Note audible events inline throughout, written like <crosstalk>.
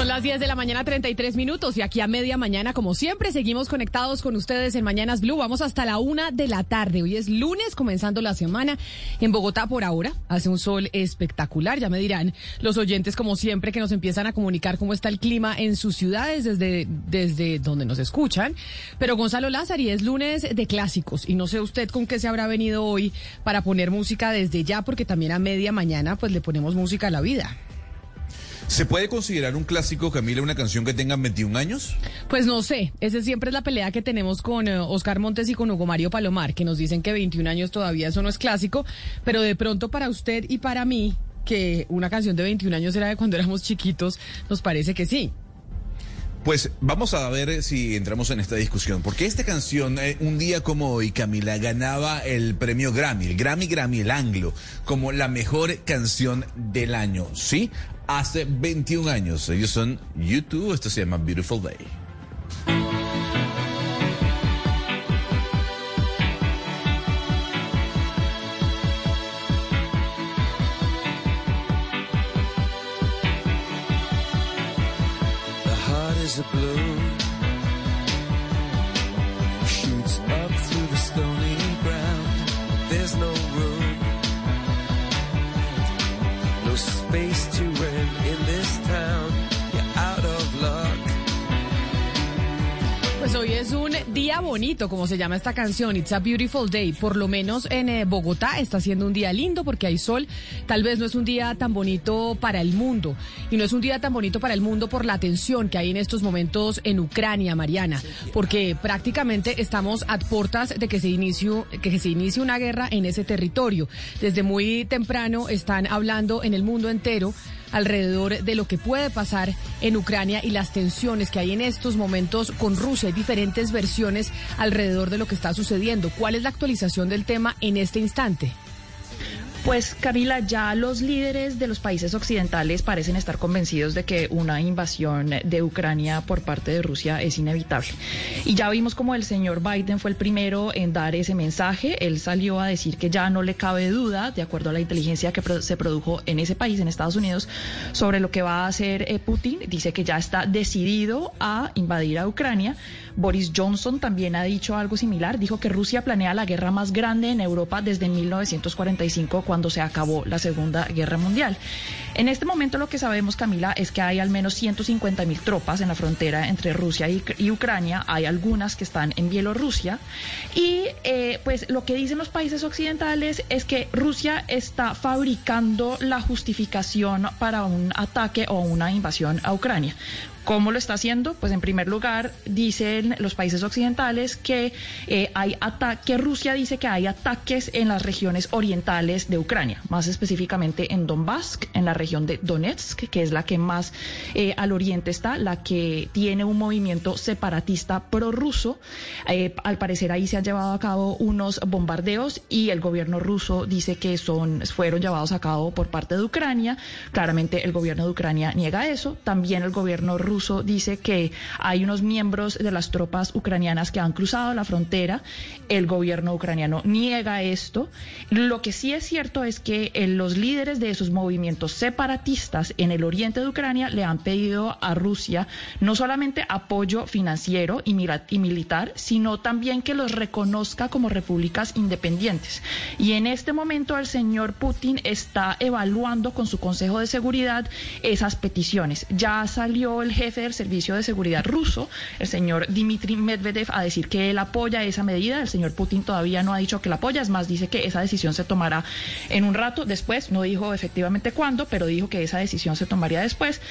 Son las 10 de la mañana, 33 minutos, y aquí a media mañana, como siempre, seguimos conectados con ustedes en Mañanas Blue. Vamos hasta la una de la tarde. Hoy es lunes, comenzando la semana. En Bogotá, por ahora, hace un sol espectacular. Ya me dirán los oyentes, como siempre, que nos empiezan a comunicar cómo está el clima en sus ciudades desde, desde donde nos escuchan. Pero Gonzalo Lázari, es lunes de clásicos, y no sé usted con qué se habrá venido hoy para poner música desde ya, porque también a media mañana, pues le ponemos música a la vida. ¿Se puede considerar un clásico, Camila, una canción que tenga 21 años? Pues no sé, esa siempre es la pelea que tenemos con eh, Oscar Montes y con Hugo Mario Palomar, que nos dicen que 21 años todavía eso no es clásico, pero de pronto para usted y para mí, que una canción de 21 años era de cuando éramos chiquitos, nos parece que sí. Pues vamos a ver si entramos en esta discusión, porque esta canción, eh, un día como hoy, Camila, ganaba el premio Grammy, el Grammy Grammy, el Anglo, como la mejor canción del año, ¿sí? Hace 21 años. Ellos son YouTube, esto se llama Beautiful Day. The blue. Día bonito, como se llama esta canción, It's a Beautiful Day. Por lo menos en eh, Bogotá está siendo un día lindo porque hay sol. Tal vez no es un día tan bonito para el mundo. Y no es un día tan bonito para el mundo por la tensión que hay en estos momentos en Ucrania, Mariana. Porque prácticamente estamos a puertas de que se que se inicie una guerra en ese territorio. Desde muy temprano están hablando en el mundo entero alrededor de lo que puede pasar en Ucrania y las tensiones que hay en estos momentos con Rusia. Hay diferentes versiones alrededor de lo que está sucediendo. ¿Cuál es la actualización del tema en este instante? Pues Camila, ya los líderes de los países occidentales parecen estar convencidos de que una invasión de Ucrania por parte de Rusia es inevitable. Y ya vimos como el señor Biden fue el primero en dar ese mensaje. Él salió a decir que ya no le cabe duda, de acuerdo a la inteligencia que se produjo en ese país, en Estados Unidos, sobre lo que va a hacer eh, Putin. Dice que ya está decidido a invadir a Ucrania. Boris Johnson también ha dicho algo similar. Dijo que Rusia planea la guerra más grande en Europa desde 1945, cuando se acabó la Segunda Guerra Mundial. En este momento lo que sabemos, Camila, es que hay al menos 150 mil tropas en la frontera entre Rusia y, Ucrania. Hay algunas que están en Bielorrusia. Y eh, pues lo que dicen los países occidentales es que Rusia está fabricando la justificación para un ataque o una invasión a Ucrania. ¿Cómo lo está haciendo? Pues en primer lugar, dicen los países occidentales que eh, hay ata- que Rusia dice que hay ataques en las regiones orientales de Ucrania, más específicamente en Donbass, en la región de Donetsk, que es la que más eh, al oriente está, la que tiene un movimiento separatista prorruso. Eh, al parecer ahí se han llevado a cabo unos bombardeos y el gobierno ruso dice que son fueron llevados a cabo por parte de Ucrania. Claramente el gobierno de Ucrania niega eso. También el gobierno ruso ruso dice que hay unos miembros de las tropas ucranianas que han cruzado la frontera. El gobierno ucraniano niega esto. Lo que sí es cierto es que eh, los líderes de esos movimientos separatistas en el oriente de Ucrania le han pedido a Rusia no solamente apoyo financiero y, militar, sino también que los reconozca como repúblicas independientes. Y en este momento el señor Putin está evaluando con su Consejo de Seguridad esas peticiones. Ya salió el jefe del Servicio de Seguridad ruso, el señor Dmitry Medvedev, a decir que él apoya esa medida. El señor Putin todavía no ha dicho que la apoya, es más, dice que esa decisión se tomará en un rato después. No dijo efectivamente cuándo, pero dijo que esa decisión se tomaría después.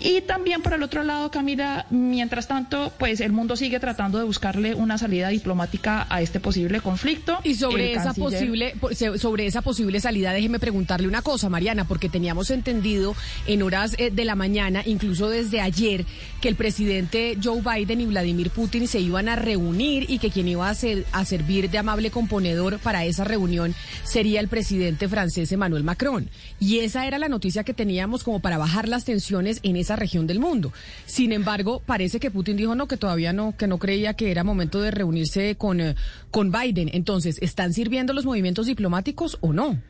Y también por el otro lado, Camila, mientras tanto, pues el mundo sigue tratando de buscarle una salida diplomática a este posible conflicto. Y sobre El esa canciller- posible sobre esa posible salida, déjeme preguntarle una cosa, Mariana, porque teníamos entendido en horas eh, de la mañana, incluso desde ayer, que el presidente Joe Biden y Vladimir Putin se iban a reunir y que quien iba a, ser- a servir de amable componedor para esa reunión sería el presidente francés Emmanuel Macron. Y esa era la noticia que teníamos como para bajar las tensiones en esa región del mundo. Sin embargo, parece que Putin dijo no, que todavía no, que no creía que era momento de reunirse con, eh, con Biden. Entonces, ¿están sirviendo los movimientos diplomáticos o no?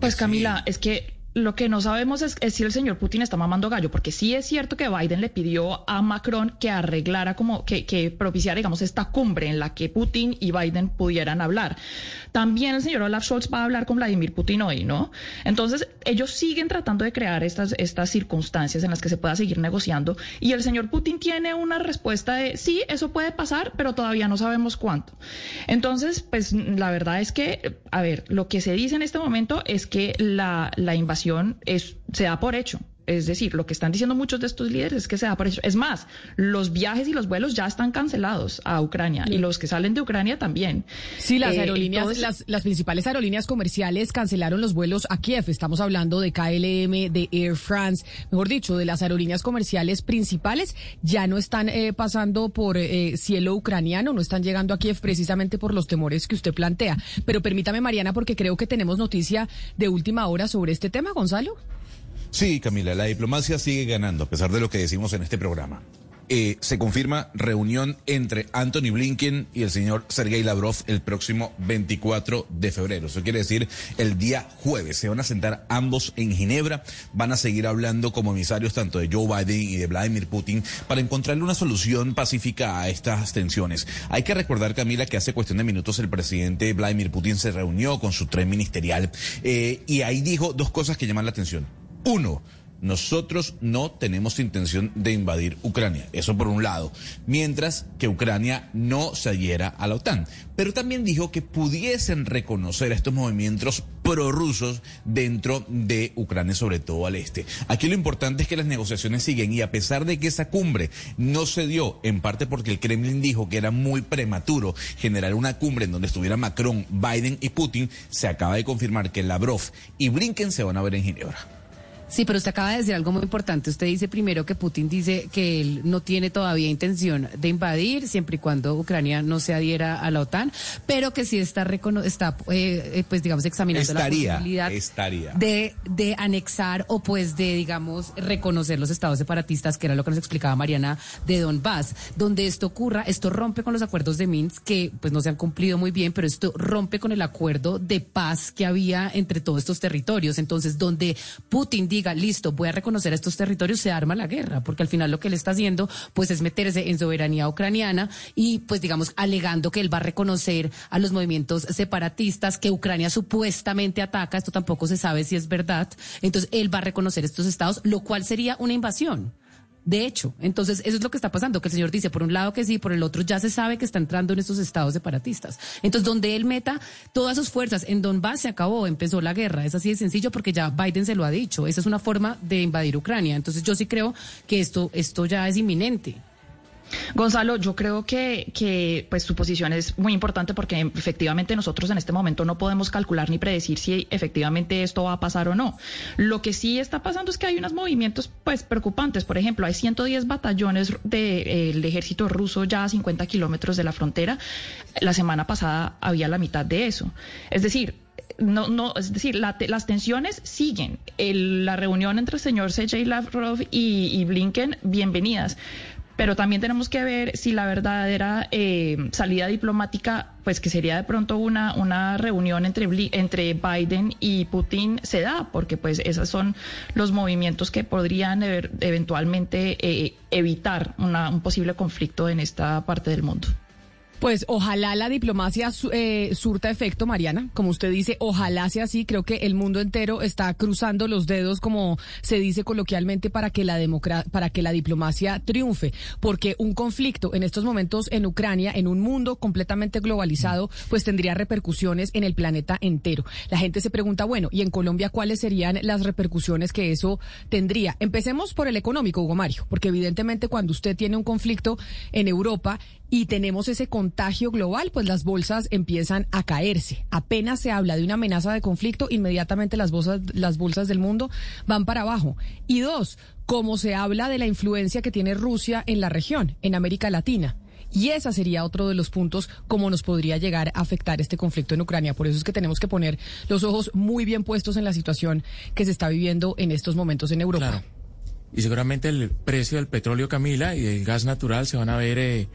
Pues Camila, es que lo que no sabemos es, es si el señor Putin está mamando gallo, porque sí es cierto que Biden le pidió a Macron que arreglara como que, que propiciara, digamos, esta cumbre en la que Putin y Biden pudieran hablar. También el señor Olaf Scholz va a hablar con Vladimir Putin hoy, ¿no? Entonces, ellos siguen tratando de crear estas, circunstancias en las que se pueda seguir negociando y el señor Putin tiene una respuesta de sí, eso puede pasar, pero todavía no sabemos cuánto. Entonces, pues la verdad es que, a ver, lo que se dice en este momento es que la, la invasión es, se da por hecho. Es decir, lo que están diciendo muchos de estos líderes es que se da por. Es más, los viajes y los vuelos ya están cancelados a Ucrania y los que salen de Ucrania también. Sí, las Eh, aerolíneas, entonces- las, las principales aerolíneas comerciales cancelaron los vuelos a Kiev. Estamos hablando de KLM, de Air France, mejor dicho, de las aerolíneas comerciales principales. Ya no están eh, pasando por eh, cielo ucraniano, no están llegando a Kiev precisamente por los temores que usted plantea. Pero permítame, Mariana, porque creo que tenemos noticia de última hora sobre este tema, Gonzalo. Sí, Camila, la diplomacia sigue ganando, a pesar de lo que decimos en este programa. Eh, se confirma reunión entre Anthony Blinken y el señor Sergei Lavrov el próximo 24 de febrero. Eso quiere decir el día jueves. Se van a sentar ambos en Ginebra. Van a seguir hablando como emisarios tanto de Joe Biden y de Vladimir Putin para encontrarle una solución pacífica a estas tensiones. Hay que recordar, Camila, que hace cuestión de minutos el presidente Vladimir Putin se reunió con su tren ministerial eh, y ahí dijo dos cosas que llaman la atención. Uno, nosotros no tenemos intención de invadir Ucrania, eso por un lado, mientras que Ucrania no se adhiera a la OTAN. Pero también dijo que pudiesen reconocer estos movimientos prorrusos dentro de Ucrania, sobre todo al este. Aquí lo importante es que las negociaciones siguen y a pesar de que esa cumbre no se dio, en parte porque el Kremlin dijo que era muy prematuro generar una cumbre en donde estuviera Macron, Biden y Putin, se acaba de confirmar que Lavrov y Blinken se van a ver en Ginebra. Sí, pero usted acaba de decir algo muy importante. Usted dice primero que Putin dice que él no tiene todavía intención de invadir siempre y cuando Ucrania no se adhiera a la OTAN, pero que sí está, está eh, eh, pues digamos, examinando Estaría, la posibilidad estaría. De, de anexar o pues de, digamos, reconocer los estados separatistas, que era lo que nos explicaba Mariana de Donbass. Donde esto ocurra, esto rompe con los acuerdos de Minsk, que pues no se han cumplido muy bien, pero esto rompe con el acuerdo de paz que había entre todos estos territorios. Entonces, donde Putin diga, listo, voy a reconocer estos territorios, se arma la guerra, porque al final lo que él está haciendo, pues es meterse en soberanía ucraniana y, pues digamos, alegando que él va a reconocer a los movimientos separatistas que Ucrania supuestamente ataca, esto tampoco se sabe si es verdad, entonces él va a reconocer estos estados, lo cual sería una invasión. De hecho, entonces eso es lo que está pasando, que el señor dice por un lado que sí, por el otro ya se sabe que está entrando en estos estados separatistas. Entonces, donde él meta todas sus fuerzas en Donbass se acabó, empezó la guerra. Es así de sencillo porque ya Biden se lo ha dicho. Esa es una forma de invadir Ucrania. Entonces, yo sí creo que esto, esto ya es inminente. Gonzalo, yo creo que, que pues su posición es muy importante porque efectivamente nosotros en este momento no podemos calcular ni predecir si efectivamente esto va a pasar o no. Lo que sí está pasando es que hay unos movimientos pues preocupantes. Por ejemplo, hay 110 batallones del ejército ruso ya a 50 kilómetros de la frontera. La semana pasada había la mitad de eso. Es decir, no, no, es decir, la las tensiones siguen. El- la reunión entre el señor Sergey Lavrov y Blinken, bienvenidas. Pero también tenemos que ver si la verdadera eh, salida diplomática, pues que sería de pronto una, una reunión entre, entre Biden y Putin se da, porque pues esos son los movimientos que podrían eventualmente eh, evitar una- un posible conflicto en esta parte del mundo. Pues ojalá la diplomacia eh, surta efecto, Mariana. Como usted dice, ojalá sea así. Creo que el mundo entero está cruzando los dedos, como se dice coloquialmente, para que la para que la diplomacia triunfe. Porque un conflicto en estos momentos en Ucrania, en un mundo completamente globalizado, pues tendría repercusiones en el planeta entero. La gente se pregunta, bueno, ¿y en Colombia cuáles serían las repercusiones que eso tendría? Empecemos por el económico, Hugo Mario, porque evidentemente cuando usted tiene un conflicto en Europa y tenemos ese contagio global, pues las bolsas empiezan a caerse. Apenas se habla de una amenaza de conflicto, inmediatamente las bolsas, las bolsas del mundo van para abajo. Y dos, como se habla de la influencia que tiene Rusia en la región, en América Latina. Y ese sería otro de los puntos como nos podría llegar a afectar este conflicto en Ucrania. Por eso es que tenemos que poner los ojos muy bien puestos en la situación que se está viviendo en estos momentos en Europa. Claro. Y seguramente el precio del petróleo, Camila, y del gas natural se van a ver eh,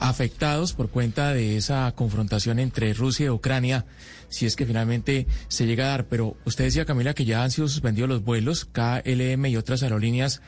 afectados por cuenta de esa confrontación entre Rusia y Ucrania, si es que finalmente se llega a dar. Pero usted decía, Camila, que ya han sido suspendidos los vuelos, KLM y otras aerolíneas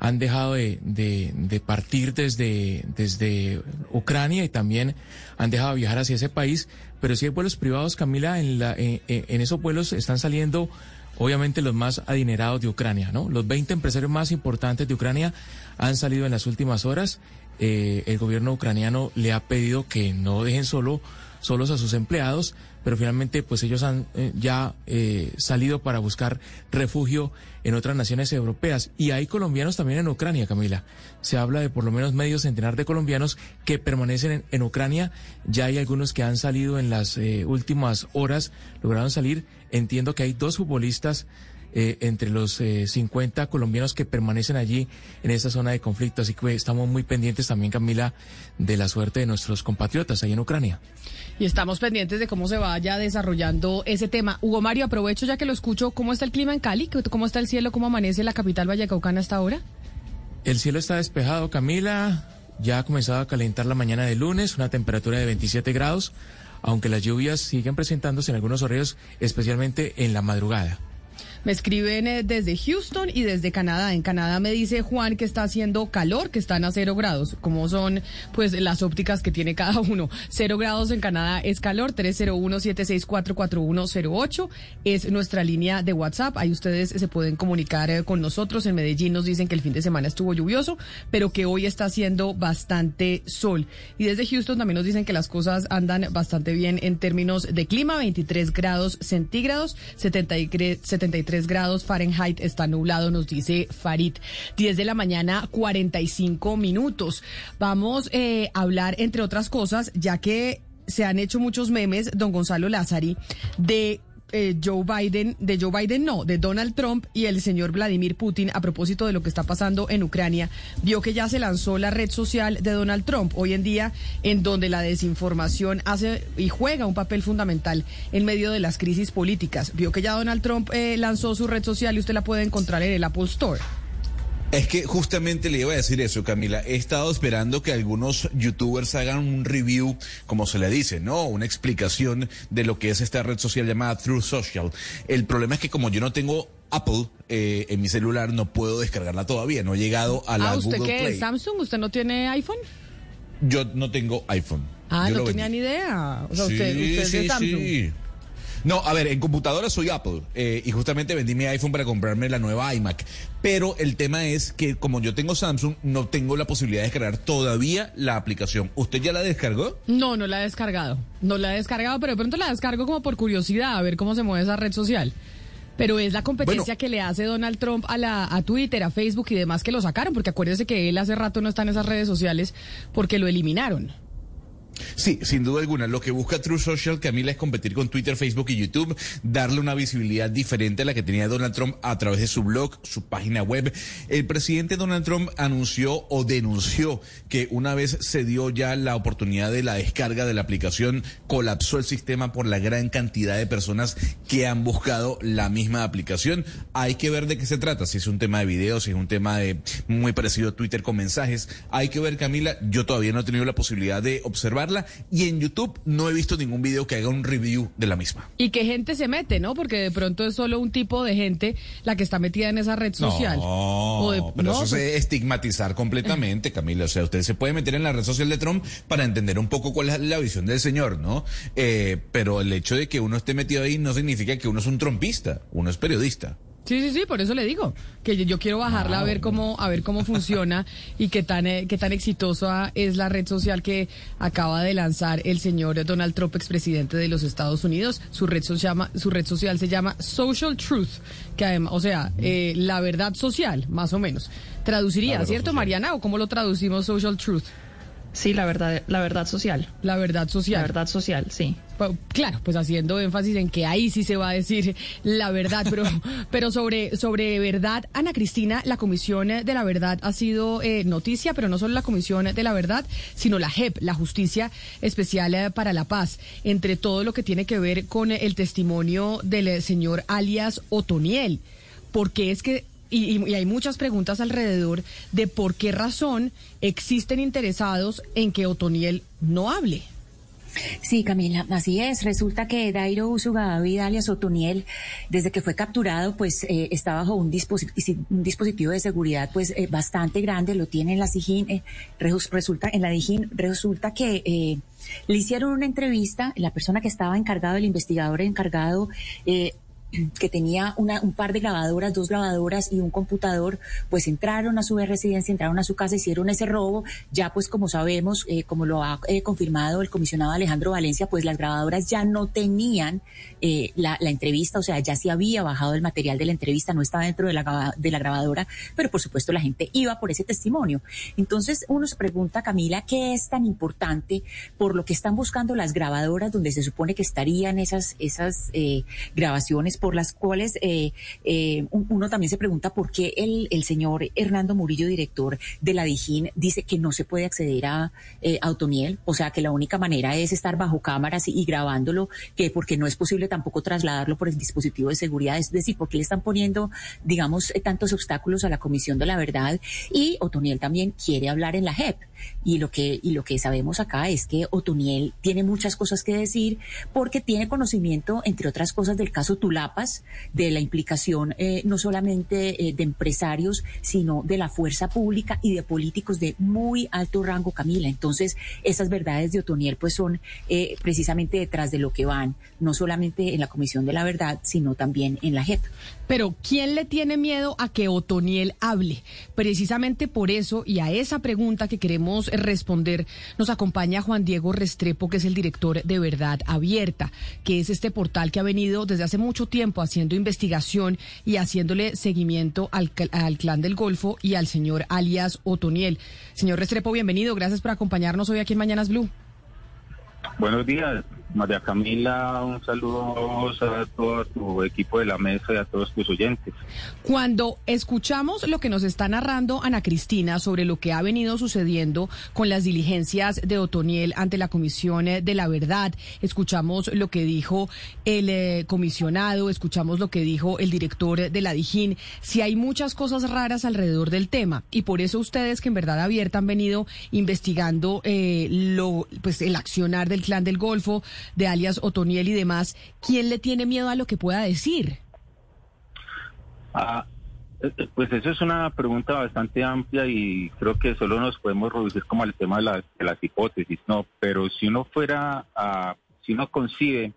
han dejado de, de- de partir desde, desde Ucrania y también han dejado de viajar hacia ese país. Pero si hay vuelos privados, Camila, en, la, en, en esos vuelos están saliendo obviamente los más adinerados de Ucrania, ¿no? Los 20 empresarios más importantes de Ucrania han salido en las últimas horas. Eh, el gobierno ucraniano le ha pedido que no dejen solo solos a sus empleados, pero finalmente pues ellos han eh, ya eh, salido para buscar refugio en otras naciones europeas. Y hay colombianos también en Ucrania, Camila. Se habla de por lo menos medio centenar de colombianos que permanecen en, Ucrania. Ya hay algunos que han salido en las eh, últimas horas, lograron salir. Entiendo que hay dos futbolistas eh, entre los eh, 50 colombianos que permanecen allí en esa zona de conflicto. Así que estamos muy pendientes también, Camila, de la suerte de nuestros compatriotas ahí en Ucrania. Y estamos pendientes de cómo se vaya desarrollando ese tema. Hugo Mario, aprovecho ya que lo escucho. ¿Cómo está el clima en Cali? ¿Cómo está el cielo? ¿Cómo amanece la capital vallecaucana hasta ahora? El cielo está despejado, Camila. Ya ha comenzado a calentar la mañana de lunes, una temperatura de 27 grados, aunque las lluvias siguen presentándose en algunos horarios, especialmente en la madrugada. Me escriben eh, desde Houston y desde Canadá. En Canadá me dice Juan que está haciendo calor, que están a cero grados. Como son pues las ópticas que tiene cada <laughs> uno. Cero grados en Canadá es calor. 301-764-4108 es nuestra línea de WhatsApp. Ahí ustedes se pueden comunicar eh, con nosotros. En Medellín nos dicen que el fin de semana estuvo lluvioso, pero que hoy está haciendo bastante sol. Y desde Houston también nos dicen que las cosas andan bastante bien en términos de clima. 23 grados centígrados, 73, 73 grados Fahrenheit. Está nublado, nos dice Farid. 10 de la mañana, 45 minutos. Vamos eh, a hablar, entre otras cosas, ya que se han hecho muchos memes, don Gonzalo Lázari, de eh, Joe Biden, de Joe Biden no, de Donald Trump y el señor Vladimir Putin a propósito de lo que está pasando en Ucrania, vio que ya se lanzó la red social de Donald Trump, hoy en día en donde la desinformación hace y juega un papel fundamental en medio de las crisis políticas. Vio que ya Donald Trump eh, lanzó su red social y usted la puede encontrar en el Apple Store. Es que justamente le iba a decir eso, Camila. He estado esperando que algunos youtubers hagan un review, como se le dice, ¿no? Una explicación de lo que es esta red social llamada True Social. El problema es que como yo no tengo Apple eh, en mi celular, no puedo descargarla todavía. No he llegado a la ¿Ah, usted Google qué Play. Samsung? ¿Usted no tiene iPhone? Yo no tengo iPhone. Ah, Yo no tenía vendí. ni idea. O sea, Sí, usted, usted es de sí, Samsung. sí. No, a ver, en computadora soy Apple eh, y justamente vendí mi iPhone para comprarme la nueva iMac. Pero el tema es que como yo tengo Samsung, no tengo la posibilidad de descargar todavía la aplicación. ¿Usted ya la descargó? No, no la he descargado. No la he descargado, pero de pronto la descargo como por curiosidad, a ver cómo se mueve esa red social. Pero es la competencia Bueno. que le hace Donald Trump a, la, a Twitter, a Facebook y demás que lo sacaron, porque acuérdese que él hace rato no está en esas redes sociales porque lo eliminaron. Sí, sin duda alguna. Lo que busca True Social, Camila, es competir con Twitter, Facebook y YouTube, darle una visibilidad diferente a la que tenía Donald Trump a través de su blog, su página web. El presidente Donald Trump anunció o denunció que una vez se dio ya la oportunidad de la descarga de la aplicación, colapsó el sistema por la gran cantidad de personas que han buscado la misma aplicación. Hay que ver de qué se trata, si es un tema de videos, si es un tema de muy parecido a Twitter con mensajes. Hay que ver, Camila, yo todavía no he tenido la posibilidad de observar y en YouTube no he visto ningún video que haga un review de la misma. Y qué gente se mete, ¿no? Porque de pronto es solo un tipo de gente la que está metida en esa red social. No, de- pero no, eso pues- es estigmatizar completamente, Camila. O sea, usted se puede meter en la red social de Trump para entender un poco cuál es la visión del señor, ¿no? Eh, pero el hecho de que uno esté metido ahí no significa que uno es un trompista, uno es periodista. Sí, sí, sí, por eso le digo que yo, quiero bajarla a ver cómo a ver cómo funciona <laughs> y qué tan eh, qué tan exitosa es la red social que acaba de lanzar el señor Donald Trump, expresidente de los Estados Unidos. Su red social llama su red social se llama Social Truth, que además, o sea, eh, la verdad social, más o menos. Traduciría, ¿cierto, social. Mariana? ¿O cómo lo traducimos Social Truth? Sí, la verdad, la verdad social. La verdad social. La verdad social, sí. Pa- Claro, pues haciendo énfasis en que ahí sí se va a decir la verdad, pero, <laughs> pero sobre, sobre verdad, Ana Cristina, la Comisión de la Verdad ha sido eh, noticia, pero no solo la Comisión de la Verdad, sino la JEP, la Justicia Especial eh, para la Paz, entre todo lo que tiene que ver con el testimonio del eh, señor alias Otoniel. Porque es que y, y- hay muchas preguntas alrededor de por qué razón existen interesados en que Otoniel no hable. Sí, Camila, así es. Resulta que Dairo Usuga David alias Otoniel, desde que fue capturado, pues eh, está bajo un, disposi- un dispositivo de seguridad pues eh, bastante grande, lo tiene en la Sijín, eh, resu- resulta, en la Dijín, resulta que eh, le hicieron una entrevista, la persona que estaba encargado, el investigador encargado, eh, que tenía una, un par de grabadoras, dos grabadoras y un computador, pues entraron a su residencia, entraron a su casa, hicieron ese robo. Ya pues como sabemos, eh, como lo ha eh, confirmado el comisionado Alejandro Valencia, pues las grabadoras ya no tenían eh, la, entrevista, o sea, ya se había bajado el material de la entrevista, no estaba dentro de la, de la grabadora, pero por supuesto la gente iba por ese testimonio. Entonces uno se pregunta, Camila, ¿qué es tan importante por lo que están buscando las grabadoras donde se supone que estarían esas, esas eh, grabaciones por las cuales eh, eh, un- uno también se pregunta por qué el, el señor Hernando Murillo, director de la Dijín, dice que no se puede acceder a, eh, a Otoniel, o sea que la única manera es estar bajo cámaras y, y grabándolo, que porque no es posible tampoco trasladarlo por el dispositivo de seguridad, es decir, porque le están poniendo, digamos, eh, tantos obstáculos a la Comisión de la Verdad y Otoniel también quiere hablar en la JEP. Y lo que, y lo que sabemos acá es que Otoniel tiene muchas cosas que decir porque tiene conocimiento, entre otras cosas, del caso Tulapas, de la implicación eh, no solamente eh, de empresarios, sino de la fuerza pública y de políticos de muy alto rango, Camila. Entonces, esas verdades de Otoniel pues son eh, precisamente detrás de lo que van, no solamente en la Comisión de la Verdad, sino también en la JEP. Pero ¿quién le tiene miedo a que Otoniel hable? Precisamente por eso y a esa pregunta que queremos responder nos acompaña Juan Diego Restrepo, que es el director de Verdad Abierta, que es este portal que ha venido desde hace mucho tiempo haciendo investigación y haciéndole seguimiento al, al clan del Golfo y al señor alias Otoniel. Señor Restrepo, bienvenido. Gracias por acompañarnos hoy aquí en Mañanas Blue. Buenos días, María Camila. Un saludo a todo tu equipo de la mesa y a todos tus oyentes. Cuando escuchamos lo que nos está narrando Ana Cristina sobre lo que ha venido sucediendo con las diligencias de Otoniel ante la Comisión de la Verdad, escuchamos lo que dijo el eh, comisionado, escuchamos lo que dijo el director de la Dijín, si hay muchas cosas raras alrededor del tema y por eso ustedes que en verdad abierta han venido investigando eh, lo, pues el accionar del clan del Golfo, de alias Otoniel y demás, ¿quién le tiene miedo a lo que pueda decir? Ah, eh, eh, pues eso es una pregunta bastante amplia y creo que solo nos podemos reducir como al tema de, la- de las hipótesis, ¿no? Pero si uno fuera a, si uno concibe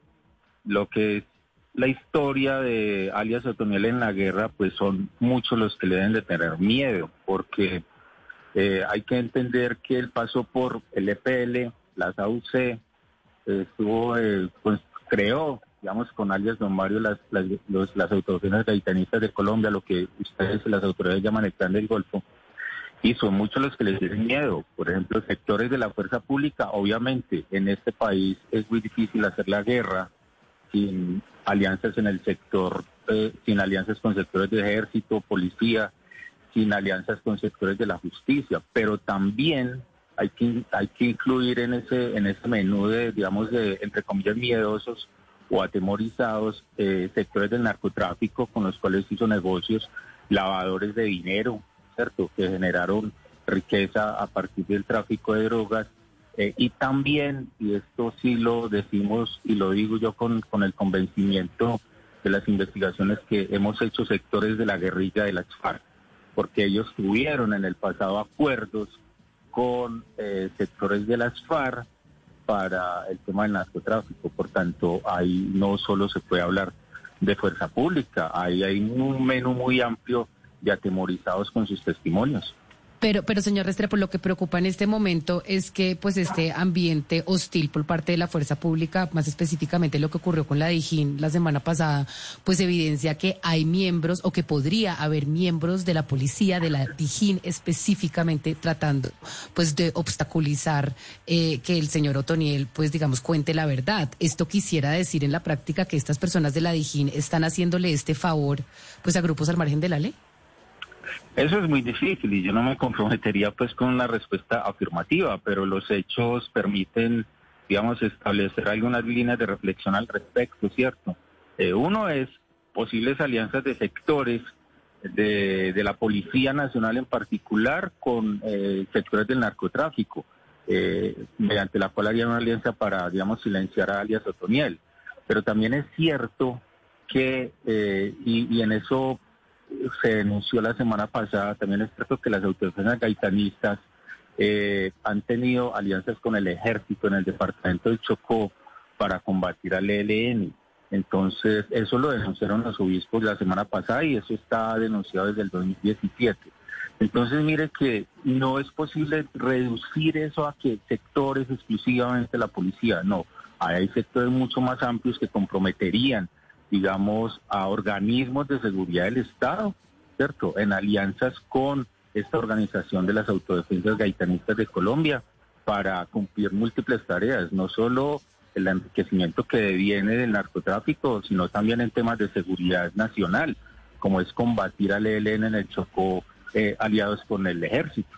lo que es la historia de alias Otoniel en la guerra, pues son muchos los que le deben de tener miedo, porque eh, hay que entender que él pasó por el EPL, las AUC, estuvo, eh, pues, creó, digamos, con alias Don Mario las, las, los- las autoridades gaitanistas de Colombia, lo que ustedes, las autoridades llaman el Plan del Golfo. y son muchos los que les tienen miedo. Por ejemplo, sectores de la fuerza pública, obviamente en este país es muy difícil hacer la guerra sin alianzas en el sector, eh, sin alianzas con sectores de ejército, policía, sin alianzas con sectores de la justicia, pero también hay que, hay que incluir en ese, en ese menú de, digamos, de, entre comillas, miedosos o atemorizados, eh, sectores del narcotráfico con los cuales hizo negocios, lavadores de dinero, ¿cierto? Que generaron riqueza a partir del tráfico de drogas. eh, y también, y esto sí lo decimos y lo digo yo con, con el convencimiento de las investigaciones que hemos hecho sectores de la guerrilla de las FARC, porque ellos tuvieron en el pasado acuerdos con eh, sectores de las FARC para el tema del narcotráfico. Por tanto, ahí no solo se puede hablar de fuerza pública, ahí hay un menú muy amplio de atemorizados con sus testimonios. Pero, pero señor Restrepo, lo que preocupa en este momento es que pues este ambiente hostil por parte de la fuerza pública, más específicamente lo que ocurrió con la Dijín la semana pasada, pues evidencia que hay miembros o que podría haber miembros de la policía de la Dijín específicamente tratando pues de obstaculizar eh, que el señor Otoniel pues digamos cuente la verdad. Esto quisiera decir en la práctica que estas personas de la Dijín están haciéndole este favor pues a grupos al margen de la ley. Eso es muy difícil y yo no me comprometería pues con una respuesta afirmativa, pero los hechos permiten, digamos, establecer algunas líneas de reflexión al respecto, ¿cierto? Eh, uno es posibles alianzas de sectores de, de la Policía Nacional en particular con eh, sectores del narcotráfico, eh, mediante la cual haría una alianza para, digamos, silenciar a alias Otoniel. Pero también es cierto que, eh, y en eso se denunció la semana pasada, también es cierto que las autoridades gaitanistas eh, han tenido alianzas con el ejército en el departamento del Chocó para combatir al ELN. Entonces, eso lo denunciaron los obispos la semana pasada y eso está denunciado desde el 2017. Entonces, mire que no es posible reducir eso a que sectores exclusivamente la policía, no. Hay sectores mucho más amplios que comprometerían digamos, a organismos de seguridad del Estado, ¿cierto? En alianzas con esta organización de las autodefensas gaitanistas de Colombia para cumplir múltiples tareas, no solo el enriquecimiento que viene del narcotráfico, sino también en temas de seguridad nacional, como es combatir al ELN en el Chocó, eh, aliados con el ejército.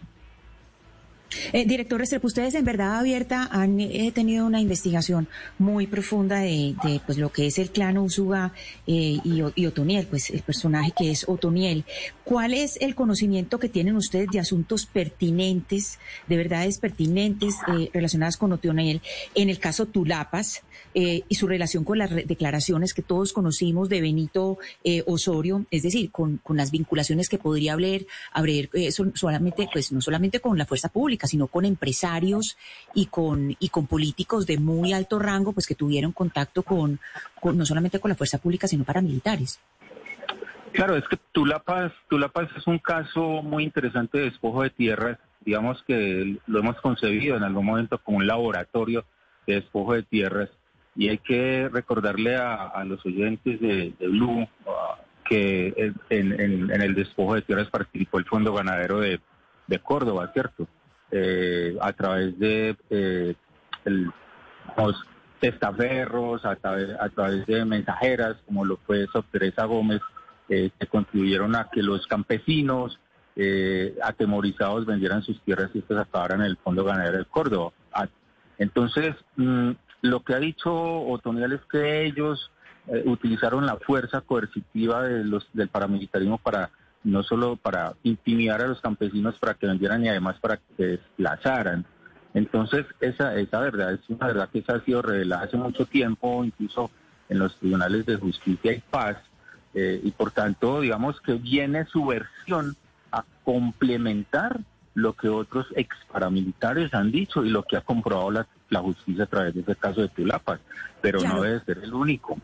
Eh, director Restrepo, ustedes en verdad abierta han eh, tenido una investigación muy profunda de, pues lo que es el clan Usuga eh, y, y, Otoniel, pues el personaje que es Otoniel. ¿Cuál es el conocimiento que tienen ustedes de asuntos pertinentes, de verdades pertinentes eh, relacionadas con Otoniel en el caso Tulapas eh, y su relación con las declaraciones que todos conocimos de Benito Osorio, es decir, con, con, las vinculaciones que podría haber, haber solamente, pues no solamente con la fuerza pública, sino con empresarios y con, y con políticos de muy alto rango, pues que tuvieron contacto con, no solamente con la fuerza pública, sino paramilitares. Claro, es que Tulapas, Tulapas es un caso muy interesante de despojo de tierras. Digamos que lo hemos concebido en algún momento como un laboratorio de despojo de tierras. Y hay que recordarle a, los oyentes de, de Blue uh, que en, el despojo de tierras participó el Fondo Ganadero de, de Córdoba, ¿cierto? Eh, a través de eh, el, los testaferros, a través, a través de mensajeras, como lo fue Sor Teresa Gómez, eh, que contribuyeron a que los campesinos eh, atemorizados vendieran sus tierras y acabaran en el Fondo Ganadero de Córdoba. Entonces, mmm, lo que ha dicho Otoniel es que ellos eh, utilizaron la fuerza coercitiva de los, del paramilitarismo para no solo para intimidar a los campesinos para que vendieran y además para que se desplazaran. Entonces, esa, esa verdad es una verdad que se ha sido revelada hace mucho tiempo, incluso en los tribunales de justicia y paz, eh, y por tanto, digamos que viene su versión a complementar lo que otros ex paramilitares han dicho y lo que ha comprobado la, la justicia a través de ese caso de Tulapas, pero claro. no debe ser el único.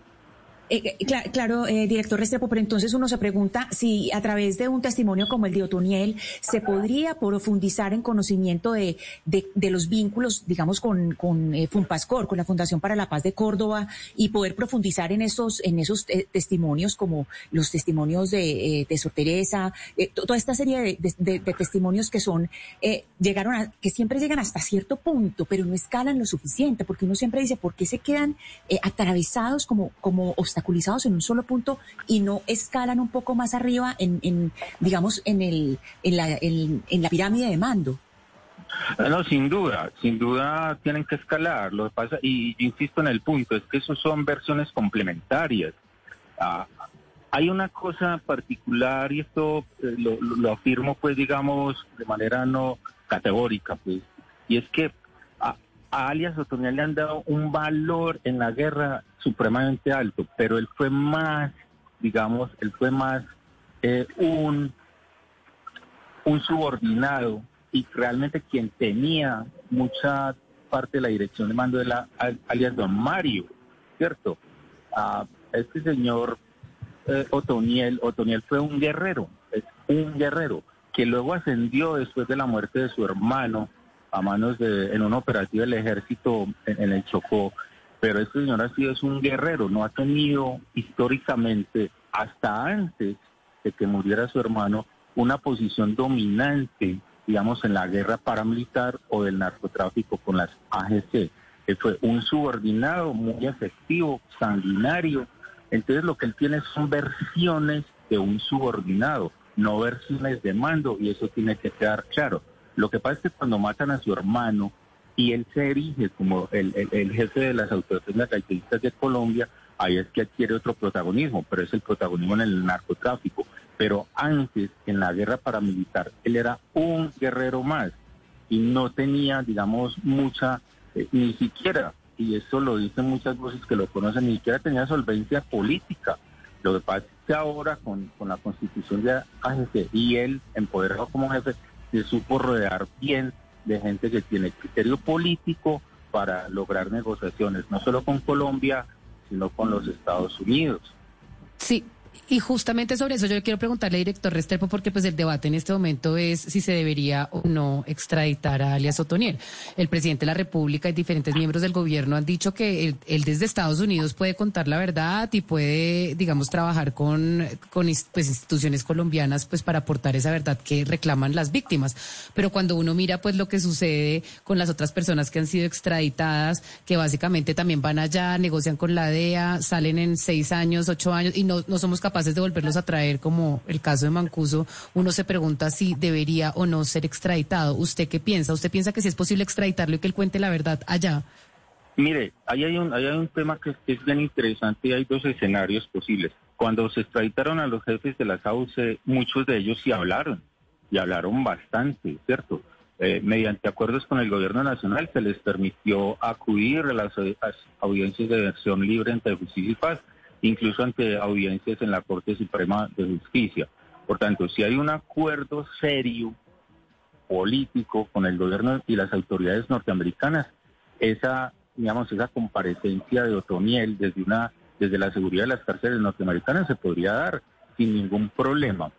Eh, eh, cla- claro, eh, director Restrepo, pero entonces uno se pregunta si a través de un testimonio como el de Otoniel se podría profundizar en conocimiento de, de, los vínculos, digamos, con, con eh, Funpascor, con la Fundación para la Paz de Córdoba, y poder profundizar en esos, en esos testimonios como los testimonios de, de Sor Teresa, to- toda esta serie de, testimonios que son, llegaron que siempre llegan hasta cierto punto, pero no escalan lo suficiente, porque uno siempre dice, ¿por qué se quedan atravesados como, como obstaculizados en un solo punto y no escalan un poco más arriba en, en digamos, en el, en la, en, la pirámide de mando? Ah, No, sin duda, sin duda tienen que escalar. Lo que pasa, y insisto en el punto, es que eso son versiones complementarias. Ah, hay una cosa particular, y esto eh, lo, lo- afirmo, pues, digamos, de manera no categórica, pues, y es que a, a alias Otoniel le han dado un valor en la guerra supremamente alto, pero él fue más, digamos, él fue más eh, un un subordinado y realmente quien tenía mucha parte de la dirección de mando de la al- alias Don Mario, ¿cierto? Este señor eh, Otoniel, Otoniel fue un guerrero, es un guerrero que luego ascendió después de la muerte de su hermano a manos de, en un operativo del ejército en el Chocó. Pero este señor ha sido es un guerrero, no ha tenido históricamente, hasta antes de que muriera su hermano, una posición dominante, digamos, en la guerra paramilitar o del narcotráfico con las AGC. Él fue un subordinado muy efectivo, sanguinario. Entonces lo que él tiene son versiones de un subordinado, no versiones de mando, y eso tiene que quedar claro. Lo que pasa es que cuando matan a su hermano y él se erige como el, el- jefe de las autoridades características de Colombia, ahí es que adquiere otro protagonismo, pero es el protagonismo en el narcotráfico. Pero antes, en la guerra paramilitar, él era un guerrero más y no tenía, digamos, mucha, eh, ni siquiera, y eso lo dicen muchas voces que lo conocen, ni siquiera tenía solvencia política. Lo que pasa es que ahora con, con la constitución de AGC y él, empoderado como jefe, se supo rodear bien de gente que tiene criterio político para lograr negociaciones, no solo con Colombia, sino con los Estados Unidos. Sí. Y justamente sobre eso yo le quiero preguntarle, director Restrepo, porque pues el debate en este momento es si se debería o no extraditar a alias Otoniel. El presidente de la República y diferentes miembros del gobierno han dicho que él, desde Estados Unidos puede contar la verdad y puede, digamos, trabajar con, con pues, instituciones colombianas pues para aportar esa verdad que reclaman las víctimas. Pero cuando uno mira pues lo que sucede con las otras personas que han sido extraditadas, que básicamente también van allá, negocian con la DEA, salen en seis años, ocho años y no, no somos capaces de volverlos a traer como el caso de Mancuso, uno se pregunta si debería o no ser extraditado. ¿Usted qué piensa? ¿Usted piensa que sí es posible extraditarlo y que él cuente la verdad allá? Mire, ahí hay un, ahí hay un tema que es, bien interesante y hay dos escenarios posibles. Cuando se extraditaron a los jefes de las AUC, muchos de ellos sí hablaron, y hablaron bastante, ¿cierto? Eh, mediante acuerdos con el gobierno nacional se les permitió acudir a las, audiencias de versión libre ante justicia y paz, incluso ante audiencias en la Corte Suprema de Justicia. Por tanto, si hay un acuerdo serio político con el gobierno y las autoridades norteamericanas, esa, digamos, esa comparecencia de Otoniel desde una, desde la seguridad de las cárceles norteamericanas se podría dar sin ningún problema.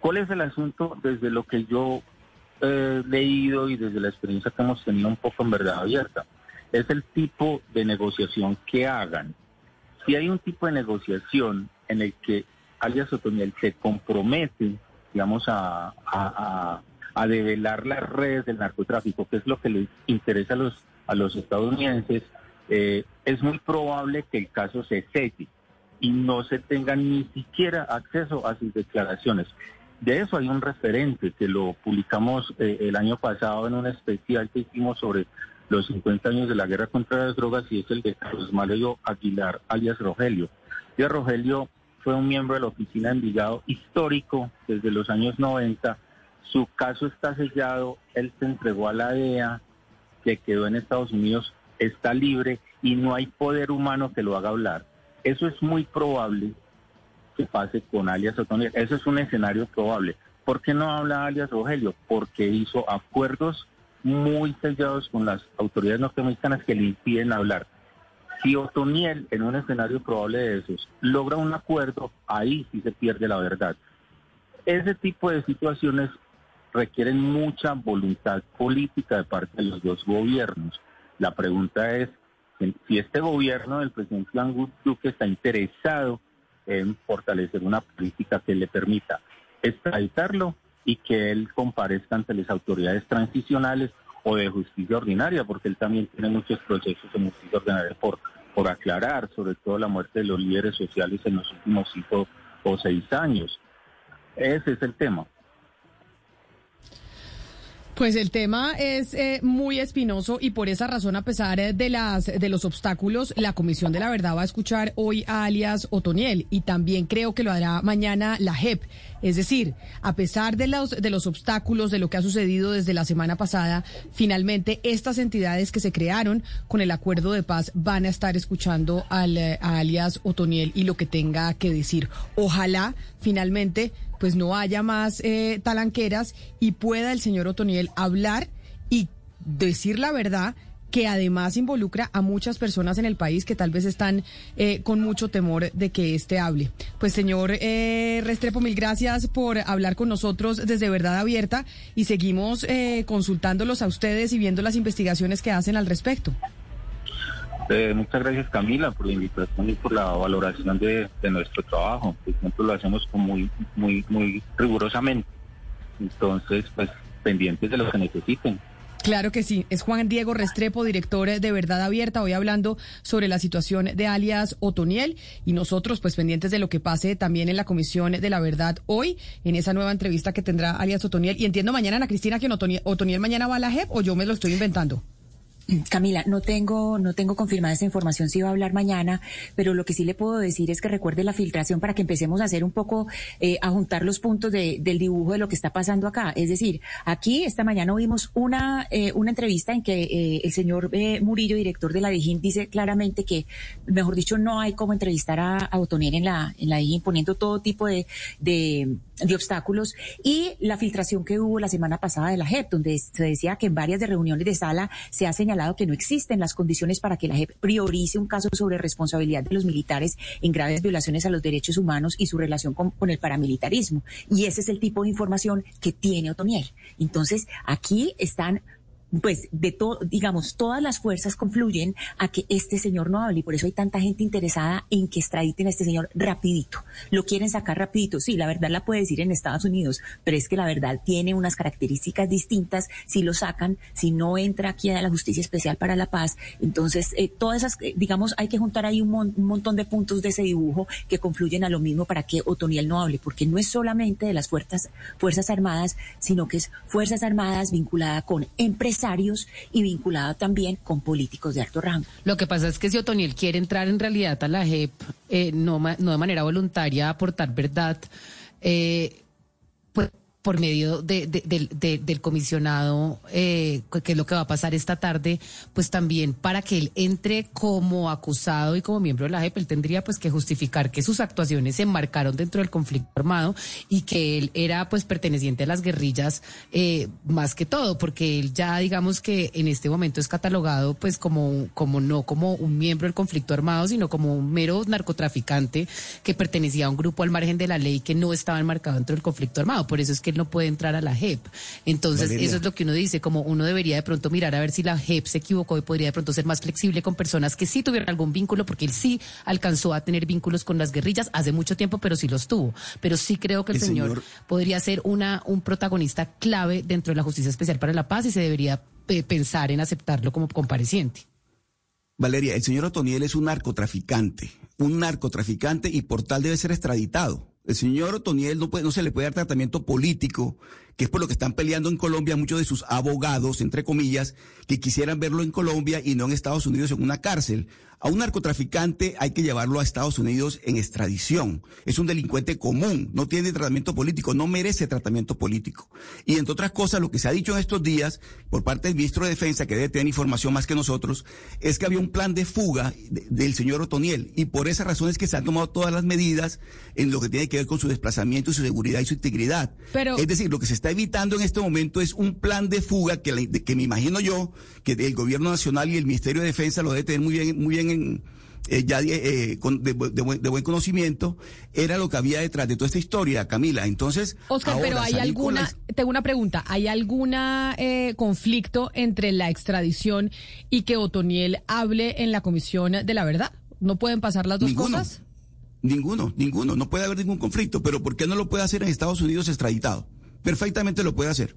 ¿Cuál es el asunto desde lo que yo he leído y desde la experiencia que hemos tenido un poco en verdad abierta? Es el tipo de negociación que hagan. Si hay un tipo de negociación en el que alias Otoniel se compromete, digamos, a, a, a, develar las redes del narcotráfico, que es lo que les interesa a los, a los estadounidenses, eh, es muy probable que el caso se selle y no se tenga ni siquiera acceso a sus declaraciones. De eso hay un referente que lo publicamos eh, el año pasado en un especial que hicimos sobre los 50 años de la guerra contra las drogas y es el de Carlos Mario Aguilar, alias Rogelio. Y Rogelio fue un miembro de la oficina de Envigado histórico desde los años 90. Su caso está sellado, él se entregó a la DEA, que quedó en Estados Unidos, está libre y no hay poder humano que lo haga hablar. Eso es muy probable que pase con alias Otoniel. Eso es un escenario probable. ¿Por qué no habla alias Rogelio? Porque hizo acuerdos muy sellados con las autoridades norteamericanas que le impiden hablar. Si Otoniel, en un escenario probable de esos, logra un acuerdo, ahí sí se pierde la verdad. Ese tipo de situaciones requieren mucha voluntad política de parte de los dos gobiernos. La pregunta es si- este gobierno del presidente Iván Duque está interesado en fortalecer una política que le permita extraditarlo y que él comparezca ante las autoridades transicionales o de justicia ordinaria, porque él también tiene muchos procesos de justicia ordinaria por, por aclarar, sobre todo la muerte de los líderes sociales en los últimos cinco o seis años. Ese es el tema. Pues el tema es eh, muy espinoso y por esa razón, a pesar de las de los obstáculos, la Comisión de la Verdad va a escuchar hoy a alias Otoniel y también creo que lo hará mañana la JEP. Es decir, a pesar de los de los obstáculos de lo que ha sucedido desde la semana pasada, finalmente estas entidades que se crearon con el acuerdo de paz van a estar escuchando al eh, a alias Otoniel y lo que tenga que decir. Ojalá finalmente pues no haya más eh, talanqueras y pueda el señor Otoniel hablar y decir la verdad que además involucra a muchas personas en el país que tal vez están eh, con mucho temor de que éste hable. Pues señor eh, Restrepo, mil gracias por hablar con nosotros desde Verdad Abierta y seguimos eh, consultándolos a ustedes y viendo las investigaciones que hacen al respecto. Eh, muchas gracias Camila por la invitación y por la valoración de, nuestro trabajo. Por ejemplo, lo hacemos con muy, muy, muy rigurosamente. Entonces, pues pendientes de lo que necesiten. Claro que sí. Es Juan Diego Restrepo, director de Verdad Abierta, hoy hablando sobre la situación de alias Otoniel y nosotros pues pendientes de lo que pase también en la Comisión de la Verdad hoy, en esa nueva entrevista que tendrá alias Otoniel. Y entiendo mañana, Ana Cristina, que Otoniel, Otoniel mañana va a la JEP o yo me lo estoy inventando. Camila, no tengo, no tengo confirmada esa información si va a hablar mañana, pero lo que sí le puedo decir es que recuerde la filtración para que empecemos a hacer un poco, eh, a juntar los puntos de- del dibujo de lo que está pasando acá. Es decir, aquí esta mañana vimos una, eh, una entrevista en que eh, el señor eh, Murillo, director de la DIJÍN, dice claramente que, mejor dicho, no hay como entrevistar a, a en la, en la DIJÍN, poniendo todo tipo de, de, de obstáculos y la filtración que hubo la semana pasada de la JEP, donde se decía que en varias de reuniones de sala se ha señalado que no existen las condiciones para que la JEP priorice un caso sobre responsabilidad de los militares en graves violaciones a los derechos humanos y su relación con, con el paramilitarismo. Y ese es el tipo de información que tiene Otoniel. Entonces, aquí están pues de todo, digamos, todas las fuerzas confluyen a que este señor no hable y por eso hay tanta gente interesada en que extraditen a este señor rapidito. Lo quieren sacar rapidito. Sí, la verdad la puede decir en Estados Unidos, pero es que la verdad tiene unas características distintas si lo sacan, si no entra aquí a la Justicia Especial para la Paz. Entonces, eh, todas esas, eh, digamos, hay que juntar ahí un, un montón de puntos de ese dibujo que confluyen a lo mismo para que Otoniel no hable, porque no es solamente de las fuerzas, fuerzas armadas, sino que es Fuerzas Armadas vinculada con empresarios y vinculada también con políticos de alto rango. Lo que pasa es que si Otoniel quiere entrar en realidad a la JEP, eh, no, no de manera voluntaria, aportar verdad, eh, por medio de- de- del- de- del comisionado, eh, que es lo que va a pasar esta tarde, pues también para que él entre como acusado y como miembro de la JEP, él tendría pues que justificar que sus actuaciones se enmarcaron dentro del conflicto armado y que él era pues perteneciente a las guerrillas eh, más que todo, porque él ya digamos que en este momento es catalogado pues como, como no como un miembro del conflicto armado, sino como un mero narcotraficante que pertenecía a un grupo al margen de la ley que no estaba enmarcado dentro del conflicto armado. Por eso es que él no puede entrar a la JEP. Entonces, Valeria. eso es lo que uno dice, como uno debería de pronto mirar a ver si la JEP se equivocó y podría de pronto ser más flexible con personas que sí tuvieran algún vínculo, porque él sí alcanzó a tener vínculos con las guerrillas hace mucho tiempo, pero sí los tuvo. Pero sí creo que el, El señor, señor- podría ser una, un protagonista clave dentro de la Justicia Especial para la Paz y se debería eh, pensar en aceptarlo como compareciente. Valeria, el señor Otoniel es un narcotraficante, un narcotraficante y por tal debe ser extraditado. El señor Otoniel no, puede, no se le puede dar tratamiento político, que es por lo que están peleando en Colombia muchos de sus abogados, entre comillas, que quisieran verlo en Colombia y no en Estados Unidos en una cárcel. A un narcotraficante hay que llevarlo a Estados Unidos en extradición. Es un delincuente común, no tiene tratamiento político, no merece tratamiento político. Y entre otras cosas, lo que se ha dicho en estos días por parte del ministro de Defensa, que debe tener información más que nosotros, es que había un plan de fuga de- del señor Otoniel. Y por esa razón es que se han tomado todas las medidas en lo que tiene que ver con su desplazamiento, su seguridad y su integridad. Pero- es decir, lo que se está evitando en este momento es un plan de fuga que, la- que me imagino yo que el gobierno nacional y el Ministerio de Defensa lo debe tener muy bien, muy bien en, eh, ya eh, con- de, bu- de buen, de buen conocimiento, era lo que había detrás de toda esta historia, Camila. Entonces, Oscar, ahora pero hay alguna, tengo una pregunta, ¿hay alguna eh, conflicto entre la extradición y que Otoniel hable en la Comisión de la Verdad? ¿No pueden pasar las dos Ninguno. cosas? Ninguno, ninguno. No puede haber ningún conflicto. Pero ¿por qué no lo puede hacer en Estados Unidos extraditado? Perfectamente lo puede hacer.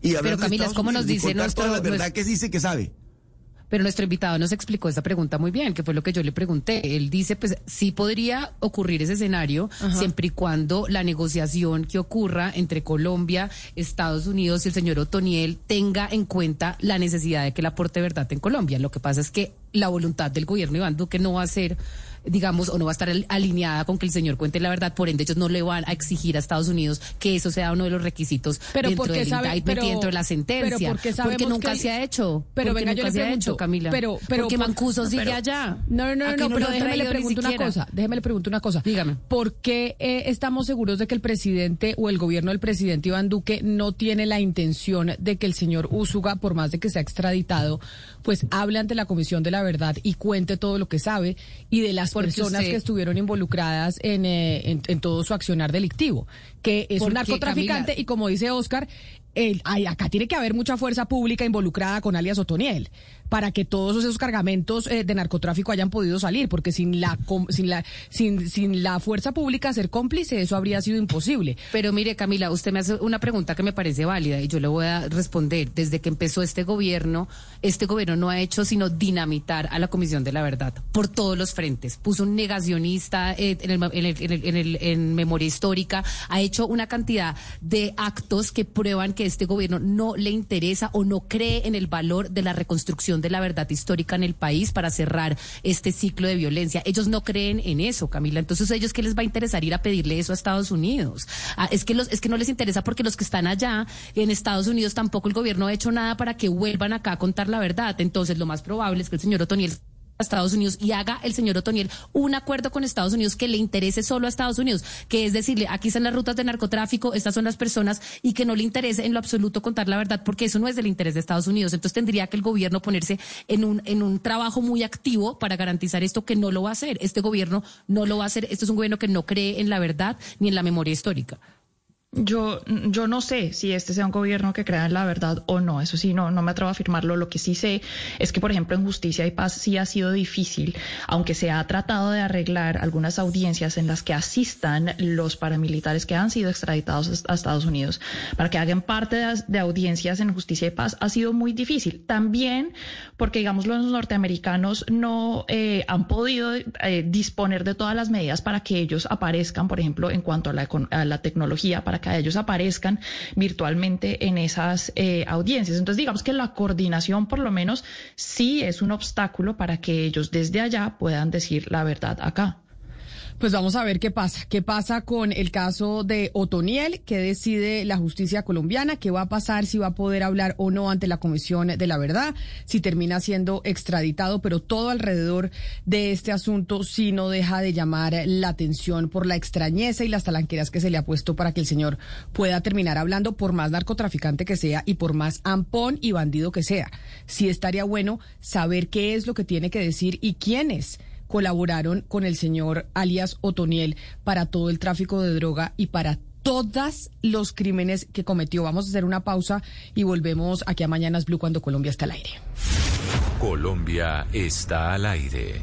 Y Pero, Camila, como nos dice nuestro- toda la verdad nuestro- que dice que sabe. Pero nuestro invitado nos explicó esa pregunta muy bien, que fue lo que yo le pregunté. Él dice, pues sí podría ocurrir ese escenario siempre y cuando la negociación que ocurra entre Colombia, Estados Unidos y el señor Otoniel tenga en cuenta la necesidad de que la aporte verdad en Colombia. Lo que pasa es que la voluntad del gobierno de Iván Duque no va a ser digamos, o no va a estar al- alineada con que el señor cuente la verdad, por ende ellos no le van a exigir a Estados Unidos que eso sea uno de los requisitos Pero dentro porque del sabe- indictment y pero- dentro de la sentencia. pero porque sabemos nunca que se ha hecho. Pero porque venga, yo nunca le se ha hecho, Camila. Pero, pero porque por- Mancuso no, sigue pero- allá. No, no, no, no, lo pero déjeme le pregunto una cosa, déjeme le pregunto una cosa. Dígame. ¿Por qué eh, estamos seguros de que el presidente o el gobierno del presidente Iván Duque no tiene la intención de que el señor Úsuga, por más de que sea extraditado, pues hable ante la Comisión de la Verdad y cuente todo lo que sabe y de las Porque personas usted- que estuvieron involucradas en, eh, en, en todo su accionar delictivo? Que es un narcotraficante Camila- y como dice Oscar, el- ay, acá tiene que haber mucha fuerza pública involucrada con alias Otoniel para que todos esos cargamentos eh, de narcotráfico hayan podido salir, porque sin la sin la sin, sin la fuerza pública ser cómplice eso habría sido imposible. Pero mire, Camila, usted me hace una pregunta que me parece válida y yo le voy a responder. Desde que empezó este gobierno, este gobierno no ha hecho sino dinamitar a la Comisión de la Verdad por todos los frentes. Puso un negacionista eh, en, el- en el- en el- en memoria histórica, ha hecho una cantidad de actos que prueban que este gobierno no le interesa o no cree en el valor de la reconstrucción de la verdad histórica en el país para cerrar este ciclo de violencia. Ellos no creen en eso, Camila. Entonces, ¿a ellos qué les va a interesar ir a pedirle eso a Estados Unidos? Ah, es que los, es que no les interesa porque los que están allá en Estados Unidos tampoco el gobierno ha hecho nada para que vuelvan acá a contar la verdad. Entonces, lo más probable es que el señor Otoniel a Estados Unidos y haga el señor Otoniel un acuerdo con Estados Unidos que le interese solo a Estados Unidos, que es decirle, aquí están las rutas de narcotráfico, estas son las personas y que no le interese en lo absoluto contar la verdad, porque eso no es del interés de Estados Unidos. Entonces tendría que el gobierno ponerse en un, en un trabajo muy activo para garantizar esto que no lo va a hacer. Este gobierno no lo va a hacer. Este es un gobierno que no cree en la verdad ni en la memoria histórica. Yo, no sé si este sea un gobierno que crea en la verdad o no, eso sí, no, no me atrevo a afirmarlo. Lo que sí sé es que, por ejemplo, en Justicia y Paz sí ha sido difícil, aunque se ha tratado de arreglar algunas audiencias en las que asistan los paramilitares que han sido extraditados a Estados Unidos para que hagan parte de, audiencias en Justicia y Paz, ha sido muy difícil. También porque, digamos, los norteamericanos no eh, han podido eh, disponer de todas las medidas para que ellos aparezcan, por ejemplo, en cuanto a la, a la tecnología, para que ellos aparezcan virtualmente en esas eh, audiencias. Entonces, digamos que la coordinación, por lo menos, sí es un obstáculo para que ellos desde allá puedan decir la verdad acá. Pues vamos a ver qué pasa. ¿Qué pasa con el caso de Otoniel? ¿Qué decide la justicia colombiana? ¿Qué va a pasar? Si va a poder hablar o no ante la Comisión de la Verdad. Si termina siendo extraditado. Pero todo alrededor de este asunto sí no deja de llamar la atención por la extrañeza y las talanqueras que se le ha puesto para que el señor pueda terminar hablando por más narcotraficante que sea y por más ampón y bandido que sea. Sí estaría bueno saber qué es lo que tiene que decir y quiénes colaboraron con el señor alias Otoniel para todo el tráfico de droga y para todos los crímenes que cometió. Vamos a hacer una pausa y volvemos aquí a Mañanas Blue cuando Colombia está al aire. Colombia está al aire.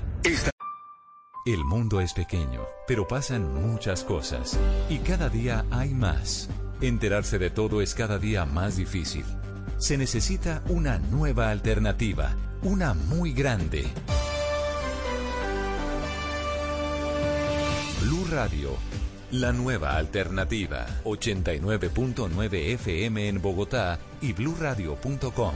El mundo es pequeño, pero pasan muchas cosas y cada día hay más. Enterarse de todo es cada día más difícil. Se necesita una nueva alternativa, una muy grande. Blue Radio, la nueva alternativa, 89.9 FM en Bogotá y bluradio.com.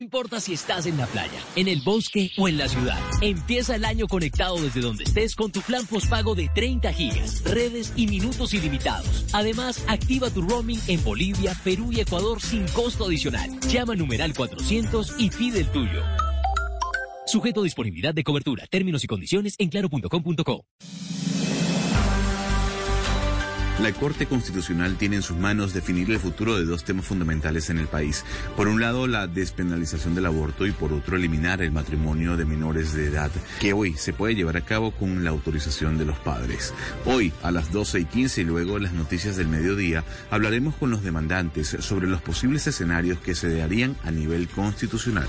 Importa si estás en la playa, en el bosque o en la ciudad. Empieza el año conectado desde donde estés con tu plan postpago de 30 gigas, redes y minutos ilimitados. Además, activa tu roaming en Bolivia, Perú y Ecuador sin costo adicional. Llama al numeral 400 y pide el tuyo. Sujeto a disponibilidad de cobertura, términos y condiciones en claro.com.co. La Corte Constitucional tiene en sus manos definir el futuro de dos temas fundamentales en el país. Por un lado, la despenalización del aborto y por otro, eliminar el matrimonio de menores de edad, que hoy se puede llevar a cabo con la autorización de los padres. Hoy, a las 12 y 15 y luego las noticias del mediodía, hablaremos con los demandantes sobre los posibles escenarios que se darían a nivel constitucional.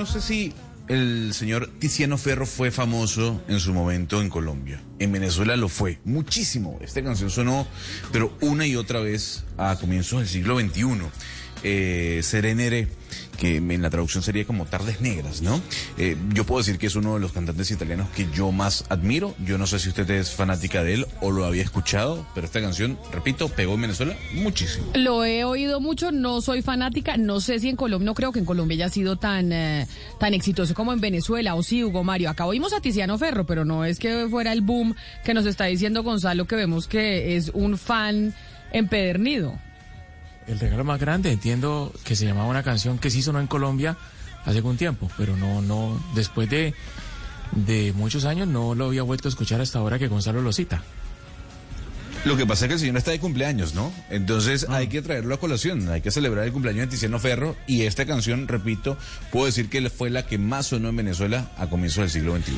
No sé si el señor Tiziano Ferro fue famoso en su momento en Colombia. En Venezuela lo fue muchísimo. Esta canción sonó, pero una y otra vez a comienzos del siglo XXI. Eh, Serenere, que en la traducción sería como Tardes Negras, ¿no? Eh, yo puedo decir que es uno de los cantantes italianos que yo más admiro. Yo no sé si usted es fanática de él o lo había escuchado, pero esta canción, repito, pegó en Venezuela muchísimo. Lo he oído mucho, no soy fanática, no sé si en Colombia, no creo que en Colombia haya sido tan, eh, tan exitoso como en Venezuela, o sí, Hugo Mario. Acá oímos a Tiziano Ferro, pero no es que fuera el boom que nos está diciendo Gonzalo, que vemos que es un fan empedernido. El regalo más grande, entiendo que se llamaba una canción que sí sonó en Colombia hace algún tiempo, pero no, no, después de, de muchos años no lo había vuelto a escuchar hasta ahora que Gonzalo lo cita. Lo que pasa es que el señor está de cumpleaños, ¿no? Entonces hay que traerlo a colación, hay que celebrar el cumpleaños de Tiziano Ferro y esta canción, repito, puedo decir que fue la que más sonó en Venezuela a comienzos del siglo XXI.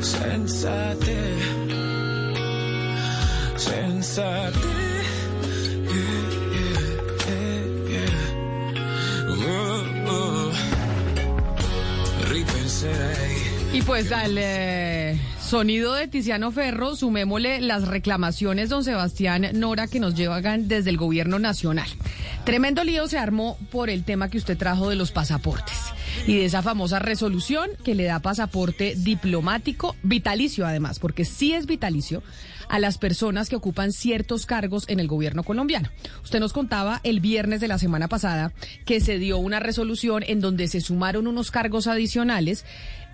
senza te, Y pues al eh, sonido de Tiziano Ferro, sumémosle las reclamaciones, don Sebastián Nora, que nos llevan desde el gobierno nacional. Tremendo lío se armó por el tema que usted trajo de los pasaportes y de esa famosa resolución que le da pasaporte diplomático, vitalicio además, porque sí es vitalicio, a las personas que ocupan ciertos cargos en el gobierno colombiano. Usted nos contaba el viernes de la semana pasada que se dio una resolución en donde se sumaron unos cargos adicionales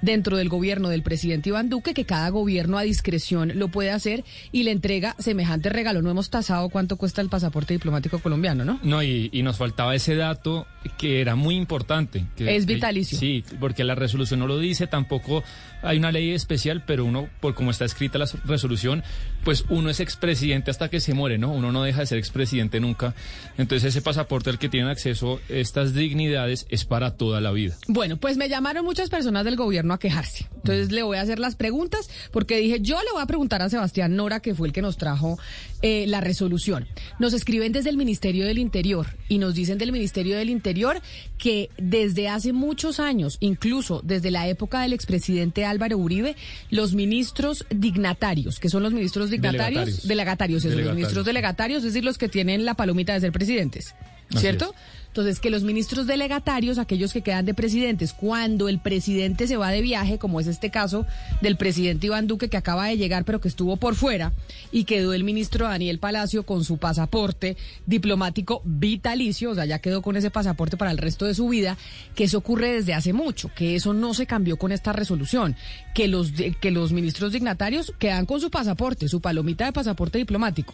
dentro del gobierno del presidente Iván Duque, que cada gobierno a discreción lo puede hacer y le entrega semejante regalo. No hemos tasado cuánto cuesta el pasaporte diplomático colombiano, ¿no? No, y, y nos faltaba ese dato que era muy importante. que- Es vitalicio. Sí, porque la resolución no lo dice, tampoco hay una ley especial, pero uno, por cómo está escrita la resolución, pues uno es expresidente hasta que se muere, ¿no? Uno no deja de ser expresidente nunca. Entonces ese pasaporte al que tienen acceso estas dignidades es para toda la vida. Bueno, pues me llamaron muchas personas del gobierno a quejarse. Entonces le voy a hacer las preguntas porque dije, yo le voy a preguntar a Sebastián Nora, que fue el que nos trajo eh, la resolución. Nos escriben desde el Ministerio del Interior y nos dicen del Ministerio del Interior que desde hace muchos años, incluso desde la época del expresidente Álvaro Uribe, los ministros dignatarios, que son los ministros dignatarios, Delegatarios. delegatarios, eso, los Delegatarios. ministros delegatarios, es decir, los que tienen la palomita de ser presidentes, Así ¿cierto? es. Entonces, que los ministros delegatarios, aquellos que quedan de presidentes, cuando el presidente se va de viaje, como es este caso del presidente Iván Duque, que acaba de llegar, pero que estuvo por fuera, y quedó el ministro Daniel Palacio con su pasaporte diplomático vitalicio, o sea, ya quedó con ese pasaporte para el resto de su vida, que eso ocurre desde hace mucho, que eso no se cambió con esta resolución, que los, que los ministros dignatarios quedan con su pasaporte, su palomita de pasaporte diplomático.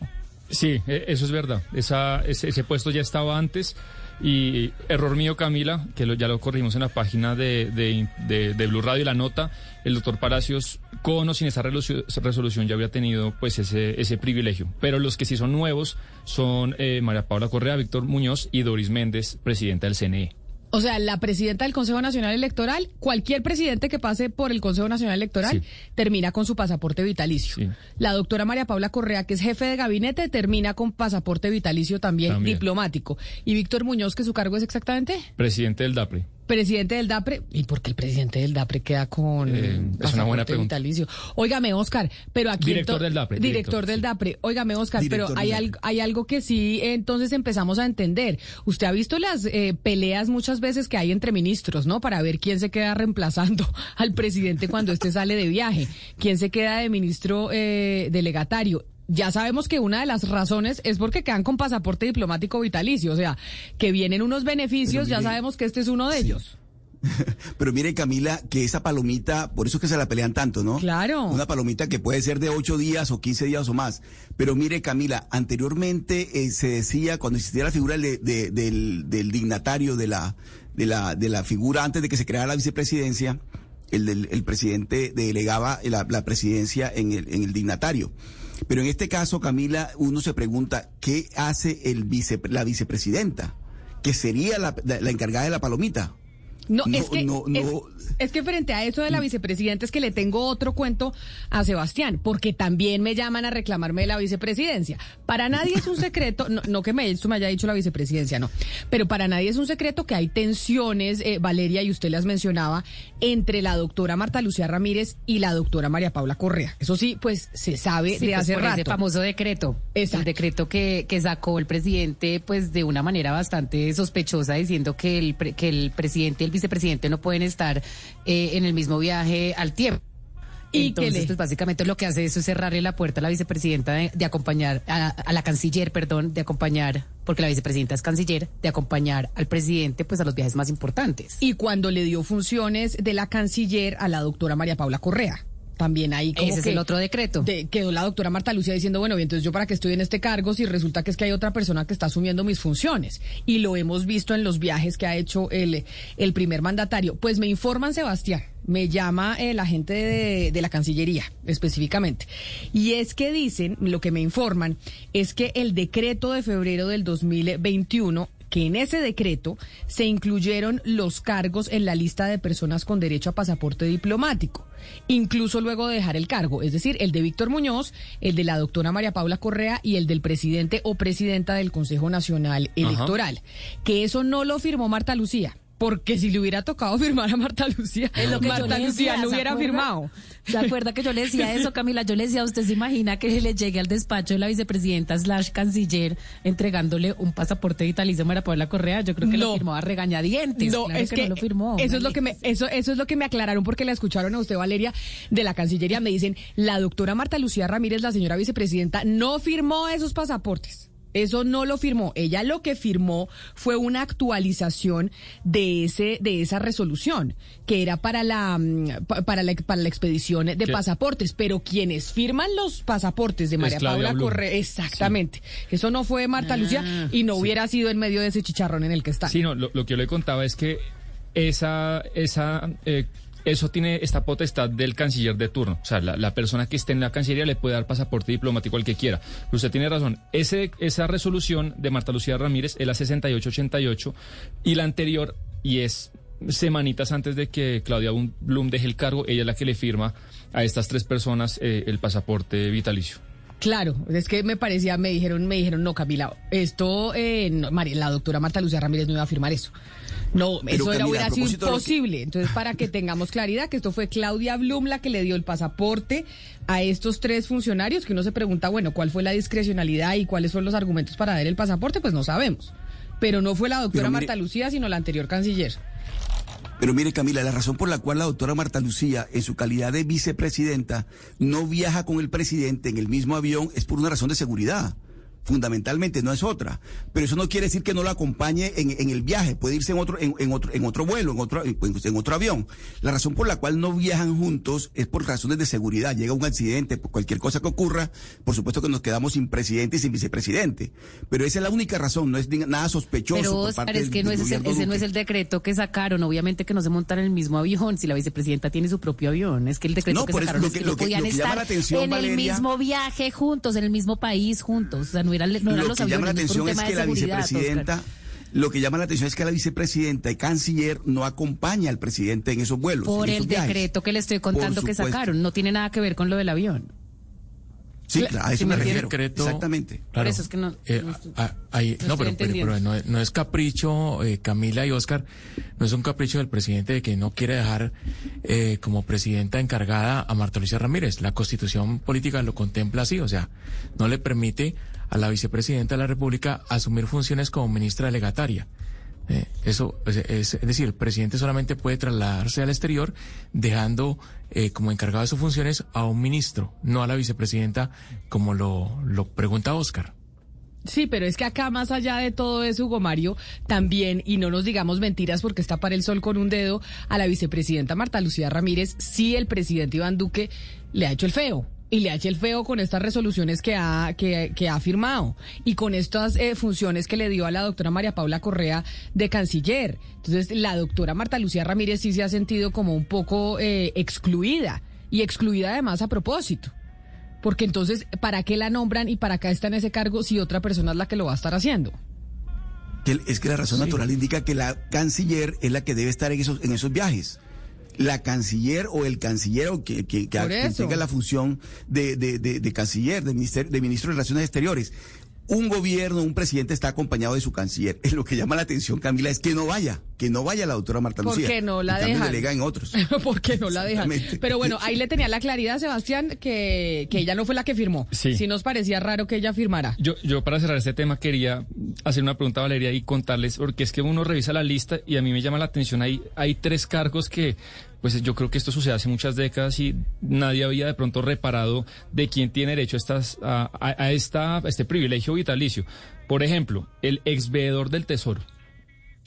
Sí, e- eso es verdad. Esa, ese, ese puesto ya estaba antes y error mío, Camila, que lo- ya lo corrimos en la página de, de, de- de Blue Radio, la nota, el doctor Palacios, con o sin esa resolu- resolución ya había tenido pues ese, ese privilegio. Pero los que sí son nuevos son eh, María Paula Correa, Víctor Muñoz y Doris Méndez, presidenta del CNE. O sea, la presidenta del Consejo Nacional Electoral, cualquier presidente que pase por el Consejo Nacional Electoral, termina con su pasaporte vitalicio. La doctora María Paula Correa, que es jefe de gabinete, termina con pasaporte vitalicio también, También. diplomático. Y Víctor Muñoz, que su cargo es exactamente. Presidente del DAPRE. Presidente del DAPRE, ¿y por qué el presidente del DAPRE queda con Eh, es una buena pregunta. vitalicio? Óigame, Oscar, pero aquí... Director del DAPRE, Director, director, del sí. DAPRE. Óigame, Oscar, Director pero hay, algo, hay algo que sí entonces empezamos a entender. Usted ha visto las eh, peleas muchas veces que hay entre ministros, ¿no? Para ver quién se queda reemplazando <laughs> al presidente cuando este sale de viaje, quién se queda de ministro eh, delegatario. Ya sabemos que una de las razones es porque quedan con pasaporte diplomático vitalicio, o sea, que vienen unos beneficios, ya sabemos que este es uno de ellos. <laughs> Pero mire, Camila, que esa palomita, por eso es que se la pelean tanto, ¿no? Claro. Una palomita que puede ser de 8 días o 15 días o más. Pero mire, Camila, anteriormente eh, se decía, cuando existía la figura de- de- del, del dignatario de la, de, la, de la figura antes de que se creara la vicepresidencia, el, el presidente delegaba la, la presidencia en el, en el dignatario. Pero en este caso, Camila, uno se pregunta, ¿qué hace el la vicepresidenta? Que sería la- la encargada de la palomita. No, No, es que no, es- no. Es, que frente a eso de la vicepresidenta es que le tengo otro cuento a Sebastián, porque también me llaman a reclamarme de la vicepresidencia. Para nadie es un <laughs> secreto, no, no que me, esto me haya dicho la vicepresidencia, no, pero para nadie es un secreto que hay tensiones, eh, Valeria, y usted las mencionaba, entre la doctora Marta Lucía Ramírez y la doctora María Paula Correa. Eso sí, pues se sabe Sí, de pues, hace por rato. ese famoso decreto. Exacto. El decreto que, que sacó el presidente, pues de una manera bastante sospechosa, diciendo que el, pre- que el presidente y el vicepresidente no pueden estar eh, en el mismo viaje al tiempo. Y Entonces, pues básicamente lo que hace eso es cerrarle la puerta a la vicepresidenta de, de acompañar, a, a la canciller, perdón, de acompañar, porque la vicepresidenta es canciller, de acompañar al presidente pues a los viajes más importantes. Y cuando le dio funciones de la canciller a la doctora María Paula Correa. También ahí como Ese es que el otro decreto. de- quedó la doctora Marta Lucía diciendo, bueno, y entonces yo para qué estoy en este cargo si resulta que es que hay otra persona que está asumiendo mis funciones. Y lo hemos visto en los viajes que ha hecho el, el primer mandatario. Pues me informan, Sebastián, me llama eh, la gente de, de la Cancillería específicamente. Y es que dicen, lo que me informan, es que el decreto de febrero del 2021 que en ese decreto se incluyeron los cargos en la lista de personas con derecho a pasaporte diplomático, incluso luego de dejar el cargo, es decir, el de Víctor Muñoz, el de la doctora María Paula Correa y el del presidente o presidenta del Consejo Nacional Electoral, que eso no lo firmó Marta Lucía. Porque si le hubiera tocado <laughs> firmar a Marta Lucía, Es lo que Marta Lucía no ¿se hubiera acuerda? firmado. ¿Se acuerda que yo le decía eso, <laughs> Camila? Yo le decía, ¿usted se imagina que le llegue al despacho de la vicepresidenta slash canciller entregándole un pasaporte vitalicio a María Paula Correa? Yo creo que No. lo firmó a regañadientes. No, Claro es que, no lo firmó. eso es lo que me eso eso es lo que me aclararon porque la escucharon a usted Valeria de la Cancillería me dicen, la doctora Marta Lucía Ramírez, la señora vicepresidenta, no firmó esos pasaportes. Eso no lo firmó. Ella lo que firmó fue una actualización de ese de esa resolución que era para la mm, pa- para la para la expedición de ¿Qué? pasaportes, pero quienes firman los pasaportes de María Paula. Correa, exactamente. Eso no fue Marta Ah, Lucía y no hubiera sido en medio de ese chicharrón en el que está. Sí, no, lo, lo que yo le contaba es que esa, esa, eh, eso tiene esta potestad del canciller de turno. O sea, la, persona que esté en la cancillería le puede dar pasaporte diplomático al que quiera. Pero usted tiene razón. Ese, esa resolución de Marta Lucía Ramírez es la 6888 y la anterior, y es semanitas antes de que Claudia Blum deje el cargo, ella es la que le firma a estas tres personas eh, el pasaporte vitalicio. Claro, es que me parecía, me dijeron, me dijeron, no, Camila, esto, eh, la doctora Marta Lucía Ramírez no iba a firmar eso. No, Pero, eso era, hubiera sido que- imposible. Entonces, para que tengamos claridad, que esto fue Claudia Blum la que le dio el pasaporte a estos tres funcionarios, que uno se pregunta, bueno, ¿cuál fue la discrecionalidad y cuáles fueron los argumentos para dar el pasaporte? Pues no sabemos. Pero no fue la doctora mire- Marta Lucía, sino la anterior canciller. Pero mire, Camila, la razón por la cual la doctora Marta Lucía, en su calidad de vicepresidenta, no viaja con el presidente en el mismo avión es por una razón de seguridad. Fundamentalmente, no es otra. Pero eso no quiere decir que no la acompañe en, en el viaje. Puede irse en otro, en, en otro, en otro vuelo, en otro, en, en otro avión. La razón por la cual no viajan juntos es por razones de seguridad. Llega un accidente, por cualquier cosa que ocurra, por supuesto que nos quedamos sin presidente y sin vicepresidente. Pero esa es la única razón, no es nada sospechoso. Pero por Oscar, parte es que del- no es ese, ese no es el decreto que sacaron. Obviamente que no se montan en el mismo avión si la vicepresidenta tiene su propio avión. Es que el decreto No, que por eso sacaron lo es que- que, lo no que- podían lo estar atención, en el mismo viaje juntos, en el mismo país juntos. O sea, no, eran, no eran lo los que aviones llama la por atención es que la vicepresidenta, Oscar. lo que llama la atención es que la vicepresidenta y canciller no acompaña al presidente en esos vuelos. Por el viajes. decreto que le estoy contando que sacaron. No tiene nada que ver con lo del avión. Sí, a eso me refiero. Decreto- Exactamente. Claro. eso es que no- Eh, no estoy- ah, ahí- no no, estoy pero, pero- entendiendo. pero no, es- no es capricho, eh, Camila y Oscar, no es un capricho del presidente de que no quiere dejar eh, como presidenta encargada a Marta Lucía Ramírez. La constitución política lo contempla así, o sea, no le permite a la vicepresidenta de la República asumir funciones como ministra delegataria. Eh, eso es, es- es decir, el presidente solamente puede trasladarse al exterior dejando eh, como encargado de sus funciones a un ministro, no a la vicepresidenta, como lo, lo pregunta Oscar. Sí, pero es que acá más allá de todo eso, Hugo Mario, también, y no nos digamos mentiras porque está para el sol con un dedo, a la vicepresidenta Marta Lucía Ramírez, sí el presidente Iván Duque le ha hecho el feo. Y le ha hecho el feo con estas resoluciones que ha, que, que ha firmado y con estas eh, funciones que le dio a la doctora María Paula Correa de canciller. Entonces, la doctora Marta Lucía Ramírez sí se ha sentido como un poco eh, excluida y excluida además a propósito. Porque entonces, ¿para qué la nombran y para qué está en ese cargo si otra persona es la que lo va a estar haciendo? Es que la razón Sí. natural indica que la canciller es la que debe estar en esos, en esos viajes. La canciller o el canciller o que, que, que, que tenga la función de, de, de, de canciller, de, minister- de ministro de Relaciones Exteriores. Un gobierno, un presidente está acompañado de su canciller. <laughs> Lo que llama la atención, Camila, es que no vaya, que no vaya la doctora Marta ¿Por Lucía. qué no la dejan? delega en otros. <laughs> porque no la dejan. Pero bueno, ahí le tenía la claridad, Sebastián, que, que ella no fue la que firmó. Sí. nos parecía raro que ella firmara. Yo, yo para cerrar este tema quería hacer una pregunta a Valeria y contarles, porque es que uno revisa la lista y a mí me llama la atención, hay, hay tres cargos que, pues yo creo que esto sucede hace muchas décadas y nadie había de pronto reparado de quién tiene derecho a, estas, a, esta, a este privilegio vitalicio. Por ejemplo, el ex veedor del tesoro.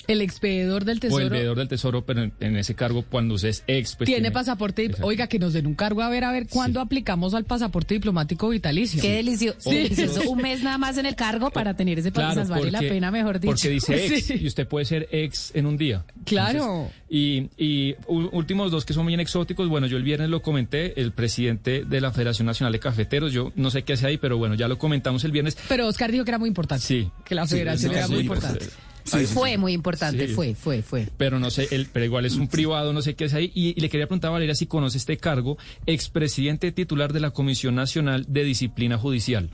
El expedidor del O tesoro el veedor del tesoro, pero en, en ese cargo cuando usted es ex. pues, tiene pasaporte. Exacto. Oiga, que nos den un cargo a ver, a ver cuándo aplicamos al pasaporte diplomático vitalicio. Qué delicioso. Sí. delicioso. Un mes nada más en el cargo para tener ese Claro, país. vale la pena, mejor dicho. Porque dice ex <laughs> Sí. y usted puede ser ex en un día. Claro. y, y u- últimos dos que son bien exóticos. Bueno, yo el viernes lo comenté, el presidente de la Federación Nacional de Cafeteros. Yo no sé qué hace ahí, pero bueno, ya lo comentamos el viernes. Pero Oscar dijo que era muy importante. Sí. Que la federación sí, era sí, muy pues, importante. Sí, sí, Fue muy importante, Sí. fue, fue, fue. Pero no sé, el, pero igual es un privado, no sé qué es ahí. Y, y le quería preguntar a Valeria si conoce este cargo, expresidente titular de la Comisión Nacional de Disciplina Judicial.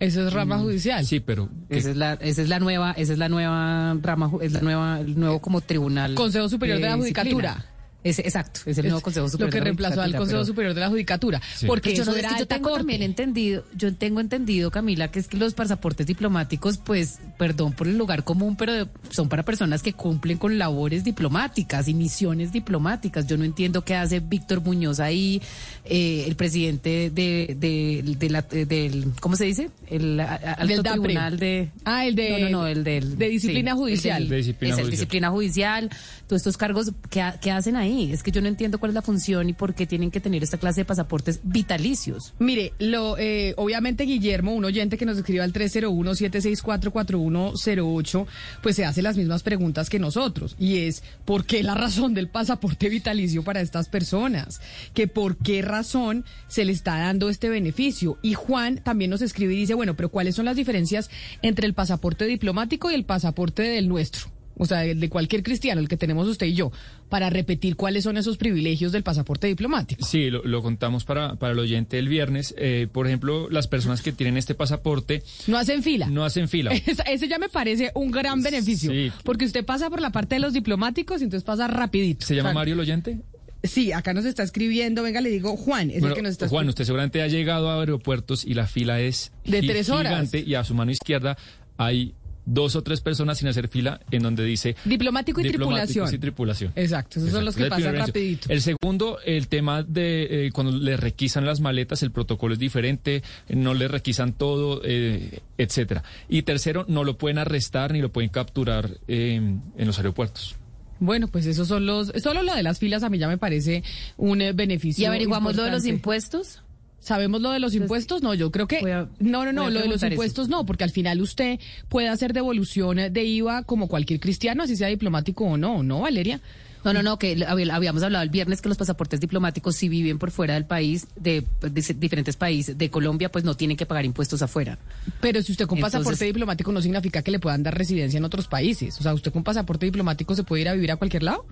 Eso es rama judicial. Sí, pero ¿qué- Esa es la, esa es la nueva, esa es la nueva rama, es la nueva, el nuevo como tribunal. Consejo Superior de la disciplina. Ese, exacto, es el Es nuevo Consejo Superior Lo que reemplazó al Consejo pero- Superior de la Judicatura. Sí. Porque yo, eso no, es que yo tengo corte. también entendido, yo tengo entendido, Camila, que es que los pasaportes diplomáticos, pues, perdón por el lugar común, pero de- son para personas que cumplen con labores diplomáticas y misiones diplomáticas. Yo no entiendo qué hace Víctor Muñoz ahí, eh, el presidente de, de, de la, del, ¿cómo se dice? El a- alto tribunal de... Ah, el de- No, no, no, el del... de disciplina el judicial. del- De disciplina es el judicial. disciplina judicial, todos estos cargos, ¿qué, ha- qué hacen ahí? Es que yo no entiendo cuál es la función y por qué tienen que tener esta clase de pasaportes vitalicios. Mire, lo, eh, obviamente Guillermo, un oyente que nos escribió al 301-764-4108, pues se hace las mismas preguntas que nosotros. Y es, ¿por qué la razón del pasaporte vitalicio para estas personas? Que por qué razón se le está dando este beneficio. Y Juan también nos escribe y dice, bueno, pero ¿cuáles son las diferencias entre el pasaporte diplomático y el pasaporte del nuestro? O sea, de cualquier cristiano, el que tenemos usted y yo, para repetir cuáles son esos privilegios del pasaporte diplomático. Sí, lo, lo contamos para, para el oyente el viernes. Eh, por ejemplo, las personas que tienen este pasaporte No hacen fila. no hacen fila. <laughs> Esa- Ese ya me parece un gran beneficio. Sí. Porque usted pasa por la parte de los diplomáticos y entonces pasa rapidito. ¿Se llama O sea, Mario el oyente? Sí, acá nos está escribiendo. Venga, le digo Juan. Es el que nos está Juan, usted seguramente ha llegado a aeropuertos y la fila es De tres horas. gigante y a su mano izquierda hay dos o tres personas sin hacer fila en donde dice Diplomático y diplomáticos tripulación. y tripulación. Exacto, esos son los que es pasan rapidito. El segundo, el tema de eh, cuando le requisan las maletas, el protocolo es diferente, no le requisan todo, eh, etcétera. Y tercero, no lo pueden arrestar ni lo pueden capturar eh, en los aeropuertos. Bueno, pues esos son los... Solo lo de las filas a mí ya me parece un eh, beneficio ¿Y averiguamos lo de los impuestos? ¿Sabemos lo de los impuestos? No, yo creo que... A- no, no, no, lo de los eso. impuestos no, porque al final usted puede hacer devolución de IVA como cualquier cristiano, así sea diplomático o no, ¿no, Valeria? No, no, no, que hab- habíamos hablado el viernes que los pasaportes diplomáticos si viven por fuera del país, de, de diferentes países, de Colombia, pues no tienen que pagar impuestos afuera. Pero si usted con Entonces- pasaporte diplomático no significa que le puedan dar residencia en otros países. O sea, usted con pasaporte diplomático se puede ir a vivir a cualquier lado.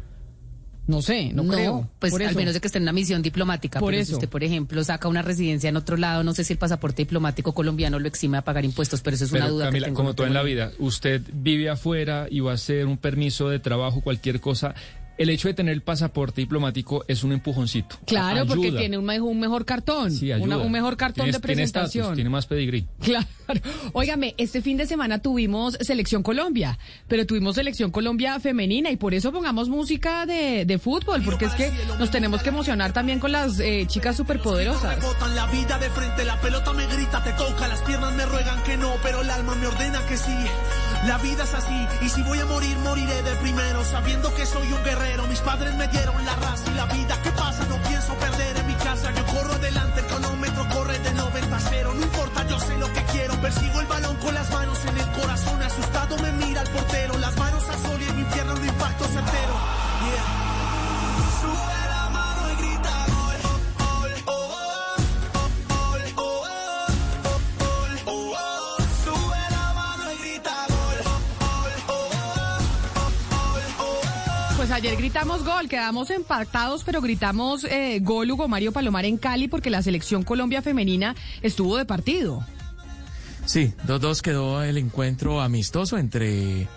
No sé, no, creo. Pues Por al eso. menos de que esté en una misión diplomática. Por pero eso. Si usted, por ejemplo, saca una residencia en otro lado, no sé si el pasaporte diplomático colombiano lo exime a pagar impuestos, pero eso es una duda Camila, que tengo. como no todo en la vida, usted vive afuera y va a hacer un permiso de trabajo, cualquier cosa. El hecho de tener el pasaporte diplomático es un empujoncito. Claro, Ayuda. porque tiene un, mejor- un mejor cartón, Sí, una- ayuda. un mejor cartón de tiene presentación. tiene más pedigrí. Claro. <laughs> Óigame, este fin de semana tuvimos Selección Colombia, pero tuvimos Selección Colombia femenina y por eso pongamos música de, de fútbol, porque es que nos tenemos que emocionar también con las eh, chicas superpoderosas. La vida de frente, la pelota me grita, te toca, las piernas me ruegan que no, pero el alma me ordena que sí. La vida es así, y si voy a morir, moriré de primero, sabiendo que soy un guerrero. Mis padres me dieron la raza y la vida. ¿Qué pasa? No pienso perder en mi casa. Yo corro adelante, el cronómetro corre de 90 a 0. No importa, yo sé lo que quiero. Persigo el balón con las manos en el corazón. Asustado me mira ayer gritamos gol, quedamos empatados, pero gritamos eh, gol Hugo Mario Palomar en Cali porque la Selección Colombia femenina estuvo de partido. Sí, 2-2 quedó el encuentro amistoso entre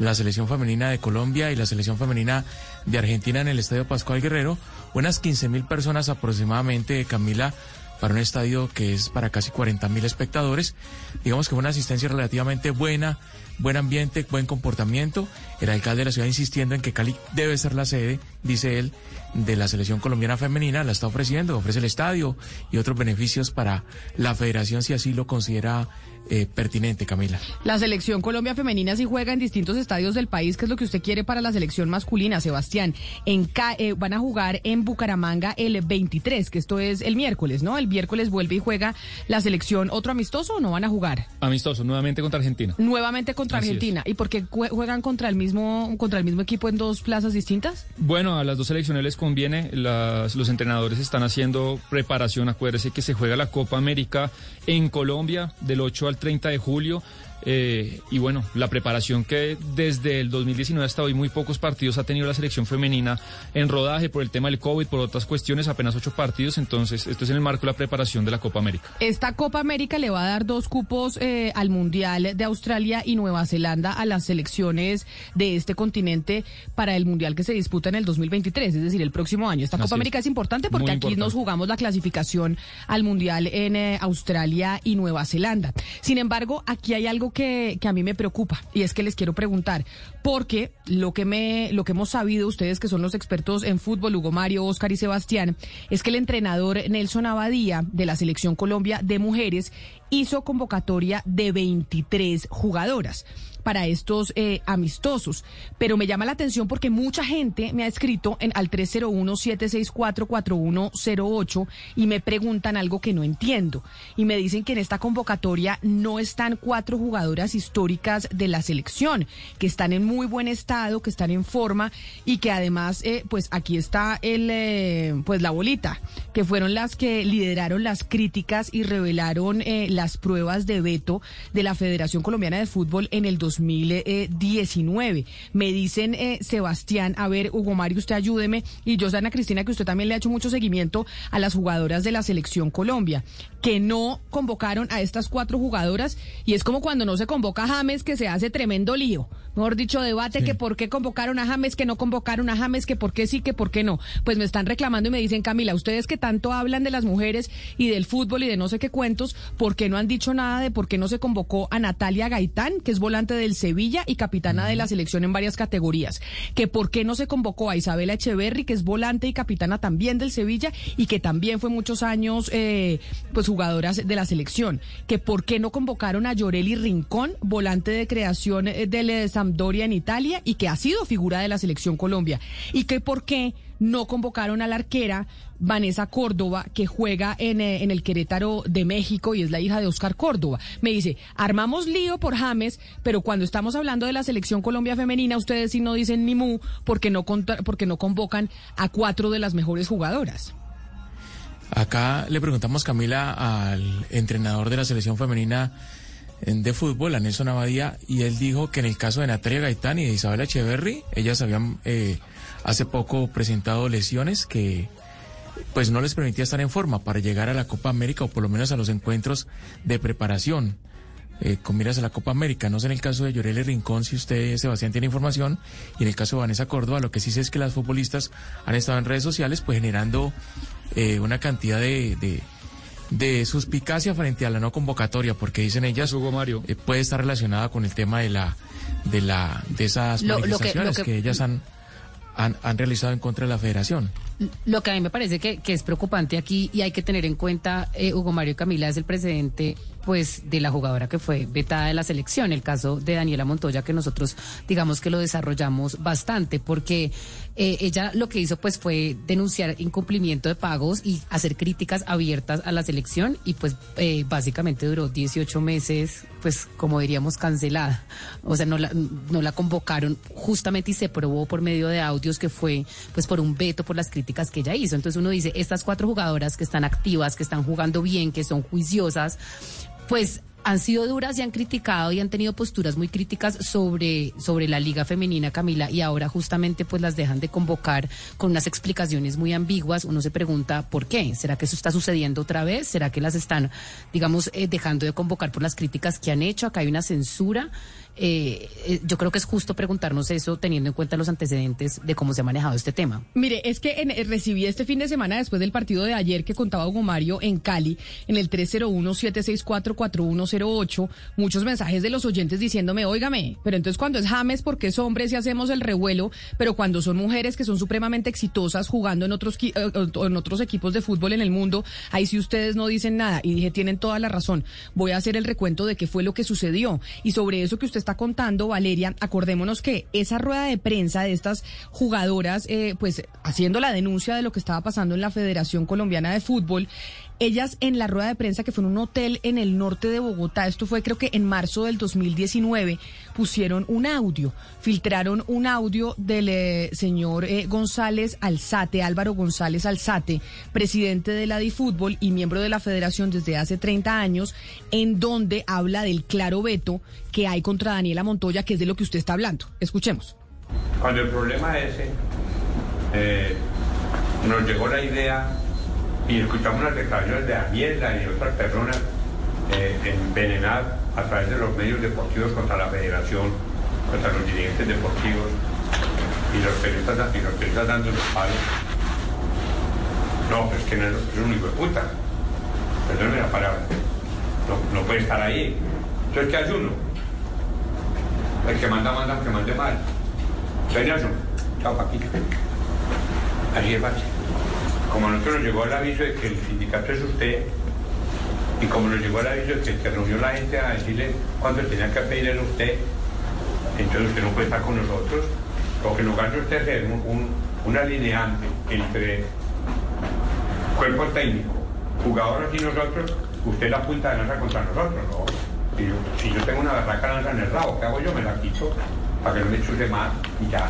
la selección femenina de Colombia y la selección femenina de Argentina en el Estadio Pascual Guerrero. Unas 15 mil personas aproximadamente, Camila, para un estadio que es para casi 40 mil espectadores. Digamos que fue una asistencia relativamente buena, buen ambiente, buen comportamiento. El alcalde de la ciudad insistiendo en que Cali debe ser la sede, dice él, de la selección colombiana femenina. La está ofreciendo, ofrece el estadio y otros beneficios para la federación si así lo considera eh, pertinente, Camila. La selección Colombia femenina sí juega en distintos estadios del país, que es lo que usted quiere para la selección masculina, Sebastián. En Ca- eh, van a jugar en Bucaramanga el 23, que esto es el miércoles, ¿no? El miércoles vuelve y juega la selección. ¿Otro amistoso o no van a jugar? Amistoso, nuevamente contra Argentina. Nuevamente contra Así es. Argentina. ¿Y por qué jue- juegan contra el mismo contra el mismo equipo en dos plazas distintas? Bueno, a las dos selecciones les conviene. Las- los entrenadores están haciendo preparación. Acuérdese que se juega la Copa América en Colombia del 8 al 30 de julio. Eh, y bueno, la preparación que desde el 2019 hasta hoy muy pocos partidos ha tenido la selección femenina en rodaje por el tema del COVID, por otras cuestiones, apenas ocho partidos. Entonces, esto es en el marco de la preparación de la Copa América. Esta Copa América le va a dar dos cupos eh, al Mundial de Australia y Nueva Zelanda a las selecciones de este continente para el Mundial que se disputa en el 2023, es decir, el próximo año. Esta Así Copa es. América es importante porque Muy aquí importante. nos jugamos la clasificación al Mundial en eh, Australia y Nueva Zelanda. Sin embargo, aquí hay algo que, que a mí me preocupa y es que les quiero preguntar, porque lo que, me, lo que hemos sabido ustedes que son los expertos en fútbol, Hugo Mario, Oscar y Sebastián, es que el entrenador Nelson Abadía de la Selección Colombia de Mujeres hizo convocatoria de 23 jugadoras para estos eh, amistosos. Pero me llama la atención porque mucha gente me ha escrito en, al 301-764-4108 y me preguntan algo que no entiendo. Y me dicen que en esta convocatoria no están cuatro jugadoras históricas de la selección, que están en muy buen estado, que están en forma y que además, eh, pues aquí está el, eh, pues la bolita, que fueron las que lideraron las críticas y revelaron eh, las pruebas de veto de la Federación Colombiana de Fútbol en el 2019. Me dicen, eh, Sebastián, a ver, Hugo Mario, usted ayúdeme, y yo, Ana Cristina, que usted también le ha hecho mucho seguimiento a las jugadoras de la Selección Colombia, que no convocaron a estas cuatro jugadoras, y es como cuando no se convoca a James, que se hace tremendo lío. Mejor dicho, debate que por qué convocaron a James, que no convocaron a James, que por qué sí, que por qué no. Pues me están reclamando y me dicen, Camila, ustedes que tanto hablan de las mujeres y del fútbol y de no sé qué cuentos, ¿por qué no han dicho nada de por qué no se convocó a Natalia Gaitán, que es volante del Sevilla y capitana de la selección en varias categorías? Que por qué no se convocó a Isabela Echeverry, que es volante y capitana también del Sevilla y que también fue muchos años eh, pues jugadoras de la selección? Que por qué no convocaron a Llorelli Rincón, volante de creación eh, del eh, Sampdoria en Italia y que ha sido figura de la selección Colombia? Y que por qué no convocaron a la arquera Vanessa Córdoba, que juega en, eh, en el Querétaro de México y es la hija de Oscar Córdoba. Me dice, armamos lío por James, pero cuando estamos hablando de la selección Colombia femenina, ustedes sí no dicen ni mu porque no, porque no convocan a cuatro de las mejores jugadoras. Acá le preguntamos, Camila, al entrenador de la selección femenina eh, de fútbol, a Nelson Abadía, y él dijo que en el caso de Natalia Gaitán y de Isabela Echeverry, ellas habían eh, hace poco presentado lesiones que pues no les permitía estar en forma para llegar a la Copa América o por lo menos a los encuentros de preparación. Eh, con miras a la Copa América. No sé en el caso de Llorele Rincón si usted, Sebastián, tiene información. Y en el caso de Vanessa Córdoba, lo que sí sé es que las futbolistas han estado en redes sociales pues generando eh, una cantidad de, de, de suspicacia frente a la no convocatoria, porque dicen ellas Hugo Mario. eh, puede estar relacionada con el tema de la de la de esas Lo- lo que- manifestaciones lo que, que- ellas han, han han realizado en contra de la Federación. Lo que a mí me parece que, que es preocupante aquí y hay que tener en cuenta, eh, Hugo Mario Camila es el precedente pues de la jugadora que fue vetada de la selección, el caso de Daniela Montoya que nosotros digamos que lo desarrollamos bastante porque eh, ella lo que hizo pues fue denunciar incumplimiento de pagos y hacer críticas abiertas a la selección y pues eh, básicamente duró 18 meses pues como diríamos cancelada, o sea no la, no la convocaron justamente y se probó por medio de audios que fue pues por un veto por las críticas que ella hizo. Entonces uno dice, estas cuatro jugadoras que están activas, que están jugando bien, que son juiciosas, pues han sido duras y han criticado y han tenido posturas muy críticas sobre, sobre la liga femenina, Camila, y ahora justamente pues las dejan de convocar con unas explicaciones muy ambiguas. Uno se pregunta por qué. ¿Será que eso está sucediendo otra vez? ¿Será que las están, digamos, eh, dejando de convocar por las críticas que han hecho? Acá hay una censura. Eh, eh, yo creo que es justo preguntarnos eso teniendo en cuenta los antecedentes de cómo se ha manejado este tema. Mire, es que en- eh, recibí este fin de semana después del partido de ayer que contaba Hugo Mario en Cali, en el 301-764-4108, muchos mensajes de los oyentes diciéndome, óigame, pero entonces cuando es James, porque es hombre si hacemos el revuelo, pero cuando son mujeres que son supremamente exitosas jugando en otros, eh, en otros equipos de fútbol en el mundo, ahí sí ustedes no dicen nada. Y dije, tienen toda la razón. Voy a hacer el recuento de qué fue lo que sucedió. Y sobre eso que usted está contando, Valeria, acordémonos que esa rueda de prensa de estas jugadoras, eh, pues haciendo la denuncia de lo que estaba pasando en la Federación Colombiana de Fútbol, ellas en la rueda de prensa que fue en un hotel en el norte de Bogotá, esto fue creo que en marzo del 2019, pusieron un audio, filtraron un audio del eh, señor eh, González Alzate, Álvaro González Alzate, presidente de la DiFútbol y miembro de la federación desde hace 30 años, en donde habla del claro veto que hay contra Daniela Montoya, que es de lo que usted está hablando. Escuchemos. Cuando el problema ese, eh, nos llegó la idea y escuchamos las declaraciones de Daniela y otras personas eh, envenenar a través de los medios deportivos contra la federación, contra los dirigentes deportivos y los periodistas, y los periodistas dando los palos. No, pero es que no es es un hijo de puta. Perdóneme la palabra. No, puede estar ahí. Entonces, ¿qué hace uno? El que manda, manda, el que mande mal. Nelson. Chao, Paquita. Así es fácil. Como a nosotros nos llegó el aviso de que el sindicato es usted, y como nos llegó el aviso de que se reunió la gente a decirle cuánto tenía que pedir a usted, entonces usted no puede estar con nosotros. Lo que nos gana usted es ser un, alineante entre cuerpo técnico, jugadores y nosotros, usted la punta de lanza contra nosotros, ¿no? Si yo, si yo tengo una barraca lanza en el rabo, ¿qué hago yo? Me la quito para que no me chuse más y ya.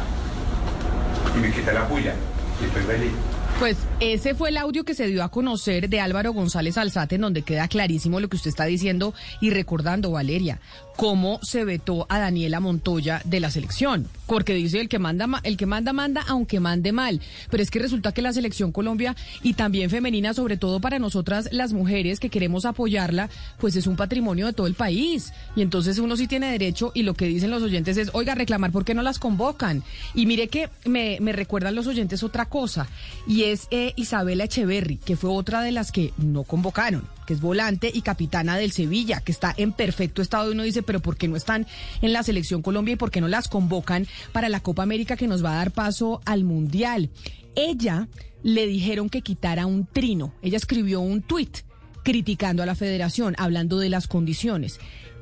Y me quité la puya y estoy feliz. Pues ese fue el audio que se dio a conocer de Álvaro González Alzate, en donde queda clarísimo lo que usted está diciendo y recordando, Valeria, cómo se vetó a Daniela Montoya de la selección. Porque dice el que manda, ma- el que manda, manda, aunque mande mal. Pero es que resulta que la selección Colombia y también femenina, sobre todo para nosotras las mujeres que queremos apoyarla, pues es un patrimonio de todo el país. Y entonces uno sí tiene derecho y lo que dicen los oyentes es, oiga, reclamar por qué no las convocan. Y mire que me, me recuerdan los oyentes otra cosa, y es eh, Isabela Echeverry, que fue otra de las que no convocaron, que es volante y capitana del Sevilla, que está en perfecto estado y uno dice, pero ¿por qué no están en la selección Colombia y por qué no las convocan para la Copa América que nos va a dar paso al Mundial? Ella le dijeron que quitara un trino, ella escribió un tuit criticando a la federación, hablando de las condiciones.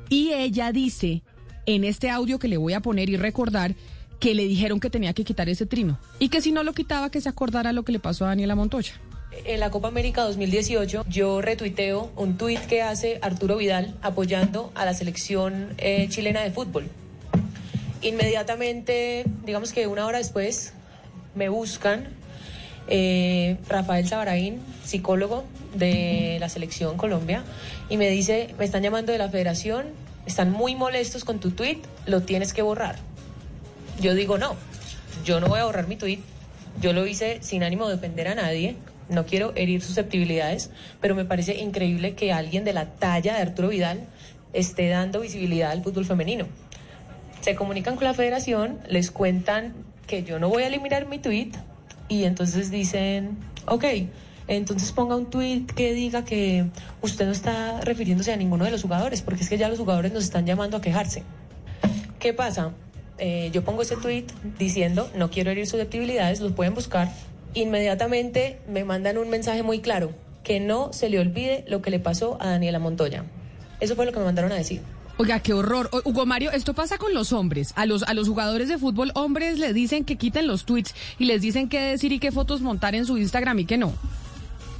Y ella dice, en este audio que le voy a poner y recordar, que le dijeron que tenía que quitar ese trino. Y que si no lo quitaba, que se acordara lo que le pasó a Daniela Montoya. En la Copa América 2018 yo retuiteo un tuit que hace Arturo Vidal apoyando a la selección eh, chilena de fútbol. Inmediatamente, digamos que una hora después, me buscan eh, Rafael Sabaraín, psicólogo de la selección Colombia, y me dice, me están llamando de la federación, están muy molestos con tu tuit, lo tienes que borrar. Yo digo, no, yo no voy a borrar mi tuit Yo lo hice sin ánimo de ofender a nadie, no quiero herir susceptibilidades, pero me parece increíble que alguien de la talla de Arturo Vidal esté dando visibilidad al fútbol femenino. Se comunican con la federación, les cuentan que yo no voy a eliminar mi tweet y entonces dicen, ok, entonces ponga un tweet que diga que usted no está refiriéndose a ninguno de los jugadores, porque es que ya los jugadores nos están llamando a quejarse. ¿Qué pasa? Eh, yo pongo ese tweet diciendo, no quiero herir susceptibilidades, los pueden buscar. Inmediatamente me mandan un mensaje muy claro, que no se le olvide lo que le pasó a Daniela Montoya. Eso fue lo que me mandaron a decir. Oiga, qué horror. O- Hugo Mario, esto pasa con los hombres. A los, a los jugadores de fútbol, hombres les dicen que quiten los tweets y les dicen qué decir y qué fotos montar en su Instagram y que no.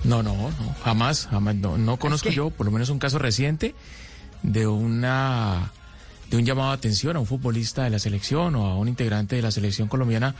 No, no, no, jamás, jamás, no, no conozco yo, por lo menos un caso reciente de una de un llamado de atención a un futbolista de la selección o a un integrante de la selección colombiana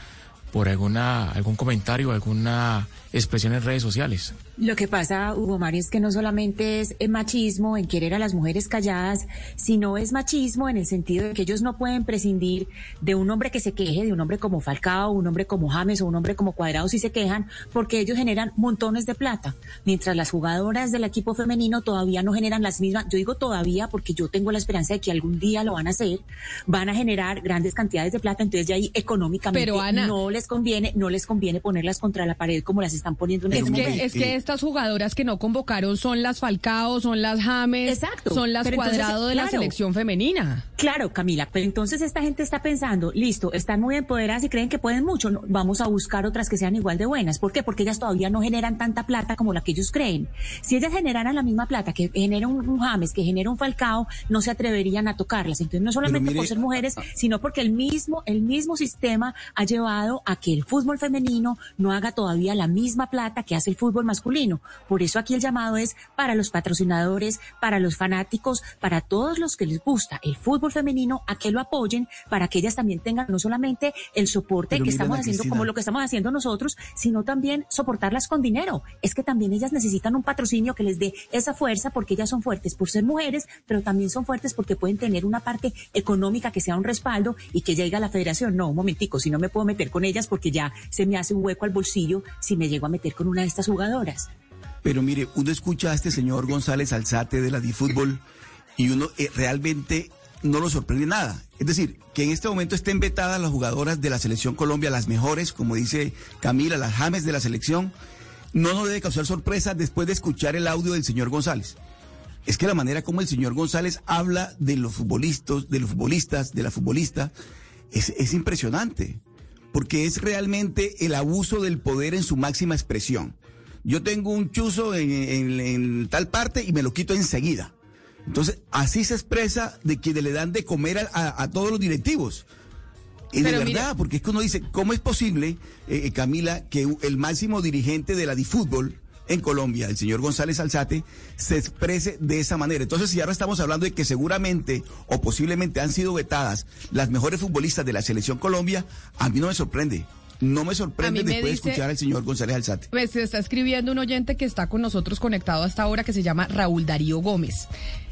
por alguna algún comentario, alguna expresión en redes sociales. Lo que pasa, Hugo Mario, es que no solamente es eh, machismo en querer a las mujeres calladas, sino es machismo en el sentido de que ellos no pueden prescindir de un hombre que se queje, de un hombre como Falcao, un hombre como James o un hombre como Cuadrado si se quejan, porque ellos generan montones de plata, mientras las jugadoras del equipo femenino todavía no generan las mismas, yo digo todavía porque yo tengo la esperanza de que algún día lo van a hacer, van a generar grandes cantidades de plata, entonces ya ahí económicamente Pero, Ana- no les conviene, no les conviene ponerlas contra la pared como las están poniendo en Es este momento. que, es que estas jugadoras que no convocaron son las Falcao, son las James, Exacto. son las Pero entonces, Cuadrado de la selección femenina. Claro, Camila, pero entonces esta gente está pensando, listo, están muy empoderadas y creen que pueden mucho, no, vamos a buscar otras que sean igual de buenas. ¿Por qué? Porque ellas todavía no generan tanta plata como la que ellos creen. Si ellas generaran la misma plata que genera un, un James, que genera un Falcao, no se atreverían a tocarlas. Entonces no solamente mire, por ser mujeres, sino porque el mismo, el mismo sistema ha llevado a que el fútbol femenino no haga todavía la misma plata que hace el fútbol masculino. Por eso aquí el llamado es para los patrocinadores, para los fanáticos, para todos los que les gusta el fútbol femenino, a que lo apoyen, para que ellas también tengan no solamente el soporte Pero que estamos haciendo Cristina. como lo que estamos haciendo nosotros, sino también soportarlas con dinero. Es que también ellas necesitan un patrocinio que les dé esa fuerza porque ellas son fuertes por ser mujeres, pero también son fuertes porque pueden tener una parte económica que sea un respaldo y que llegue a la federación. No, un momentico, si no me puedo meter con ellas porque ya se me hace un hueco al bolsillo si me a meter con una de estas jugadoras. Pero mire, uno escucha a este señor González Alzate de la DiFútbol y uno eh, realmente no lo sorprende nada. Es decir, que en este momento estén vetadas las jugadoras de la selección Colombia, las mejores, como dice Camila, las James de la selección, no nos debe causar sorpresa después de escuchar el audio del señor González. Es que la manera como el señor González habla de los futbolistas, de los futbolistas, de la futbolista, es impresionante. Porque es realmente el abuso del poder en su máxima expresión. Yo tengo un chuzo en, en- en tal parte y me lo quito enseguida. Entonces, así se expresa de que le dan de comer a, a- a todos los directivos. Y de verdad, porque es que uno dice, ¿cómo es posible, eh, eh, Camila, que el máximo dirigente de la DiFútbol en Colombia, el señor González Alzate, se exprese de esa manera? Entonces, si ahora estamos hablando de que seguramente o posiblemente han sido vetadas las mejores futbolistas de la selección Colombia, a mí no me sorprende. No me sorprende me después de escuchar al señor González Alzate. Pues se está escribiendo un oyente que está con nosotros conectado hasta ahora que se llama Raúl Darío Gómez.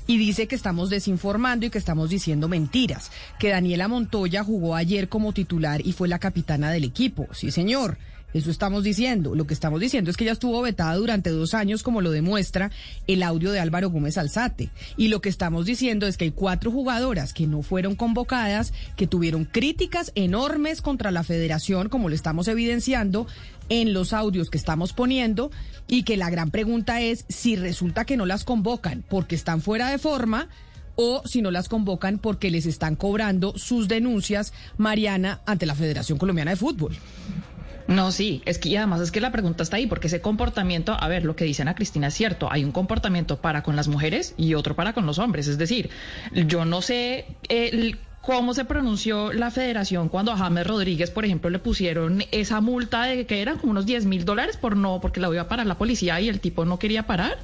Y dice que estamos desinformando y que estamos diciendo mentiras. Que Daniela Montoya jugó ayer como titular y fue la capitana del equipo. Sí, señor. Eso estamos diciendo. Lo que estamos diciendo es que ella estuvo vetada durante dos años, como lo demuestra el audio de Álvaro Gómez Alzate. Y lo que estamos diciendo es que hay cuatro jugadoras que no fueron convocadas, que tuvieron críticas enormes contra la federación, como lo estamos evidenciando en los audios que estamos poniendo, y que la gran pregunta es si resulta que no las convocan porque están fuera de forma o si no las convocan porque les están cobrando sus denuncias, Mariana, ante la Federación Colombiana de Fútbol. No, sí, es que y además es que la pregunta está ahí, porque ese comportamiento, a ver, lo que dicen a Cristina es cierto, hay un comportamiento para con las mujeres y otro para con los hombres, es decir, yo no sé el- cómo se pronunció la federación cuando a James Rodríguez, por ejemplo, le pusieron esa multa de que eran como unos 10 mil dólares por no, porque la iba a parar la policía y el tipo no quería parar.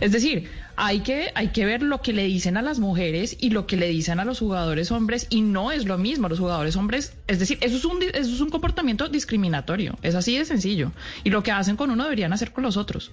Es decir, hay que, hay que ver lo que le dicen a las mujeres y lo que le dicen a los jugadores hombres y no es lo mismo. Los jugadores hombres, es decir, eso es un, eso es un comportamiento discriminatorio. Es así de sencillo. Y lo que hacen con uno deberían hacer con los otros.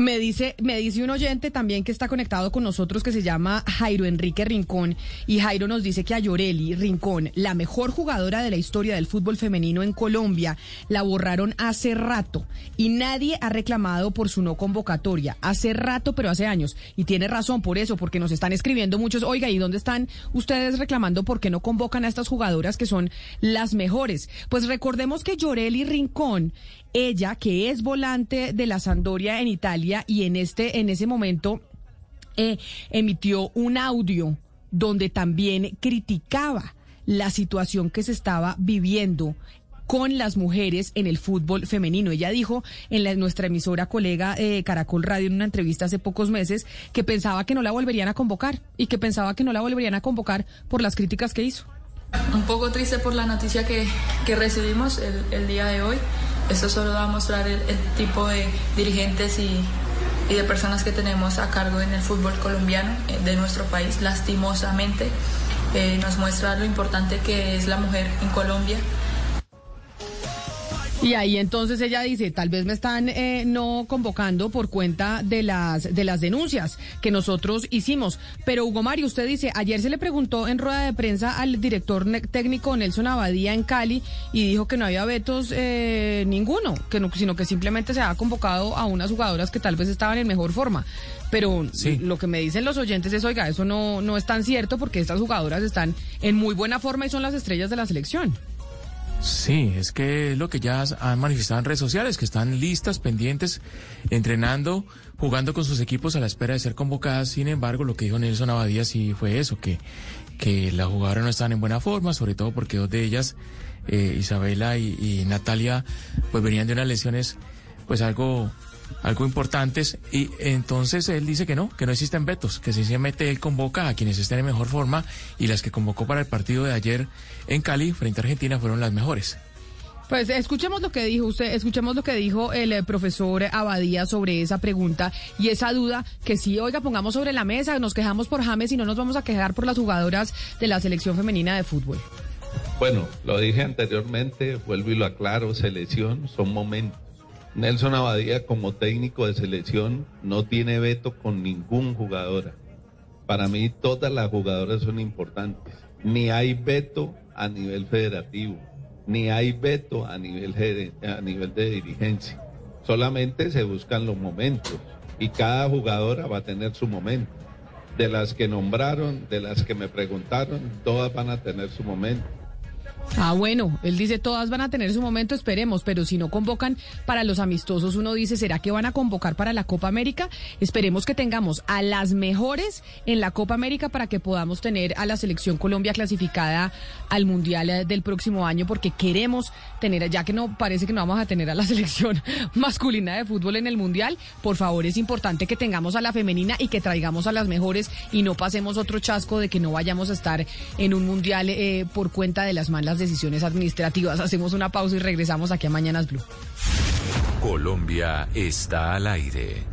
Me dice, me dice un oyente también que está conectado con nosotros que se llama Jairo Enrique Rincón y Jairo nos dice que a Yoreli Rincón, la mejor jugadora de la historia del fútbol femenino en Colombia, la borraron hace rato y nadie ha reclamado por su no convocatoria. Hace rato, pero hace años. Y tiene razón por eso, porque nos están escribiendo muchos, oiga, ¿y dónde están ustedes reclamando por qué no convocan a estas jugadoras que son las mejores? Pues recordemos que Yoreli Rincón ella, que es volante de la Sandoria en Italia y en este, en ese momento eh, emitió un audio donde también criticaba la situación que se estaba viviendo con las mujeres en el fútbol femenino. Ella dijo en la, nuestra emisora colega eh, Caracol Radio en una entrevista hace pocos meses que pensaba que no la volverían a convocar y que pensaba que no la volverían a convocar por las críticas que hizo. Un poco triste por la noticia que, que recibimos el, el día de hoy. Esto solo va a mostrar el, el tipo de dirigentes y, y, de personas que tenemos a cargo en el fútbol colombiano eh, de nuestro país. Lastimosamente eh, nos muestra lo importante que es la mujer en Colombia. Y ahí entonces ella dice, tal vez me están eh, no convocando por cuenta de las de las denuncias que nosotros hicimos. Pero Hugo Mario, usted dice, ayer se le preguntó en rueda de prensa al director técnico Nelson Abadía en Cali y dijo que no había vetos eh, ninguno, que no, sino que simplemente se ha convocado a unas jugadoras que tal vez estaban en mejor forma. Pero sí. lo que me dicen los oyentes es, oiga, eso no, no es tan cierto porque estas jugadoras están en muy buena forma y son las estrellas de la selección. Sí, es que es lo que ya han manifestado en redes sociales, que están listas, pendientes, entrenando, jugando con sus equipos a la espera de ser convocadas. Sin embargo, lo que dijo Nelson Abadía sí fue eso, que, que las jugadoras no están en buena forma, sobre todo porque dos de ellas, eh, Isabela y, y Natalia, pues venían de unas lesiones, pues algo algo importantes y entonces él dice que no, que no existen vetos, que sencillamente él convoca a quienes estén en mejor forma y las que convocó para el partido de ayer en Cali frente a Argentina fueron las mejores. Pues escuchemos lo que dijo usted, escuchemos lo que dijo el eh, profesor Abadía sobre esa pregunta y esa duda que sí, oiga, pongamos sobre la mesa, nos quejamos por James y no nos vamos a quejar por las jugadoras de la selección femenina de fútbol. Bueno, lo dije anteriormente, vuelvo y lo aclaro, selección son momentos. Nelson Abadía como técnico de selección no tiene veto con ningún jugadora. Para mí todas las jugadoras son importantes. Ni hay veto a nivel federativo, ni hay veto a nivel, a nivel de dirigencia. Solamente se buscan los momentos y cada jugadora va a tener su momento. De las que nombraron, de las que me preguntaron, todas van a tener su momento. Ah, bueno, él dice todas van a tener su momento, esperemos, pero si no convocan para los amistosos, uno dice, ¿será que van a convocar para la Copa América? Esperemos que tengamos a las mejores en la Copa América para que podamos tener a la selección Colombia clasificada al Mundial del próximo año, porque queremos tener, ya que no parece que no vamos a tener a la <laughs> selección masculina de fútbol en el Mundial, por favor es importante que tengamos a la femenina y que traigamos a las mejores y no pasemos otro chasco de que no vayamos a estar en un Mundial eh, por cuenta de las malas decisiones administrativas. Hacemos una pausa y regresamos aquí a Mañanas Blue. Colombia está al aire.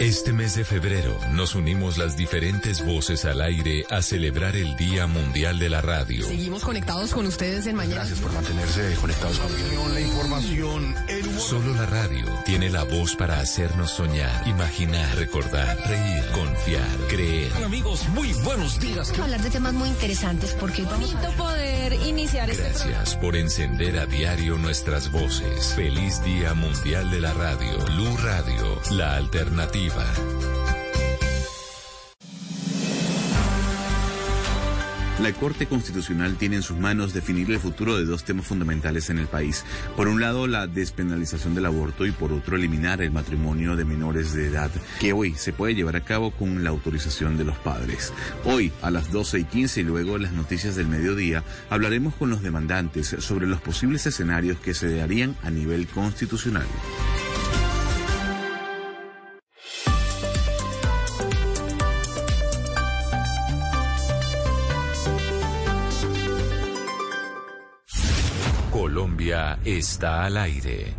Este mes de febrero nos unimos las diferentes voces al aire a celebrar el Día Mundial de la Radio. Seguimos conectados con ustedes en Mañana. Gracias por mantenerse conectados con la información, el humor. Solo la radio tiene la voz para hacernos soñar, imaginar, recordar, reír, confiar, creer. Hola amigos, muy buenos días. Vamos a hablar de temas muy interesantes porque vamos bonito poder iniciar Gracias este por encender a diario nuestras voces. Feliz Día Mundial de la Radio. Blue Radio, la alternativa. La Corte Constitucional tiene en sus manos definir el futuro de dos temas fundamentales en el país. Por un lado, la despenalización del aborto y por otro, eliminar el matrimonio de menores de edad, que hoy se puede llevar a cabo con la autorización de los padres. Hoy, a las 12 y 15 y luego las noticias del mediodía, hablaremos con los demandantes sobre los posibles escenarios que se darían a nivel constitucional. Está al aire.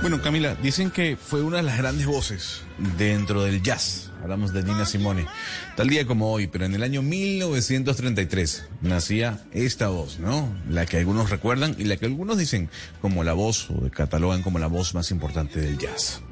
Bueno, Camila, dicen que fue una de las grandes voces dentro del jazz Hablamos de Nina Simone. Tal día como hoy, pero en el año 1933 nacía esta voz, ¿no? La que algunos recuerdan y la que algunos dicen como la voz o catalogan como la voz más importante del jazz.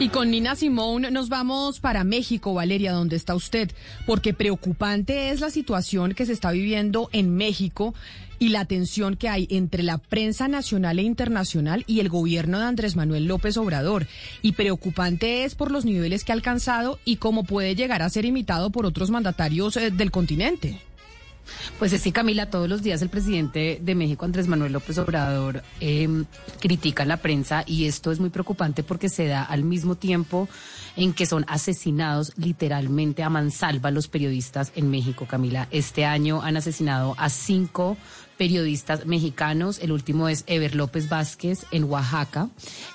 Y con Nina Simone nos vamos para México, Valeria, donde está usted, porque preocupante es la situación que se está viviendo en México y la tensión que hay entre la prensa nacional e internacional y el gobierno de Andrés Manuel López Obrador. Y preocupante es por los niveles que ha alcanzado y cómo puede llegar a ser imitado por otros mandatarios eh, del continente. Pues sí, Camila, todos los días el presidente de México, Andrés Manuel López Obrador, eh, critica a la prensa y esto es muy preocupante porque se da al mismo tiempo en que son asesinados literalmente a mansalva los periodistas en México, Camila. Este año han asesinado a cinco periodistas mexicanos. El último es Ever López Vázquez en Oaxaca.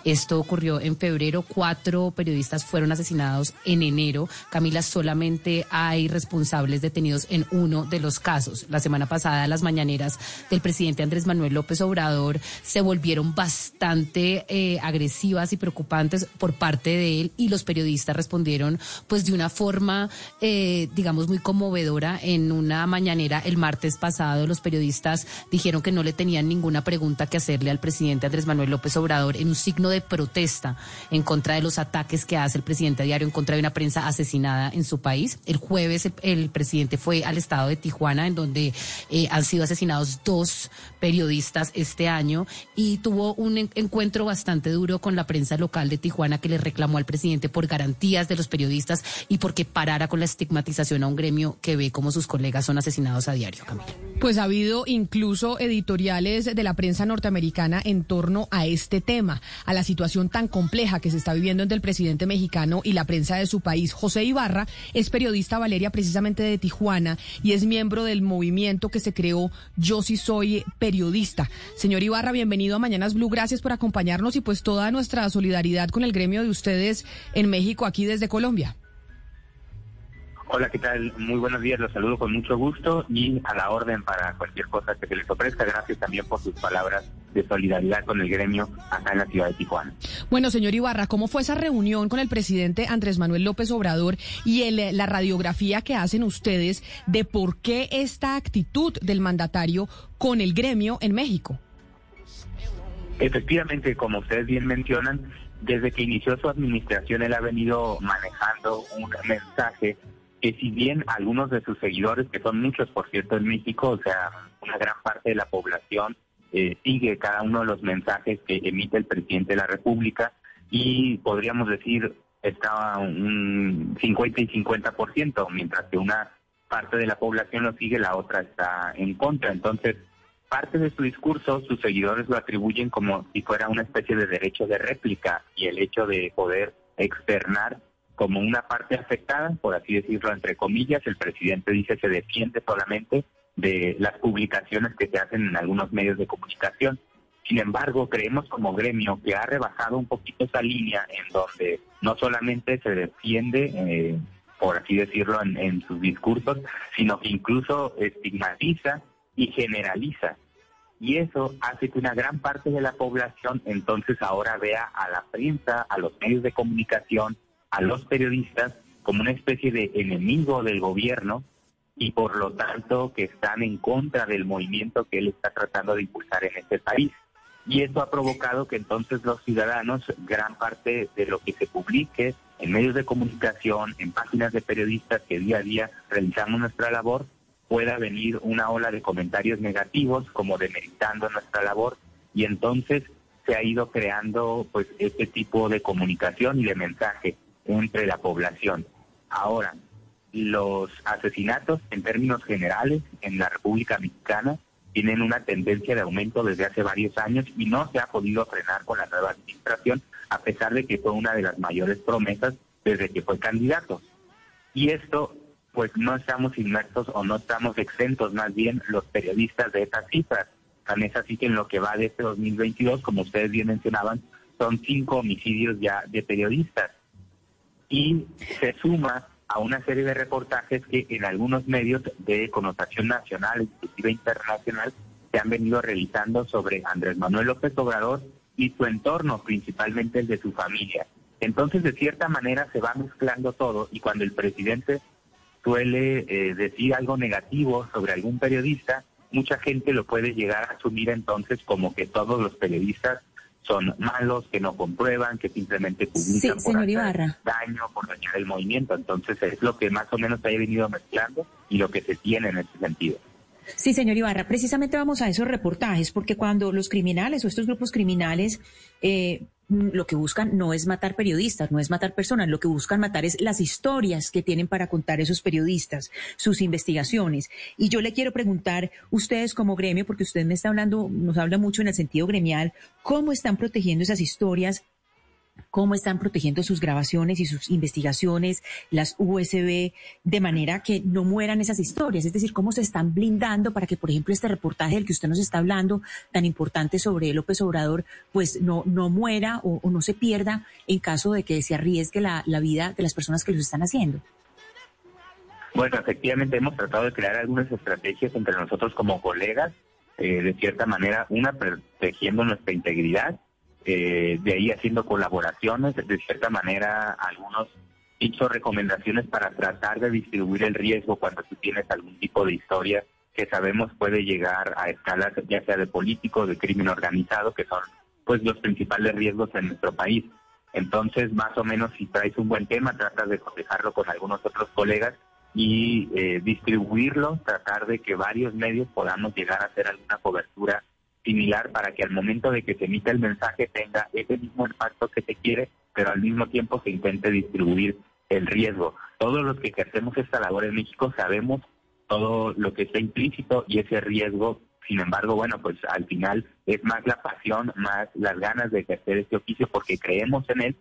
Esto ocurrió en febrero. Cuatro periodistas fueron asesinados en enero. Camila, solamente hay responsables detenidos en uno de los casos. La semana pasada las mañaneras del presidente Andrés Manuel López Obrador se volvieron bastante eh, agresivas y preocupantes por parte de él y los periodistas respondieron pues de una forma, eh, digamos, muy conmovedora. En una mañanera el martes pasado los periodistas dijeron que no le tenían ninguna pregunta que hacerle al presidente Andrés Manuel López Obrador en un signo de protesta en contra de los ataques que hace el presidente a diario en contra de una prensa asesinada en su país. El jueves el, presidente fue al estado de Tijuana, en donde eh, han sido asesinados dos periodistas este año y tuvo un en encuentro bastante duro con la prensa local de Tijuana que le reclamó al presidente por garantías de los periodistas y porque parara con la estigmatización a un gremio que ve como sus colegas son asesinados a diario, Camila. Pues ha habido incluso editoriales de la prensa norteamericana en torno a este tema, a la situación tan compleja que se está viviendo entre el presidente mexicano y la prensa de su país. José Ibarra es periodista, Valeria, precisamente de Tijuana, y es miembro del movimiento que se creó Yo sí soy periodista. Señor Ibarra, bienvenido a Mañanas Blue, gracias por acompañarnos y pues toda nuestra solidaridad con el gremio de ustedes en México, aquí desde Colombia. Hola, ¿qué tal? Muy buenos días, los saludo con mucho gusto y a la orden para cualquier cosa que se les ofrezca. Gracias también por sus palabras de solidaridad con el gremio acá en la ciudad de Tijuana. Bueno, señor Ibarra, ¿cómo fue esa reunión con el presidente Andrés Manuel López Obrador y el, la radiografía que hacen ustedes de por qué esta actitud del mandatario con el gremio en México? Efectivamente, como ustedes bien mencionan, desde que inició su administración él ha venido manejando un mensaje que si bien algunos de sus seguidores, que son muchos por cierto en México, o sea, una gran parte de la población eh, sigue cada uno de los mensajes que emite el presidente de la República y podríamos decir está un 50 y 50%, mientras que una parte de la población lo sigue, la otra está en contra. Entonces, parte de su discurso, sus seguidores lo atribuyen como si fuera una especie de derecho de réplica y el hecho de poder externar como una parte afectada, por así decirlo, entre comillas, el presidente dice se defiende solamente de las publicaciones que se hacen en algunos medios de comunicación. Sin embargo, creemos como gremio que ha rebajado un poquito esa línea en donde no solamente se defiende, eh, por así decirlo, en, en sus discursos, sino que incluso estigmatiza y generaliza. Y eso hace que una gran parte de la población entonces ahora vea a la prensa, a los medios de comunicación, a los periodistas como una especie de enemigo del gobierno y por lo tanto que están en contra del movimiento que él está tratando de impulsar en este país. Y eso ha provocado que entonces los ciudadanos, gran parte de lo que se publique en medios de comunicación, en páginas de periodistas que día a día realizamos nuestra labor, pueda venir una ola de comentarios negativos como demeritando nuestra labor y entonces se ha ido creando pues este tipo de comunicación y de mensaje entre la población. Ahora, los asesinatos en términos generales en la República Mexicana tienen una tendencia de aumento desde hace varios años y no se ha podido frenar con la nueva administración, a pesar de que fue una de las mayores promesas desde que fue candidato. Y esto, pues no estamos inmersos o no estamos exentos más bien los periodistas de estas cifras. Tan es así que en lo que va de este 2022, como ustedes bien mencionaban, son cinco homicidios ya de periodistas. Y se suma a una serie de reportajes que en algunos medios de connotación nacional, inclusive internacional, se han venido realizando sobre Andrés Manuel López Obrador y su entorno, principalmente el de su familia. Entonces, de cierta manera, se va mezclando todo y cuando el presidente suele eh, decir algo negativo sobre algún periodista, mucha gente lo puede llegar a asumir entonces como que todos los periodistas son malos, que no comprueban, que simplemente publican sí, hacer daño, por dañar el movimiento. Entonces es lo que más o menos se ha venido mezclando y lo que se tiene en ese sentido. Sí, señor Ibarra, precisamente vamos a esos reportajes, porque cuando los criminales o estos grupos criminales eh, lo que buscan no es matar periodistas, no es matar personas, lo que buscan matar es las historias que tienen para contar esos periodistas, sus investigaciones. Y yo le quiero preguntar, ustedes como gremio, porque usted me está hablando, nos habla mucho en el sentido gremial, ¿cómo están protegiendo esas historias cómo están protegiendo sus grabaciones y sus investigaciones, las USB, de manera que no mueran esas historias, es decir, cómo se están blindando para que, por ejemplo, este reportaje del que usted nos está hablando, tan importante sobre López Obrador, pues no, no muera o, no se pierda en caso de que se arriesgue la, vida de las personas que los están haciendo. Bueno, efectivamente hemos tratado de crear algunas estrategias entre nosotros como colegas, eh, de cierta manera, una protegiendo nuestra integridad eh, de ahí haciendo colaboraciones, de cierta manera algunos dicho recomendaciones para tratar de distribuir el riesgo cuando tú tienes algún tipo de historia que sabemos puede llegar a escalas ya sea de político, de crimen organizado, que son pues los principales riesgos en nuestro país. Entonces, más o menos, si traes un buen tema, tratas de cotejarlo con algunos otros colegas y eh, distribuirlo, tratar de que varios medios podamos llegar a hacer alguna cobertura similar para que al momento de que se emita el mensaje tenga ese mismo impacto que se quiere, pero al mismo tiempo se intente distribuir el riesgo. Todos los que ejercemos esta labor en México sabemos todo lo que está implícito y ese riesgo, sin embargo, bueno, pues al final es más la pasión, más las ganas de ejercer este oficio porque creemos en él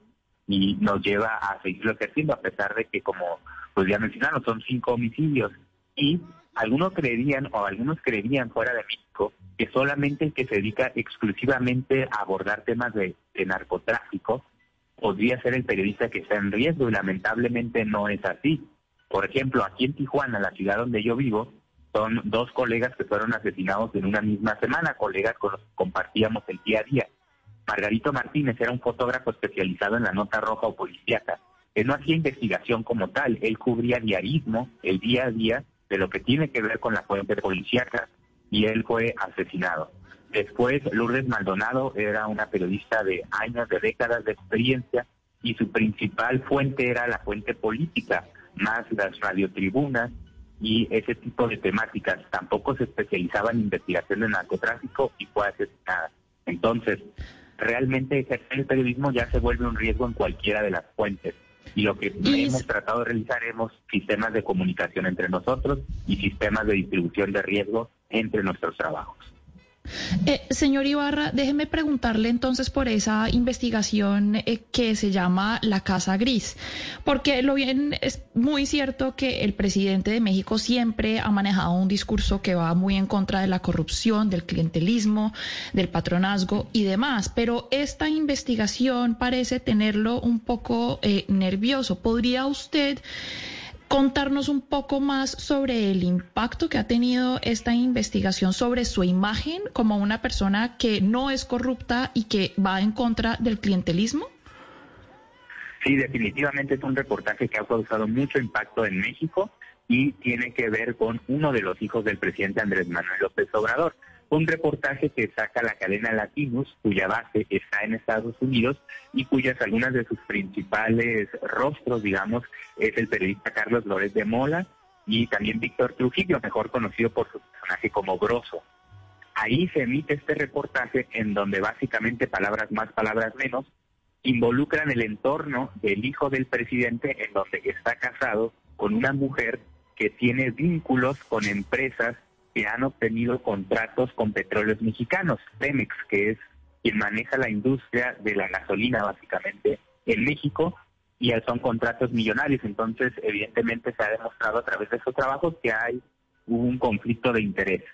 y nos lleva a seguirlo ejerciendo a pesar de que como pues ya mencionaron son cinco homicidios y algunos creerían o algunos creerían fuera de México que solamente el que se dedica exclusivamente a abordar temas de, narcotráfico podría ser el periodista que está en riesgo y lamentablemente no es así. Por ejemplo, aquí en Tijuana, la ciudad donde yo vivo, son dos colegas que fueron asesinados en una misma semana, colegas con los que compartíamos el día a día. Margarito Martínez era un fotógrafo especializado en la nota roja o policíaca. Él no hacía investigación como tal, él cubría diarismo, el día a día, de lo que tiene que ver con la fuente policíaca y él fue asesinado. Después, Lourdes Maldonado era una periodista de años, de décadas de experiencia y su principal fuente era la fuente política, más las radiotribunas y ese tipo de temáticas. Tampoco se especializaba en investigación de narcotráfico y fue asesinada. Entonces, realmente ejercer el periodismo ya se vuelve un riesgo en cualquiera de las fuentes y lo que hemos tratado de realizar hemos sistemas de comunicación entre nosotros y sistemas de distribución de riesgo entre nuestros trabajos. Eh, señor Ibarra, déjeme preguntarle entonces por esa investigación eh, que se llama la Casa Gris, porque lo bien es muy cierto que el presidente de México siempre ha manejado un discurso que va muy en contra de la corrupción, del clientelismo, del patronazgo y demás, pero esta investigación parece tenerlo un poco eh, nervioso. ¿Podría usted contarnos un poco más sobre el impacto que ha tenido esta investigación sobre su imagen como una persona que no es corrupta y que va en contra del clientelismo? Sí, definitivamente es un reportaje que ha causado mucho impacto en México y tiene que ver con uno de los hijos del presidente Andrés Manuel López Obrador un reportaje que saca la cadena Latinus, cuya base está en Estados Unidos y cuyas algunas de sus principales rostros, digamos, es el periodista Carlos Lórez de Mola y también Víctor Trujillo, mejor conocido por su personaje como Grosso. Ahí se emite este reportaje en donde básicamente palabras más, palabras menos, involucran el entorno del hijo del presidente en donde está casado con una mujer que tiene vínculos con empresas que han obtenido contratos con petróleos mexicanos, Pemex, que es quien maneja la industria de la gasolina básicamente en México, y son contratos millonarios. Entonces, evidentemente se ha demostrado a través de esos trabajos que hay un conflicto de interés.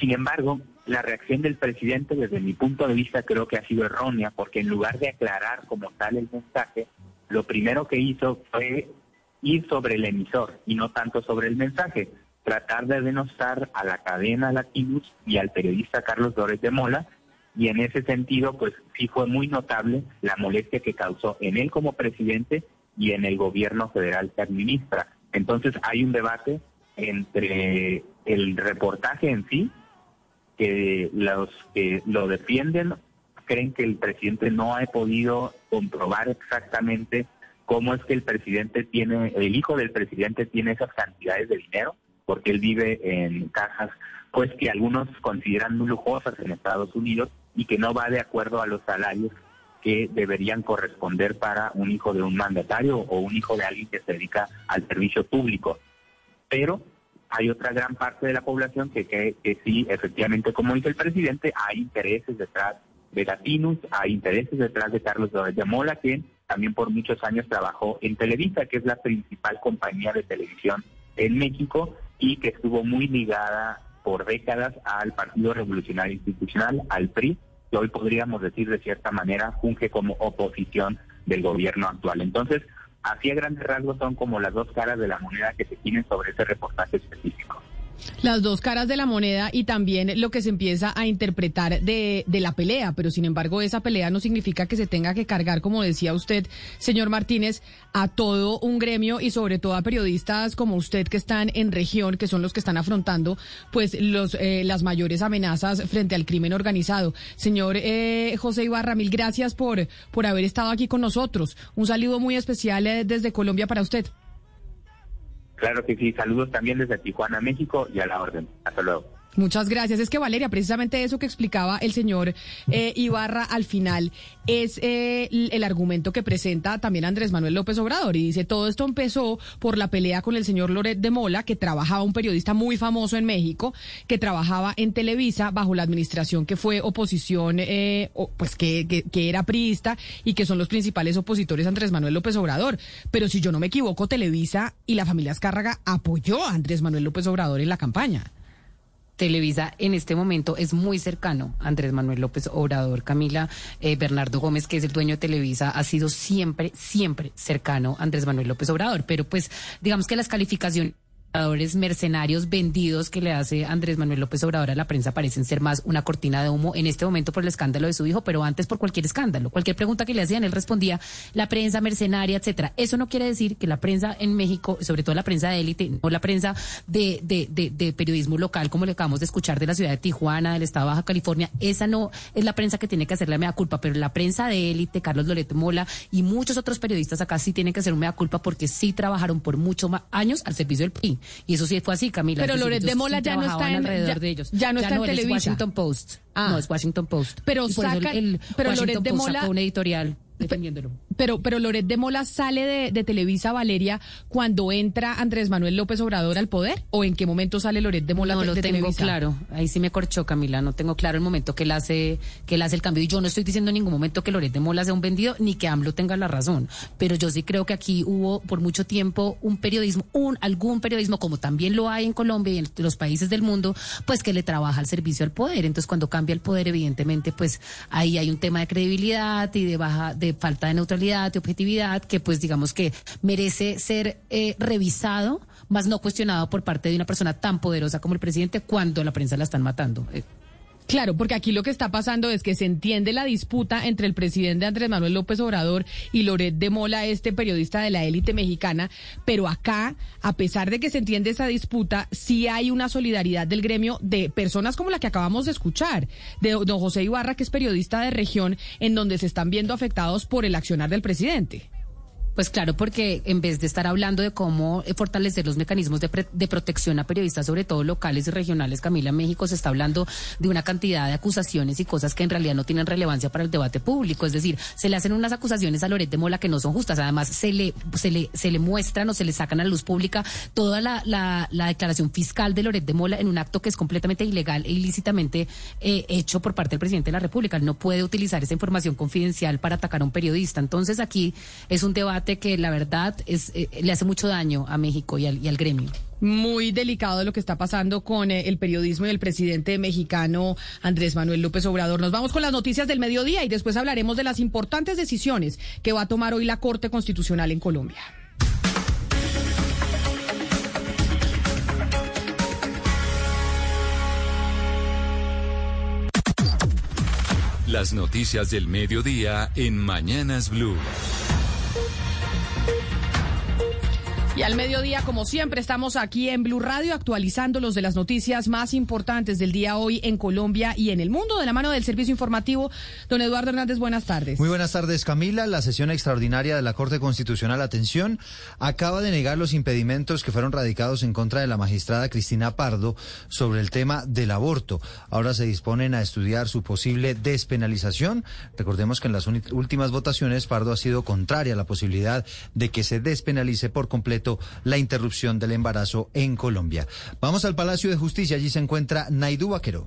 Sin embargo, la reacción del presidente, desde mi punto de vista, creo que ha sido errónea, porque en lugar de aclarar como tal el mensaje, lo primero que hizo fue ir sobre el emisor y no tanto sobre el mensaje, tratar de denostar a la cadena Latinus y al periodista Carlos Dórez de Mola, y en ese sentido, pues sí fue muy notable la molestia que causó en él como presidente y en el gobierno federal que administra. Entonces hay un debate entre el reportaje en sí que los que lo defienden creen que el presidente no ha podido comprobar exactamente cómo es que el presidente tiene, el hijo del presidente tiene esas cantidades de dinero, porque él vive en cajas, pues que algunos consideran muy lujosas en Estados Unidos y que no va de acuerdo a los salarios que deberían corresponder para un hijo de un mandatario o un hijo de alguien que se dedica al servicio público. Pero hay otra gran parte de la población que, que, sí, efectivamente, como dice el presidente, hay intereses detrás de Latinus, hay intereses detrás de Carlos de Mola, quien también por muchos años trabajó en Televisa, que es la principal compañía de televisión en México y que estuvo muy ligada por décadas al Partido Revolucionario Institucional, al PRI, que hoy podríamos decir de cierta manera funge como oposición del gobierno actual. Entonces, así a grandes rasgos son como las dos caras de la moneda que se tienen sobre ese reportaje específico. Las dos caras de la moneda y también lo que se empieza a interpretar de, de, la pelea, pero sin embargo esa pelea no significa que se tenga que cargar, como decía usted, señor Martínez, a todo un gremio y sobre todo a periodistas como usted que están en región, que son los que están afrontando pues los eh, las mayores amenazas frente al crimen organizado. Señor eh, José Ibarra, mil gracias por, por haber estado aquí con nosotros. Un saludo muy especial eh, desde Colombia para usted. Claro que sí, saludos también desde Tijuana, México y a la orden. Hasta luego. Muchas gracias. Es que Valeria, precisamente eso que explicaba el señor eh, Ibarra al final es eh, el argumento que presenta también Andrés Manuel López Obrador y dice todo esto empezó por la pelea con el señor Loret de Mola, que trabajaba un periodista muy famoso en México, que trabajaba en Televisa bajo la administración que fue oposición, eh, pues que, que, que era priista y que son los principales opositores a Andrés Manuel López Obrador. Pero si yo no me equivoco, Televisa y la familia Azcárraga apoyó a Andrés Manuel López Obrador en la campaña. Televisa en este momento es muy cercano a Andrés Manuel López Obrador. Camila eh, Bernardo Gómez, que es el dueño de Televisa, ha sido siempre, siempre cercano a Andrés Manuel López Obrador. Pero pues digamos que las calificaciones mercenarios vendidos que le hace Andrés Manuel López Obrador a la prensa parecen ser más una cortina de humo en este momento por el escándalo de su hijo, pero antes por cualquier escándalo. Cualquier pregunta que le hacían, él respondía la prensa mercenaria, etcétera. Eso no quiere decir que la prensa en México, sobre todo la prensa de élite, o la prensa de, de, de, de, periodismo local, como le acabamos de escuchar de la ciudad de Tijuana, del estado de Baja California, esa no es la prensa que tiene que hacer la mea culpa, pero la prensa de élite, Carlos Loreto Mola y muchos otros periodistas acá sí tienen que hacer un mea culpa porque sí trabajaron por muchos años al servicio del PRI. Y eso sí fue así, Camila. Pero Loret de Mola ya no está en alrededor de ellos. Ya no está en Televisa. Washington Post. Ah. No, es Washington Post. Pero saca, el, pero Washington Loret de Post Mola sacó un editorial defendiéndolo. Pero, pero Loret de Mola sale de, de, Televisa Valeria cuando entra Andrés Manuel López Obrador al poder o en qué momento sale Loret de Mola no de, lo de tengo Televisa? claro. Ahí sí me corchó Camila. No tengo claro el momento que él hace que él hace el cambio. Y yo no estoy diciendo en ningún momento que Loret de Mola sea un vendido ni que AMLO tenga la razón. Pero yo sí creo que aquí hubo por mucho tiempo un periodismo un algún periodismo como también lo hay en Colombia y en los países del mundo pues que le trabaja al servicio al poder. Entonces cuando cambia el poder evidentemente pues ahí hay un tema de credibilidad y de baja de falta de neutralidad de objetividad que pues digamos que merece ser eh, revisado, más no cuestionado por parte de una persona tan poderosa como el presidente cuando la prensa la están matando. Claro, porque aquí lo que está pasando es que se entiende la disputa entre el presidente Andrés Manuel López Obrador y Loret de Mola, este periodista de la élite mexicana, pero acá, a pesar de que se entiende esa disputa, sí hay una solidaridad del gremio de personas como la que acabamos de escuchar, de don José Ibarra, que es periodista de región, en donde se están viendo afectados por el accionar del presidente. Pues claro, porque en vez de estar hablando de cómo eh, fortalecer los mecanismos de, pre- de protección a periodistas, sobre todo locales y regionales, Camila, México se está hablando de una cantidad de acusaciones y cosas que en realidad no tienen relevancia para el debate público. Es decir, se le hacen unas acusaciones a Loret de Mola que no son justas. Además, se le, se le, se le muestran o se le sacan a la luz pública toda la, la, la declaración fiscal de Loret de Mola en un acto que es completamente ilegal e ilícitamente eh, hecho por parte del presidente de la República. No puede utilizar esa información confidencial para atacar a un periodista. Entonces, aquí es un debate que la verdad es, eh, le hace mucho daño a México y al, y al gremio. Muy delicado lo que está pasando con eh, el periodismo y el presidente mexicano Andrés Manuel López Obrador. Nos vamos con las noticias del mediodía y después hablaremos de las importantes decisiones que va a tomar hoy la Corte Constitucional en Colombia. Las noticias del mediodía en Mañanas Blue. Y al mediodía, como siempre, estamos aquí en Blue Radio actualizando los de las noticias más importantes del día hoy en Colombia y en el mundo, de la mano del servicio informativo. Don Eduardo Hernández, buenas tardes. Muy buenas tardes, Camila. La sesión extraordinaria de la Corte Constitucional, atención, acaba de negar los impedimentos que fueron radicados en contra de la magistrada Cristina Pardo sobre el tema del aborto. Ahora se disponen a estudiar su posible despenalización. Recordemos que en las últimas votaciones Pardo ha sido contraria a la posibilidad de que se despenalice por completo la interrupción del embarazo en Colombia. Vamos al Palacio de Justicia. Allí se encuentra Naidú Vaquero.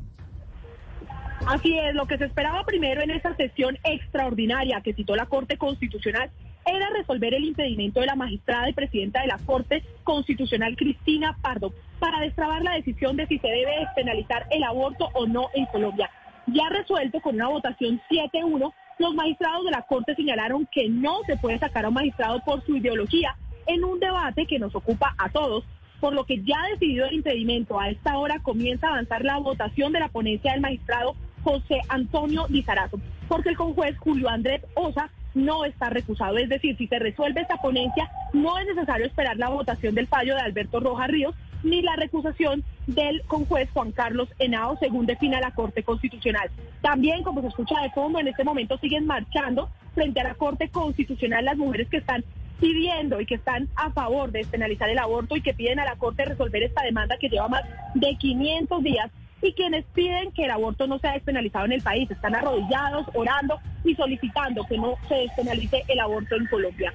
Así es, lo que se esperaba primero en esa sesión extraordinaria que citó la Corte Constitucional era resolver el impedimento de la magistrada y presidenta de la Corte Constitucional, Cristina Pardo, para destrabar la decisión de si se debe despenalizar el aborto o no en Colombia. Ya resuelto con una votación 7-1, los magistrados de la Corte señalaron que no se puede sacar a un magistrado por su ideología en un debate que nos ocupa a todos, por lo que ya decidido el impedimento, a esta hora comienza a avanzar la votación de la ponencia del magistrado José Antonio Lizarazo, porque el conjuez Julio Andrés Osa no está recusado. Es decir, si se resuelve esta ponencia, no es necesario esperar la votación del fallo de Alberto Rojas Ríos ni la recusación del conjuez Juan Carlos Henao, según defina la Corte Constitucional. También, como se escucha de fondo, en este momento siguen marchando frente a la Corte Constitucional las mujeres que están pidiendo y que están a favor de despenalizar el aborto y que piden a la Corte resolver esta demanda que lleva más de 500 días y quienes piden que el aborto no sea despenalizado en el país. Están arrodillados, orando y solicitando que no se despenalice el aborto en Colombia.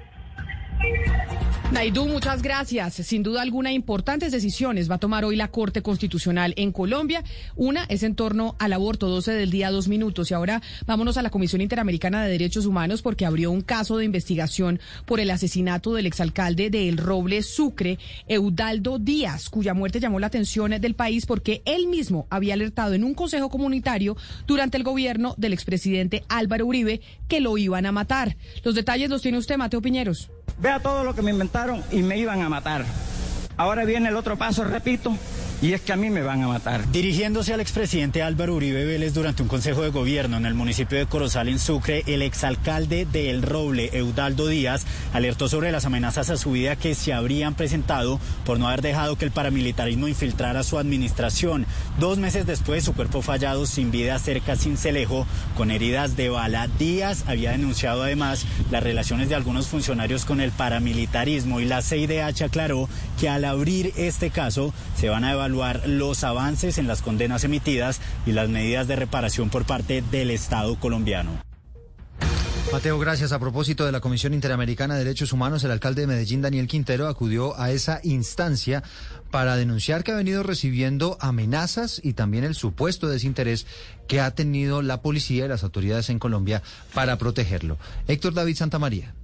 Naidú, muchas gracias. Sin duda alguna, importantes decisiones va a tomar hoy la Corte Constitucional en Colombia. Una es en torno al aborto, 12 del día, dos minutos. Y ahora vámonos a la Comisión Interamericana de Derechos Humanos porque abrió un caso de investigación por el asesinato del exalcalde de El Roble Sucre, Eudaldo Díaz, cuya muerte llamó la atención del país porque él mismo había alertado en un consejo comunitario durante el gobierno del expresidente Álvaro Uribe que lo iban a matar. Los detalles los tiene usted, Mateo Piñeros. Vea todo lo que me inventaron y me iban a matar. Ahora viene el otro paso, repito, y es que a mí me van a matar. Dirigiéndose al expresidente Álvaro Uribe Vélez durante un consejo de gobierno en el municipio de Corozal, en Sucre, el exalcalde de El Roble, Eudaldo Díaz, alertó sobre las amenazas a su vida que se habrían presentado por no haber dejado que el paramilitarismo infiltrara su administración. Dos meses después, su cuerpo fallado sin vida cerca a Cincelejo, con heridas de bala. Díaz había denunciado además las relaciones de algunos funcionarios con el paramilitarismo y la CIDH aclaró que al abrir este caso se van a evaluar los avances en las condenas emitidas y las medidas de reparación por parte del Estado colombiano. Mateo, gracias. A propósito de la Comisión Interamericana de Derechos Humanos, el alcalde de Medellín, Daniel Quintero, acudió a esa instancia para denunciar que ha venido recibiendo amenazas y también el supuesto desinterés que ha tenido la policía y las autoridades en Colombia para protegerlo. Héctor David Santamaría.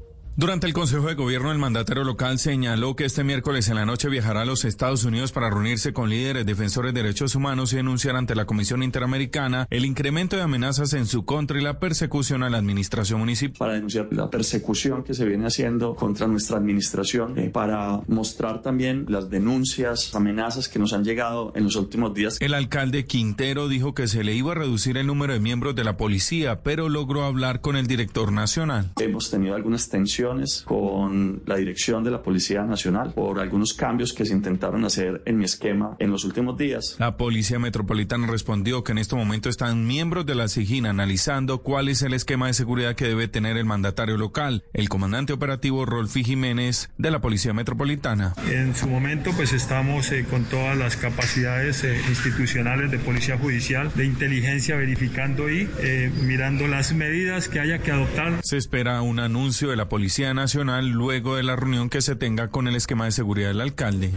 Durante el Consejo de Gobierno, el mandatario local señaló que este miércoles en la noche viajará a los Estados Unidos para reunirse con líderes defensores de derechos humanos y denunciar ante la Comisión Interamericana el incremento de amenazas en su contra y la persecución a la administración municipal. Para denunciar la persecución que se viene haciendo contra nuestra administración, eh, para mostrar también las denuncias, amenazas que nos han llegado en los últimos días. El alcalde Quintero dijo que se le iba a reducir el número de miembros de la policía, pero logró hablar con el director nacional. Hemos tenido algunas tensiones reuniones con la dirección de la Policía Nacional por algunos cambios que se intentaron hacer en mi esquema en los últimos días. La Policía Metropolitana respondió que en este momento están miembros de la SIGIN analizando cuál es el esquema de seguridad que debe tener el mandatario local, el comandante operativo Rolfi Jiménez de la Policía Metropolitana. En su momento pues estamos eh, con todas las capacidades eh, institucionales de Policía Judicial, de inteligencia verificando y eh, mirando las medidas que haya que adoptar. Se espera un anuncio de la Policía Nacional luego de la reunión que se tenga con el esquema de seguridad del alcalde.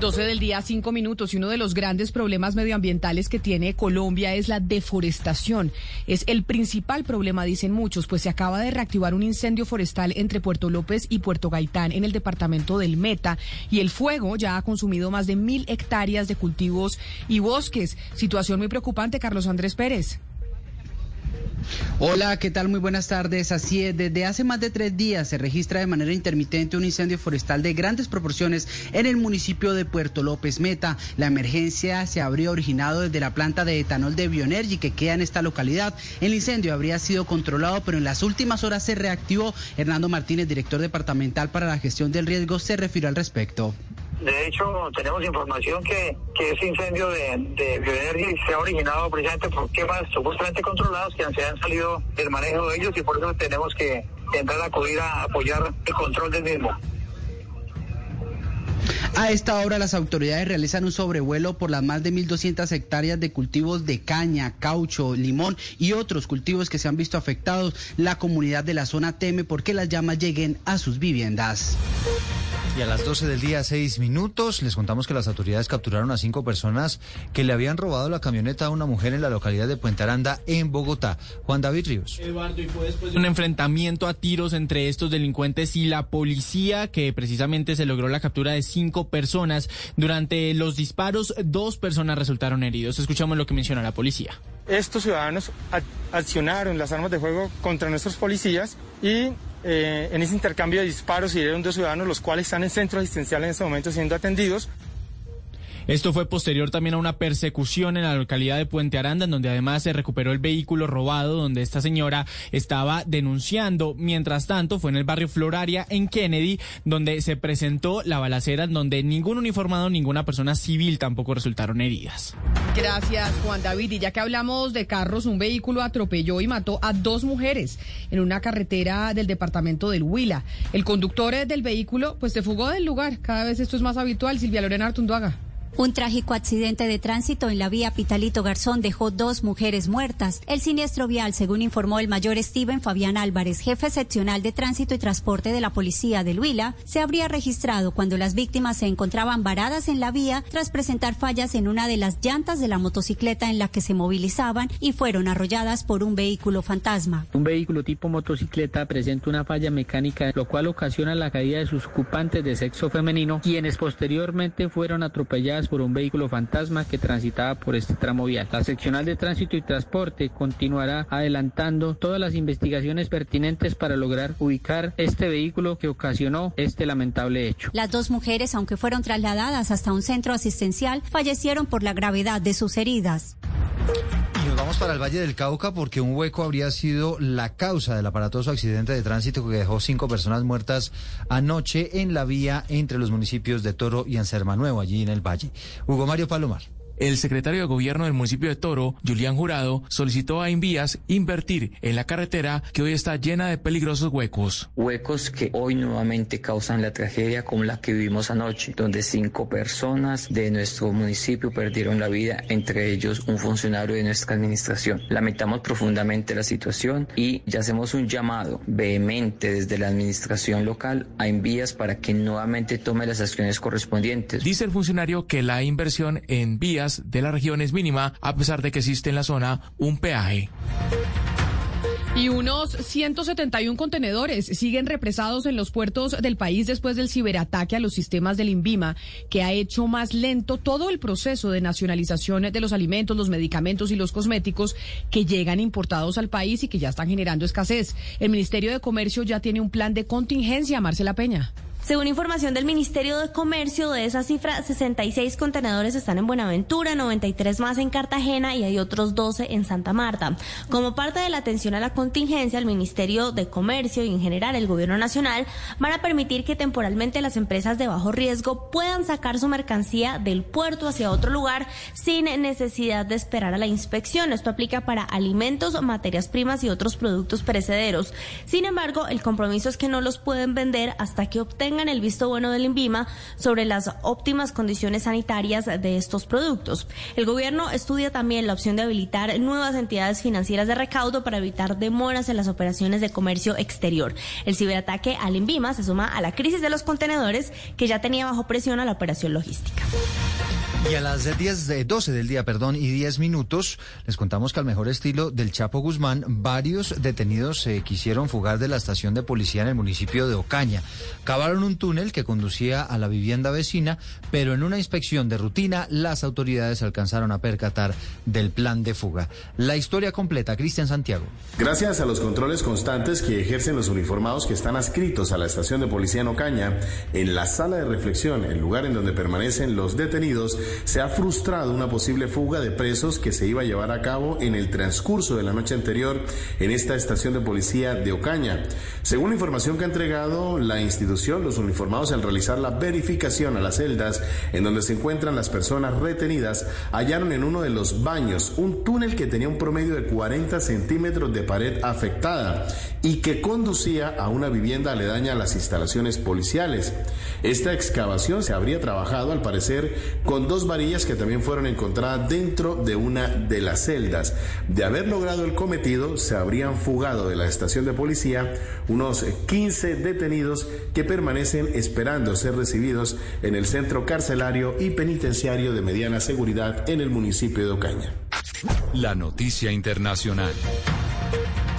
12 del día, 5 minutos. Y uno de los grandes problemas medioambientales que tiene Colombia es la deforestación. Es el principal problema, dicen muchos, pues se acaba de reactivar un incendio forestal entre Puerto López y Puerto Gaitán en el departamento del Meta. Y el fuego ya ha consumido más de mil hectáreas de cultivos y bosques. Situación muy preocupante, Carlos Andrés Pérez. Hola, ¿qué tal? Muy buenas tardes. Así es, desde hace más de tres días se registra de manera intermitente un incendio forestal de grandes proporciones en el municipio de Puerto López Meta. La emergencia se habría originado desde la planta de etanol de Bioenergy que queda en esta localidad. El incendio habría sido controlado, pero en las últimas horas se reactivó. Hernando Martínez, director departamental para la gestión del riesgo, se refirió al respecto. De hecho, tenemos información que, que ese incendio de, de bioenergia se ha originado precisamente por quemas supuestamente controlados que se han salido del manejo de ellos y por eso tenemos que entrar a acudir a apoyar el control del mismo. A esta hora las autoridades realizan un sobrevuelo por las más de 1.200 hectáreas de cultivos de caña, caucho, limón y otros cultivos que se han visto afectados. La comunidad de la zona teme porque las llamas lleguen a sus viviendas. Y a las 12 del día, 6 minutos, les contamos que las autoridades capturaron a cinco personas que le habían robado la camioneta a una mujer en la localidad de Puente Aranda, en Bogotá. Juan David Ríos. Eduardo, y fue después de un enfrentamiento a tiros entre estos delincuentes y la policía, que precisamente se logró la captura de cinco personas. Durante los disparos, dos personas resultaron heridos. Escuchamos lo que menciona la policía. Estos ciudadanos accionaron las armas de fuego contra nuestros policías y eh, en ese intercambio de disparos hirieron dos ciudadanos, los cuales están en centro asistencial en este momento siendo atendidos. Esto fue posterior también a una persecución en la localidad de Puente Aranda, en donde además se recuperó el vehículo robado donde esta señora estaba denunciando. Mientras tanto, fue en el barrio Floraria, en Kennedy, donde se presentó la balacera, en donde ningún uniformado, ninguna persona civil tampoco resultaron heridas. Gracias, Juan David. Y ya que hablamos de carros, un vehículo atropelló y mató a dos mujeres en una carretera del departamento del Huila. El conductor del vehículo, pues se fugó del lugar. Cada vez esto es más habitual. Silvia Lorena Artunduaga. Un trágico accidente de tránsito en la vía Pitalito Garzón dejó dos mujeres muertas. El siniestro vial, según informó el mayor Steven Fabián Álvarez, jefe seccional de tránsito y transporte de la policía de Huila, se habría registrado cuando las víctimas se encontraban varadas en la vía tras presentar fallas en una de las llantas de la motocicleta en la que se movilizaban y fueron arrolladas por un vehículo fantasma. Un vehículo tipo motocicleta presenta una falla mecánica, lo cual ocasiona la caída de sus ocupantes de sexo femenino, quienes posteriormente fueron atropelladas por un vehículo fantasma que transitaba por este tramo vial. La seccional de tránsito y transporte continuará adelantando todas las investigaciones pertinentes para lograr ubicar este vehículo que ocasionó este lamentable hecho. Las dos mujeres, aunque fueron trasladadas hasta un centro asistencial, fallecieron por la gravedad de sus heridas. Vamos para el Valle del Cauca porque un hueco habría sido la causa del aparatoso accidente de tránsito que dejó cinco personas muertas anoche en la vía entre los municipios de Toro y Anserma Nuevo, allí en el Valle. Hugo Mario Palomar. El secretario de Gobierno del municipio de Toro, Julián Jurado, solicitó a Invías invertir en la carretera que hoy está llena de peligrosos huecos. Huecos que hoy nuevamente causan la tragedia como la que vivimos anoche, donde cinco personas de nuestro municipio perdieron la vida, entre ellos un funcionario de nuestra administración. Lamentamos profundamente la situación y ya hacemos un llamado vehemente desde la administración local a Invías para que nuevamente tome las acciones correspondientes. Dice el funcionario que la inversión en vías de la región es mínima, a pesar de que existe en la zona un peaje. Y unos 171 contenedores siguen represados en los puertos del país después del ciberataque a los sistemas del INVIMA, que ha hecho más lento todo el proceso de nacionalización de los alimentos, los medicamentos y los cosméticos que llegan importados al país y que ya están generando escasez. El Ministerio de Comercio ya tiene un plan de contingencia, Marcela Peña. Según información del Ministerio de Comercio, de esa cifra, 66 contenedores están en Buenaventura, 93 más en Cartagena y hay otros 12 en Santa Marta. Como parte de la atención a la contingencia, el Ministerio de Comercio y en general el Gobierno Nacional van a permitir que temporalmente las empresas de bajo riesgo puedan sacar su mercancía del puerto hacia otro lugar sin necesidad de esperar a la inspección. Esto aplica para alimentos, materias primas y otros productos perecederos. Sin embargo, el compromiso es que no los pueden vender hasta que obtengan el visto bueno del INVIMA sobre las óptimas condiciones sanitarias de estos productos. El gobierno estudia también la opción de habilitar nuevas entidades financieras de recaudo para evitar demoras en las operaciones de comercio exterior. El ciberataque al INVIMA se suma a la crisis de los contenedores que ya tenía bajo presión a la operación logística. Y a las 10 de 12 del día, perdón, y 10 minutos, les contamos que al mejor estilo del Chapo Guzmán, varios detenidos se quisieron fugar de la estación de policía en el municipio de Ocaña. Cavaron un túnel que conducía a la vivienda vecina, pero en una inspección de rutina, las autoridades alcanzaron a percatar del plan de fuga. La historia completa, Cristian Santiago. Gracias a los controles constantes que ejercen los uniformados que están adscritos a la estación de policía en Ocaña, en la sala de reflexión, el lugar en donde permanecen los detenidos, se ha frustrado una posible fuga de presos que se iba a llevar a cabo en el transcurso de la noche anterior en esta estación de policía de Ocaña. Según la información que ha entregado la institución, los uniformados al realizar la verificación a las celdas en donde se encuentran las personas retenidas, hallaron en uno de los baños un túnel que tenía un promedio de 40 centímetros de pared afectada y que conducía a una vivienda aledaña a las instalaciones policiales. Esta excavación se habría trabajado al parecer con dos varillas que también fueron encontradas dentro de una de las celdas. De haber logrado el cometido, se habrían fugado de la estación de policía unos 15 detenidos que permanecen esperando ser recibidos en el centro carcelario y penitenciario de mediana seguridad en el municipio de Ocaña. La noticia internacional.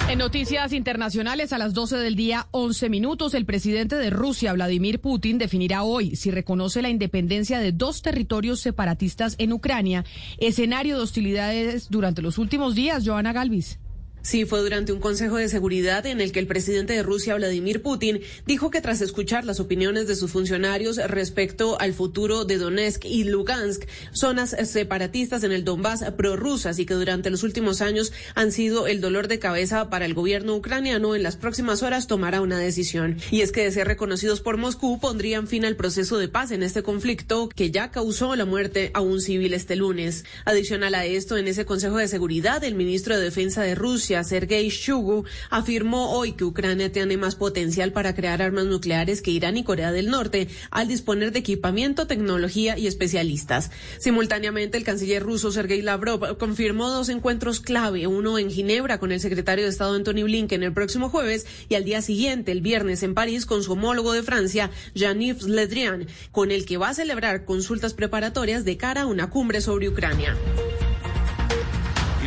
En noticias internacionales, a las 12 del día, 11 minutos, el presidente de Rusia, Vladimir Putin, definirá hoy si reconoce la independencia de dos territorios separatistas en Ucrania, escenario de hostilidades durante los últimos días. Joana Galvis. Sí, fue durante un Consejo de Seguridad en el que el presidente de Rusia, Vladimir Putin, dijo que tras escuchar las opiniones de sus funcionarios respecto al futuro de Donetsk y Lugansk, zonas separatistas en el Donbass prorrusas y que durante los últimos años han sido el dolor de cabeza para el gobierno ucraniano, en las próximas horas tomará una decisión. Y es que de ser reconocidos por Moscú pondrían fin al proceso de paz en este conflicto que ya causó la muerte a un civil este lunes. Adicional a esto, en ese Consejo de Seguridad, el ministro de Defensa de Rusia, Sergei Shugu, afirmó hoy que Ucrania tiene más potencial para crear armas nucleares que Irán y Corea del Norte, al disponer de equipamiento, tecnología y especialistas. Simultáneamente, el canciller ruso Sergei Lavrov confirmó dos encuentros clave, uno en Ginebra con el secretario de Estado Anthony Blinken el próximo jueves y al día siguiente, el viernes, en París con su homólogo de Francia, Jean-Yves Le Drian, con el que va a celebrar consultas preparatorias de cara a una cumbre sobre Ucrania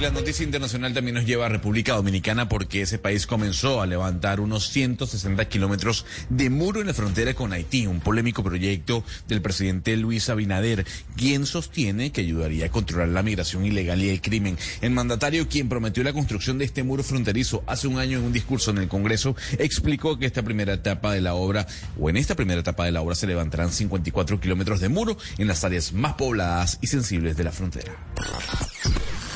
la noticia internacional también nos lleva a República Dominicana porque ese país comenzó a levantar unos 160 kilómetros de muro en la frontera con Haití, un polémico proyecto del presidente Luis Abinader, quien sostiene que ayudaría a controlar la migración ilegal y el crimen. El mandatario, quien prometió la construcción de este muro fronterizo hace un año en un discurso en el Congreso, explicó que esta primera etapa de la obra, o en esta primera etapa de la obra, se levantarán 54 kilómetros de muro en las áreas más pobladas y sensibles de la frontera.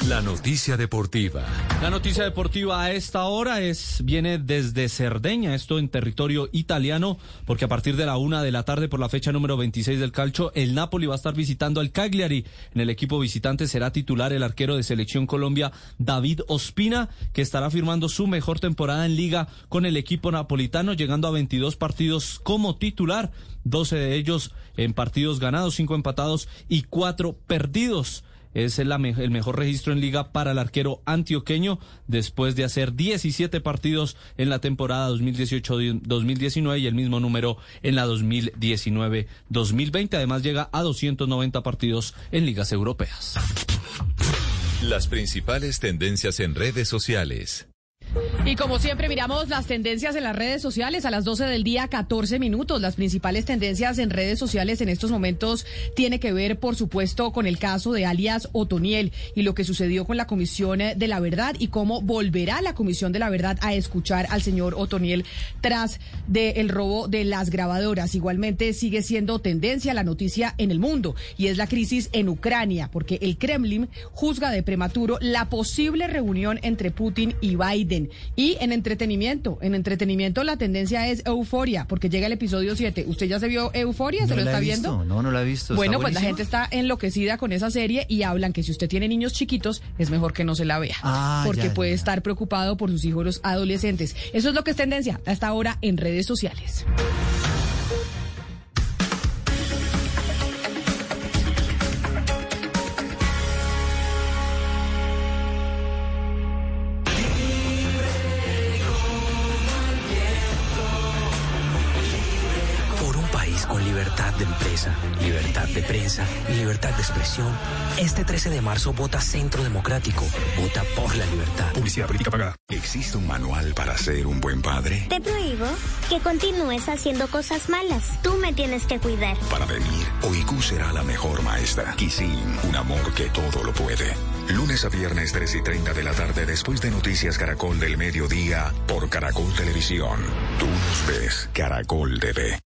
La noticia deportiva. La noticia deportiva a esta hora es viene desde Cerdeña, esto en territorio italiano, porque a partir de la una de la tarde por la fecha número 26 del calcio, el Napoli va a estar visitando al Cagliari. En el equipo visitante será titular el arquero de selección Colombia, David Ospina, que estará firmando su mejor temporada en liga con el equipo napolitano, llegando a 22 partidos como titular, 12 de ellos en partidos ganados, 5 empatados y 4 perdidos. Es el, mejor registro en liga para el arquero antioqueño después de hacer 17 partidos en la temporada 2018-2019 y el mismo número en la 2019-2020. Además llega a 290 partidos en ligas europeas. Las principales tendencias en redes sociales. Y como siempre miramos las tendencias en las redes sociales a las 12 del día 14 minutos. Las principales tendencias en redes sociales en estos momentos tiene que ver, por supuesto, con el caso de alias Otoniel y lo que sucedió con la Comisión de la Verdad y cómo volverá la Comisión de la Verdad a escuchar al señor Otoniel tras del robo de las grabadoras. Igualmente sigue siendo tendencia la noticia en el mundo y es la crisis en Ucrania, porque el Kremlin juzga de prematuro la posible reunión entre Putin y Biden y en entretenimiento, en entretenimiento la tendencia es euforia, porque llega el episodio 7. ¿Usted ya se vio euforia? ¿Se lo está viendo? No, no la he visto. Bueno, pues la gente está enloquecida con esa serie y hablan que si usted tiene niños chiquitos, es mejor que no se la vea. Ah, porque ya, puede ya. estar preocupado por sus hijos adolescentes. Eso es lo que es tendencia hasta ahora en redes sociales. Prensa y libertad de expresión, este 13 de marzo vota Centro Democrático. Vota por la libertad. Publicidad política pagada. ¿Existe un manual para ser un buen padre? Te prohíbo que continúes haciendo cosas malas. Tú me tienes que cuidar. Para venir, OIQ será la mejor maestra. Kisin, un amor que todo lo puede. Lunes a viernes 3 y 30 de la tarde después de Noticias Caracol del Mediodía por Caracol Televisión. Tú nos ves, Caracol TV.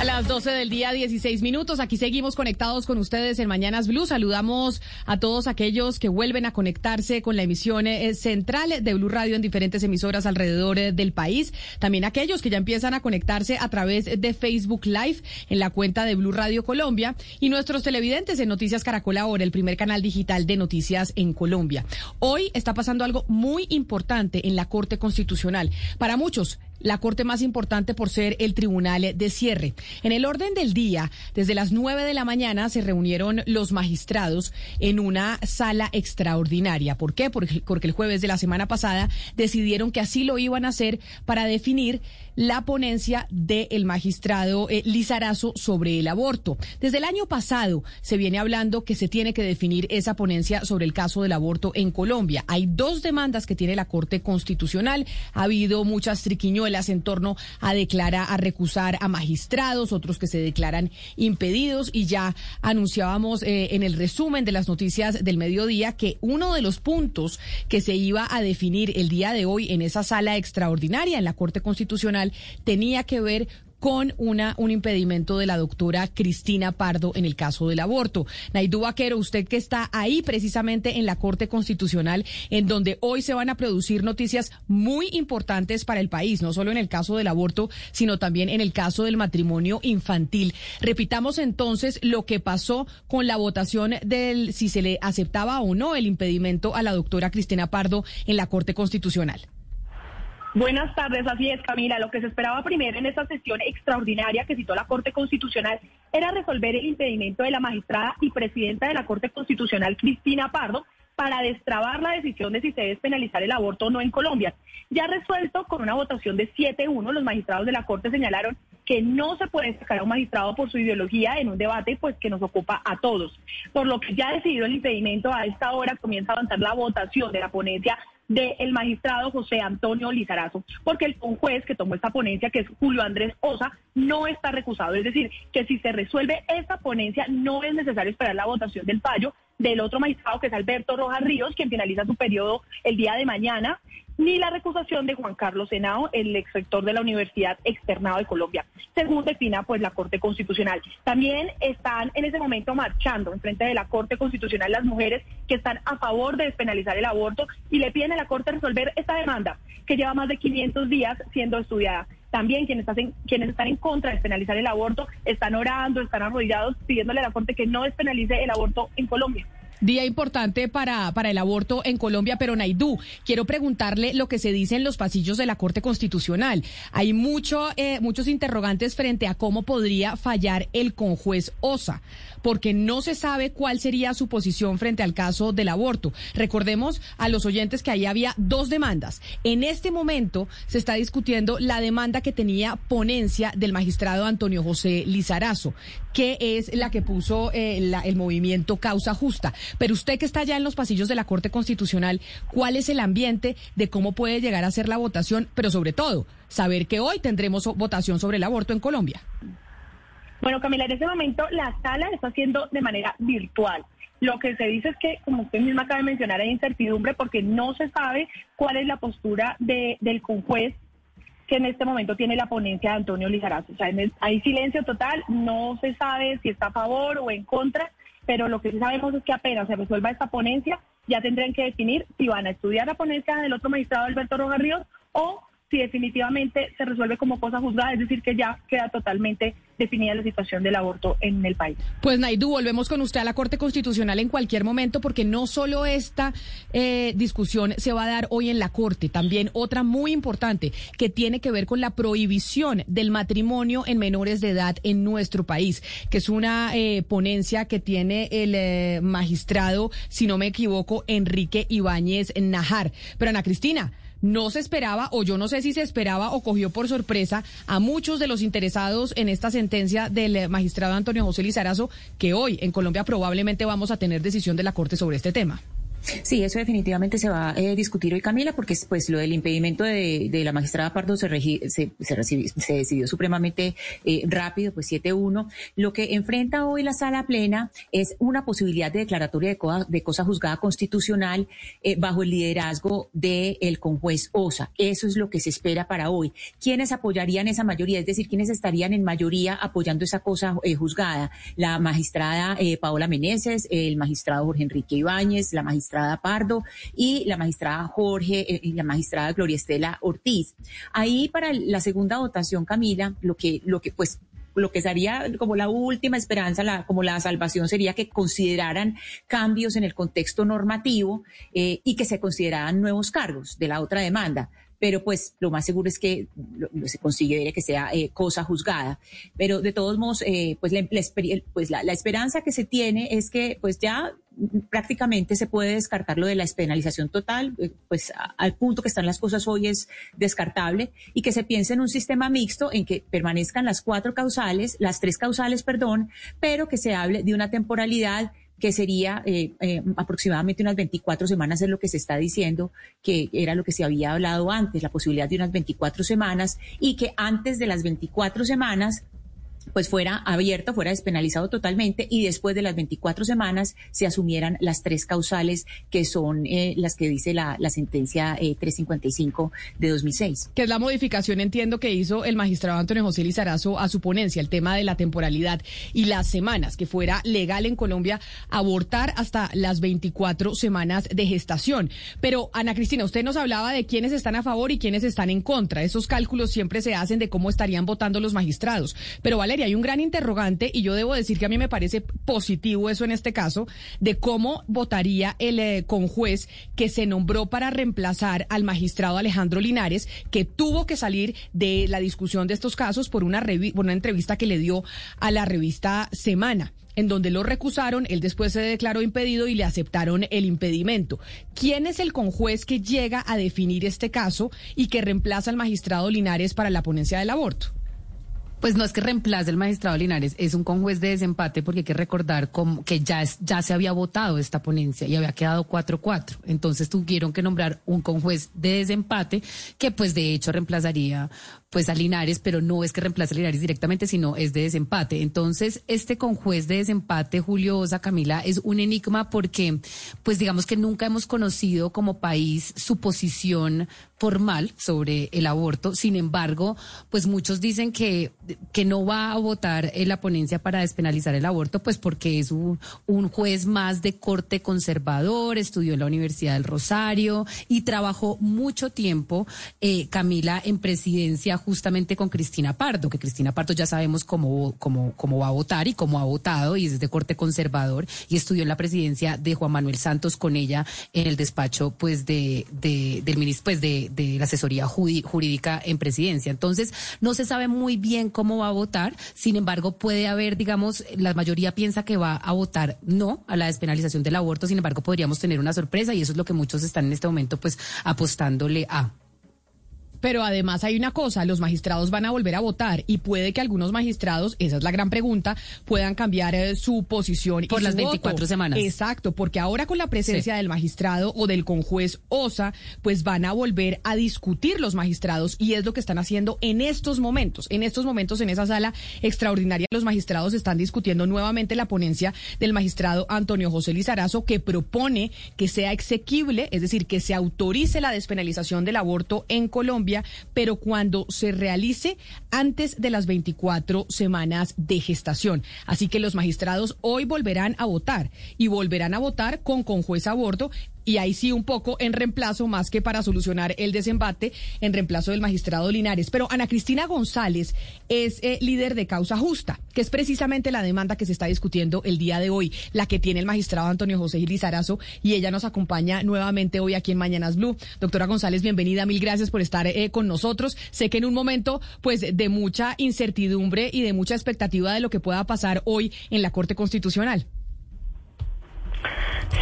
A las 12 del día, 16 minutos. Aquí seguimos conectados con ustedes en Mañanas Blue. Saludamos a todos aquellos que vuelven a conectarse con la emisión eh, central de Blue Radio en diferentes emisoras alrededor eh, del país. También aquellos que ya empiezan a conectarse a través de Facebook Live en la cuenta de Blue Radio Colombia y nuestros televidentes en Noticias Caracol Ahora, el primer canal digital de noticias en Colombia. Hoy está pasando algo muy importante en la Corte Constitucional. Para muchos, la corte más importante por ser el tribunal de cierre. En el orden del día, desde las 9 de la mañana se reunieron los magistrados en una sala extraordinaria. ¿Por qué? Porque, porque el jueves de la semana pasada decidieron que así lo iban a hacer para definir la ponencia del magistrado eh, Lizarazo sobre el aborto. Desde el año pasado se viene hablando que se tiene que definir esa ponencia sobre el caso del aborto en Colombia. Hay dos demandas que tiene la Corte Constitucional. Ha habido muchas triquiñuelas en torno a declarar, a recusar a magistrados, otros que se declaran impedidos y ya anunciábamos eh, en el resumen de las noticias del mediodía que uno de los puntos que se iba a definir el día de hoy en esa sala extraordinaria en la Corte Constitucional tenía que ver con una, un impedimento de la doctora Cristina Pardo en el caso del aborto. Naidú Vaquero, usted que está ahí precisamente en la Corte Constitucional, en donde hoy se van a producir noticias muy importantes para el país, no solo en el caso del aborto, sino también en el caso del matrimonio infantil. Repitamos entonces lo que pasó con la votación del si se le aceptaba o no el impedimento a la doctora Cristina Pardo en la Corte Constitucional. Buenas tardes, así es Camila. Lo que se esperaba primero en esta sesión extraordinaria que citó la Corte Constitucional era resolver el impedimento de la magistrada y presidenta de la Corte Constitucional, Cristina Pardo, para destrabar la decisión de si se debe penalizar el aborto o no en Colombia. Ya resuelto con una votación de 7-1, los magistrados de la Corte señalaron que no se puede sacar a un magistrado por su ideología en un debate pues que nos ocupa a todos. Por lo que ya decidido el impedimento, a esta hora comienza a avanzar la votación de la ponencia del magistrado José Antonio Lizarazo, porque el, un juez que tomó esta ponencia, que es Julio Andrés Osa, no está recusado. Es decir, que si se resuelve esta ponencia, no es necesario esperar la votación del fallo del otro magistrado, que es Alberto Rojas Ríos, quien finaliza su periodo el día de mañana, ni la recusación de Juan Carlos Senao, el ex rector de la Universidad Externado de Colombia, según defina pues la Corte Constitucional. También están en ese momento marchando en frente de la Corte Constitucional las mujeres que están a favor de despenalizar el aborto y le piden a la Corte resolver esta demanda que lleva más de 500 días siendo estudiada. También quienes, hacen, quienes están en contra de despenalizar el aborto están orando, están arrodillados pidiéndole a la Corte que no despenalice el aborto en Colombia. Día importante para, para el aborto en Colombia, pero Naidú, quiero preguntarle lo que se dice en los pasillos de la Corte Constitucional. Hay mucho, eh, muchos interrogantes frente a cómo podría fallar el conjuez Osa, porque no se sabe cuál sería su posición frente al caso del aborto. Recordemos a los oyentes que ahí había dos demandas. En este momento se está discutiendo la demanda que tenía ponencia del magistrado Antonio José Lizarazo, que es la que puso eh, el movimiento Causa Justa. Pero usted que está ya en los pasillos de la Corte Constitucional, ¿cuál es el ambiente de cómo puede llegar a ser la votación? Pero sobre todo, saber que hoy tendremos votación sobre el aborto en Colombia. Bueno, Camila, en este momento la sala está haciendo de manera virtual. Lo que se dice es que, como usted misma acaba de mencionar, hay incertidumbre porque no se sabe cuál es la postura de, del conjuez que en este momento tiene la ponencia de Antonio Lizarazo. O sea, hay silencio total, no se sabe si está a favor o en contra pero lo que sí sabemos es que apenas se resuelva esta ponencia, ya tendrán que definir si van a estudiar la ponencia del otro magistrado Alberto Rojas Ríos o si definitivamente se resuelve como cosa juzgada, es decir, que ya queda totalmente definida la situación del aborto en el país. Pues Naidu, volvemos con usted a la Corte Constitucional en cualquier momento, porque no solo esta eh, discusión se va a dar hoy en la Corte, también otra muy importante que tiene que ver con la prohibición del matrimonio en menores de edad en nuestro país, que es una eh, ponencia que tiene el eh, magistrado, si no me equivoco, Enrique Ibáñez Najar. Pero Ana Cristina, no se esperaba, o yo no sé si se esperaba o cogió por sorpresa a muchos de los interesados en esta sentencia del eh, magistrado Antonio José Lizarazo, que hoy en Colombia probablemente vamos a tener decisión de la Corte sobre este tema. Sí, eso definitivamente se va a eh, discutir hoy, Camila, porque pues lo del impedimento de, la magistrada Pardo se, se, se, decidió supremamente eh, rápido, pues 7-1. Lo que enfrenta hoy la sala plena es una posibilidad de declaratoria de, cosa juzgada constitucional eh, bajo el liderazgo del el conjuez Osa. Eso es lo que se espera para hoy. ¿Quiénes apoyarían esa mayoría? Es decir, ¿quiénes estarían en mayoría apoyando esa cosa juzgada? La magistrada Paola Meneses, el magistrado Jorge Enrique Ibáñez, la magistrada magistrada Pardo y la magistrada Jorge eh, y la magistrada Gloria Estela Ortiz. Ahí para la segunda votación, Camila, lo que, lo que pues lo que sería como la última esperanza, la, como la salvación sería que consideraran cambios en el contexto normativo eh, y que se consideraran nuevos cargos de la otra demanda pero pues lo más seguro es que se considere que sea eh, cosa juzgada. Pero de todos modos, eh, pues, la, pues la, esperanza que se tiene es que pues ya prácticamente se puede descartar lo de la despenalización total, eh, pues al punto que están las cosas hoy es descartable y que se piense en un sistema mixto en que permanezcan las cuatro causales, las tres causales, perdón, pero que se hable de una temporalidad que sería eh, eh, aproximadamente unas 24 semanas, es lo que se está diciendo, que era lo que se había hablado antes, la posibilidad de unas 24 semanas, y que antes de las 24 semanas pues fuera abierto, fuera despenalizado totalmente y después de las 24 semanas se asumieran las tres causales que son eh, las que dice la, la sentencia 355 de 2006. Que es la modificación, entiendo, que hizo el magistrado Antonio José Lizarazo a su ponencia, el tema de la temporalidad y las semanas, que fuera legal en Colombia abortar hasta las 24 semanas de gestación. Pero, Ana Cristina, usted nos hablaba de quiénes están a favor y quiénes están en contra. Esos cálculos siempre se hacen de cómo estarían votando los magistrados. Pero, Valeria, hay un gran interrogante y yo debo decir que a mí me parece positivo eso en este caso, de cómo votaría el eh, conjuez que se nombró para reemplazar al magistrado Alejandro Linares, que tuvo que salir de la discusión de estos casos por una, por una entrevista que le dio a la revista Semana en donde lo recusaron, él después se declaró impedido y le aceptaron el impedimento. ¿Quién es el conjuez que llega a definir este caso y que reemplaza al magistrado Linares para la ponencia del aborto? Pues no es que reemplace el magistrado Linares, es un conjuez de desempate porque hay que recordar que ya, es, ya se había votado esta ponencia y había quedado 4-4. Entonces tuvieron que nombrar un conjuez de desempate que pues de hecho reemplazaría pues a Linares, pero no es que reemplace a Linares directamente, sino es de desempate. Entonces, este conjuez de desempate, Julio Osa Camila, es un enigma porque, pues digamos que nunca hemos conocido como país su posición formal sobre el aborto. Sin embargo, pues muchos dicen que que no va a votar en la ponencia para despenalizar el aborto, pues porque es un, un juez más de corte conservador, estudió en la Universidad del Rosario y trabajó mucho tiempo, eh, Camila, en presidencia justamente con Cristina Pardo, que Cristina Pardo ya sabemos cómo, cómo, cómo va a votar y cómo ha votado y es de corte conservador y estudió en la presidencia de Juan Manuel Santos con ella en el despacho pues de, de del ministro pues de, de la asesoría jurídica en presidencia. Entonces, no se sabe muy bien cómo va a votar, sin embargo, puede haber, digamos, la mayoría piensa que va a votar no a la despenalización del aborto, sin embargo, podríamos tener una sorpresa y eso es lo que muchos están en este momento pues apostándole a. Pero además hay una cosa, los magistrados van a volver a votar y puede que algunos magistrados, esa es la gran pregunta, puedan cambiar eh, su posición. Por las 24 semanas. Exacto, porque ahora con la presencia del magistrado o del conjuez OSA, pues van a volver a discutir los magistrados y es lo que están haciendo en estos momentos. En estos momentos en esa sala extraordinaria los magistrados están discutiendo nuevamente la ponencia del magistrado Antonio José Lizarazo que propone que sea exequible, es decir, que se autorice la despenalización del aborto en Colombia pero cuando se realice antes de las 24 semanas de gestación. Así que los magistrados hoy volverán a votar y volverán a votar con conjuez a bordo y ahí sí un poco en reemplazo, más que para solucionar el desembate, en reemplazo del magistrado Linares. Pero Ana Cristina González es eh, líder de causa justa, que es precisamente la demanda que se está discutiendo el día de hoy, la que tiene el magistrado Antonio José Gilizarazo, y ella nos acompaña nuevamente hoy aquí en Mañanas Blue. Doctora González, bienvenida, mil gracias por estar eh, con nosotros. Sé que en un momento pues de mucha incertidumbre y de mucha expectativa de lo que pueda pasar hoy en la Corte Constitucional.